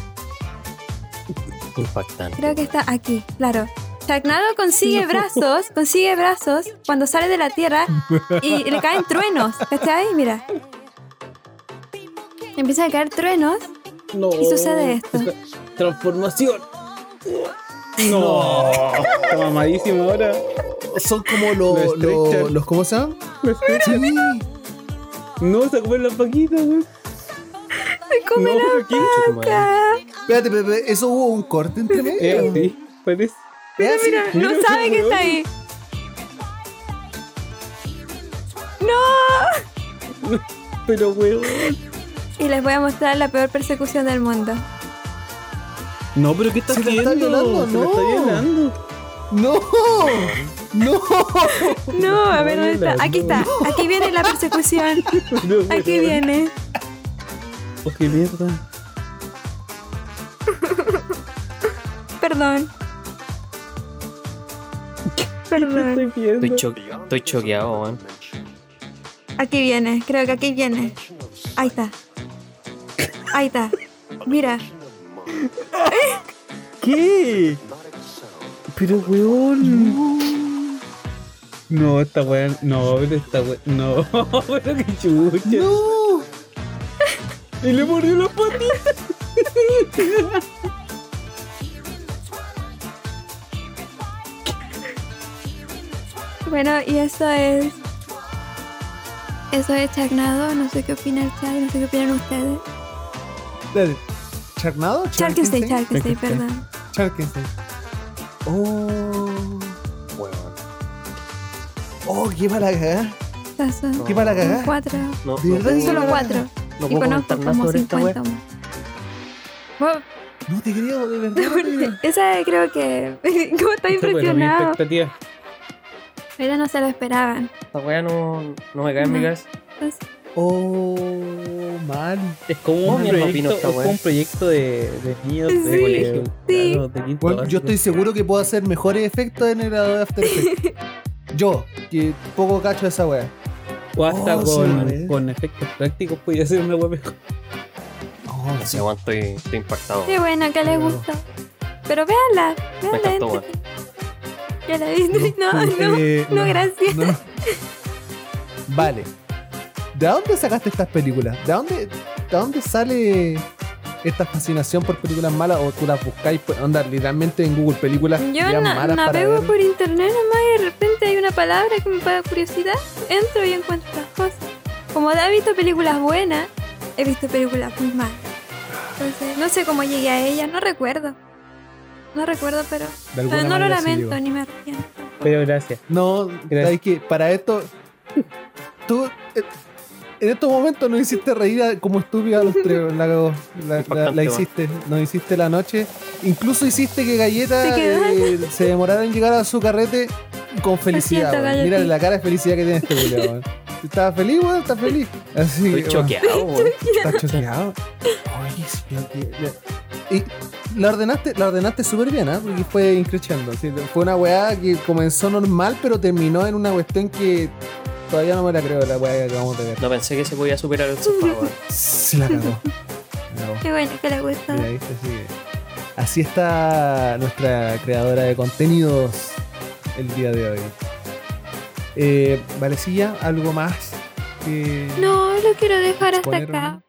impactante. Creo que está aquí, claro. Sharknado consigue brazos, consigue brazos cuando sale de la tierra y le caen truenos. ¿Cachai? Mira. Empiezan a caer truenos No. y sucede esto. Transformación. No. Está mamadísimo ahora. Son como los. Los los, los- ¿Cómo se llaman? Sí. No, se comer las vaquitas, güey. ¡Me come No, la. Espérate, espérate, ¿eso hubo un corte entre medio? Es así, parece. ¿Es así? Mira, no sabe que está ahí. ¡No! Pero, weón. Y les voy a mostrar la peor persecución del mundo. No, pero ¿qué está haciendo? está violando, Se la no. está violando. ¡No! ¡No! No, a ver dónde está. Aquí no. está. Aquí viene la persecución. Aquí viene. Oh, qué mierda. Perdón. Perdón. Estoy. Estoy, cho- estoy choqueado, weón. Aquí viene. Creo que aquí viene. Ahí está. Ahí está. Mira. ¿Qué? Pero, weón. No, esta weón. No, pero esta weón. No, pero qué chucha. ¡No! y le mordió la patita. Bueno, y eso es. Eso es charnado. No sé qué opina el chat, no sé qué opinan ustedes. ¿Del charnado? Charkenstein, Charkenstein, perdón. Charkenstein. Oh. Bueno. Oh, qué para cagar. ¿Qué para cagar? Cuatro. No, ¿De verdad? Solo cuatro. No y puedo conozco nada como sobre esta wea. 50 más. Bueno, No te creo, de verdad. no te creo. esa creo que. ¿Cómo está impresionado? expectativa. Ellos no se lo esperaban. Esta wea no, no me cae en mi cabeza. Entonces, Oh, mal. Es como ¿Cómo un proyecto, es esta como un proyecto de, de niños de Sí, colegio. sí. claro, de quinto Bueno, yo estoy seguro que puedo hacer mejores efectos en el After Effects. Yo, que poco cacho de esa wea. O hasta Oh, sí, con, vale. con efectos prácticos podía ser una web mejor. Oh, No sé, weón, estoy, estoy impactado. qué bueno que les gustó. Pero véanla, Me véanla. encantó, weón. Ya la viste. No, no, eh, no, gracias. no. Vale. ¿De dónde sacaste estas películas? ¿De dónde, de dónde sale esta fascinación por películas malas o tú las buscáis? Pues, onda, literalmente en Google, películas Yo na- malas para navego ver. por internet nomás y de repente hay una palabra que me da curiosidad. Entro y encuentro las cosas. Como he visto películas buenas, he visto películas muy malas. Entonces, no sé cómo llegué a ellas, no recuerdo. No recuerdo, pero, no lo sí lamento ni me arrepiento. Pero gracias. No, Gracias. que para esto. Tú. eh, En estos momentos no hiciste reír a- como estúpida a los tres. La, hiciste. No hiciste la noche. Incluso hiciste que Galleta eh, se demorara en llegar a su carrete con felicidad. siento. Mira la cara de felicidad que tiene este Julio. weón. Estaba feliz, weón, está feliz. Así, Estoy choqueado, weón. Está choqueado. Oye, Y la ordenaste, la ordenaste súper bien, ¿ah? Porque fue increciendo. ¿sí? Fue una weá que comenzó normal, pero terminó en una cuestión que todavía no me la creo, la weá que acabamos de ver. No pensé que se podía superar el sofá, weón. Se la cagó. La. Qué bueno que le gustó. Mira, ¿viste? Así, que- así está nuestra creadora de contenidos el día de hoy. Eh, Valecilla, ¿algo más? Que... No, lo quiero dejar hasta acá.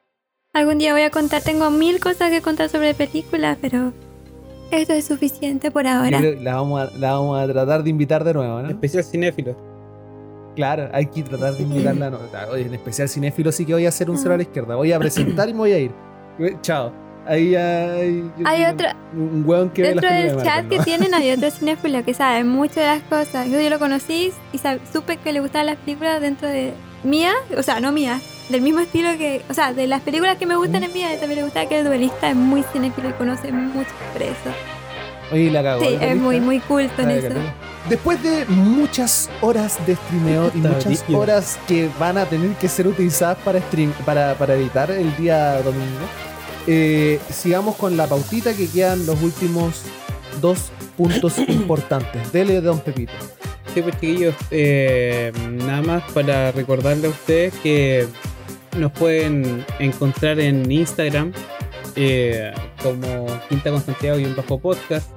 Algún día voy a contar, tengo mil cosas que contar sobre películas, pero esto es suficiente por Yo ahora. creo que la vamos, a, la vamos a tratar de invitar de nuevo, ¿no? Especial cinéfilo. Claro, hay que tratar de invitarla. No, oye, en especial cinéfilo sí que voy a hacer un cero a la izquierda. Voy a presentar y me voy a ir. Eh, Chao. Ahí hay, Hay otro, Un hueón que ve las dentro del películas de chat Marvel, que ¿no? tienen hay otro cinéfilo que sabe mucho de las cosas. Yo, yo lo conocí y sab- supe que le gustaban las películas dentro de mía, o sea, no mía, del mismo estilo que, o sea, de las películas que me gustan en mía, y también le gustaba que el duelista es muy cinéfilo y conoce mucho sobre eso. Oye, la cago. Sí, ¿la es muy, muy culto en eso. Después de muchas horas de streameo y muchas horas que van a tener que ser utilizadas para stream, para, para editar el día domingo, eh, sigamos con la pautita que quedan los últimos dos puntos importantes. Dele, don Pepito. Sí, pues chiquillos, eh, nada más para recordarle a ustedes que nos pueden encontrar en Instagram eh, como Quinta con Santiago y un bajo podcast.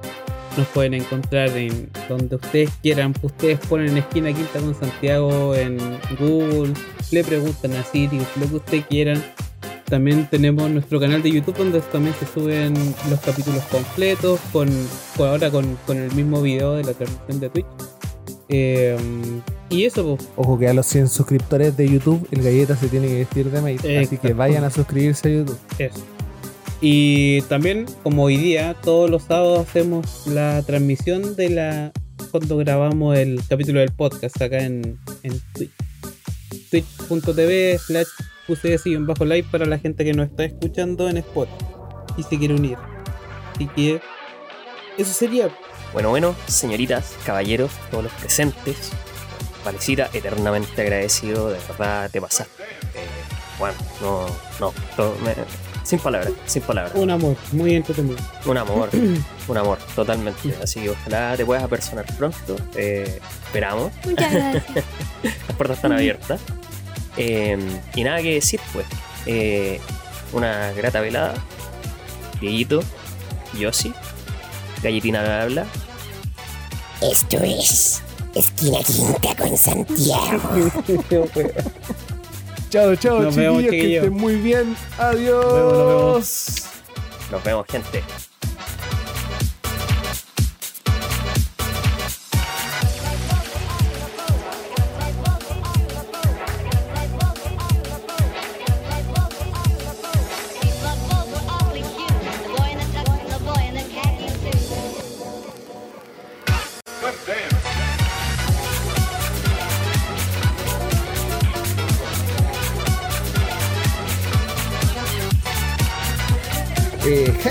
Nos pueden encontrar en donde ustedes quieran. Ustedes ponen en esquina Quinta con Santiago en Google, le preguntan a Siri, lo que ustedes quieran. También tenemos nuestro canal de YouTube donde también se suben los capítulos completos, con, con- ahora con, con el mismo video de la transmisión de Twitch. Eh, y eso, pues, Ojo que a los 100 suscriptores de YouTube, el galleta se tiene que vestir de maid. Así que vayan a suscribirse a YouTube. Eso. Y también, como hoy día, todos los sábados hacemos la transmisión de la. cuando grabamos el capítulo del podcast acá en, en Twitch. Twitch.tv slash QCS bajo live para la gente que nos está escuchando en Spotify y se quiere unir. Así que. Eso sería. Bueno, bueno, señoritas, caballeros, todos los presentes. Valecita, eternamente agradecido, de verdad te pasaste. Eh, bueno, no, no, todo- me- sin palabras, sin palabras. Un amor muy entretenido. Un amor, un amor, totalmente. Así que ojalá te puedas apersonar pronto. Eh, esperamos, Muchas gracias. las puertas están abiertas. Eh, y nada que decir, pues. Eh, una grata velada. Dieguito, Yossi, Galletina habla. Esto es Esquina Quinta con Santiago. Chao, chao, Nos vemos, chiquillos, que estén muy bien. Adiós. vemos, nos Nos vemos, gente.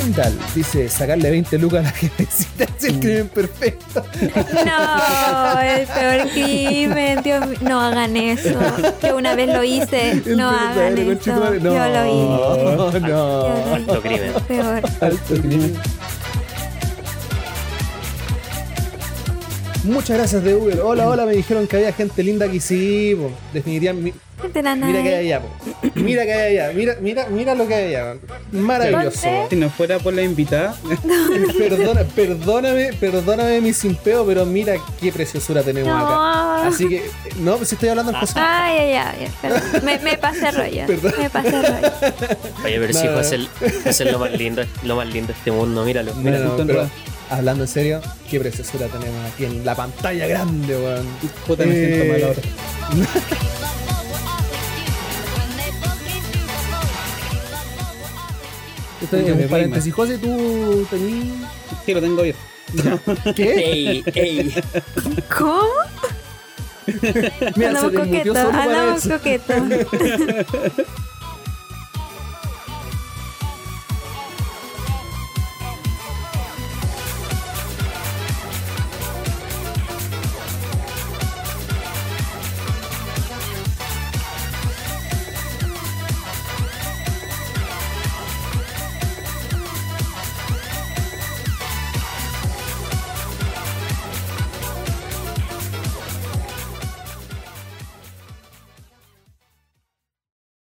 Heimdall dice sacarle 20 lucas a la jefecita es el crimen perfecto. No, el peor crimen, Dios mío. No hagan eso. Yo una vez lo hice. El No hagan eso. Yo lo hice. No, no. Alto crimen. Peor. Alto crimen. Muchas gracias de Uber. Hola, hola, me dijeron que había gente linda aquí. Sí, po. definitivamente. Mira que hay allá, po. Mira que hay allá. Mira, mira, mira lo que hay allá. Maravilloso. Si no fuera por la invitada, Perdona, perdóname, perdóname mi simpeo, pero mira qué preciosura tenemos No. acá. Así que, no, pues si estoy hablando en cosas. Ay, ay, ay. Me, me pasé rollo. Perdón. Me pasé rollo. Oye, pero sí, pues el, es lo más lindo, lo más lindo de este mundo, míralo. No, no, pero verdad. Hablando en serio, qué preciosura tenemos aquí en la pantalla grande, weón. puta me Eh, siento mal ahora. Esto es un paréntesis. José, tú tenías. Sí, lo tengo bien. ¿Qué? Ey, ey. ¿Cómo? Mira, se Andamos coquetos. solo para Andamos eso. coquetos.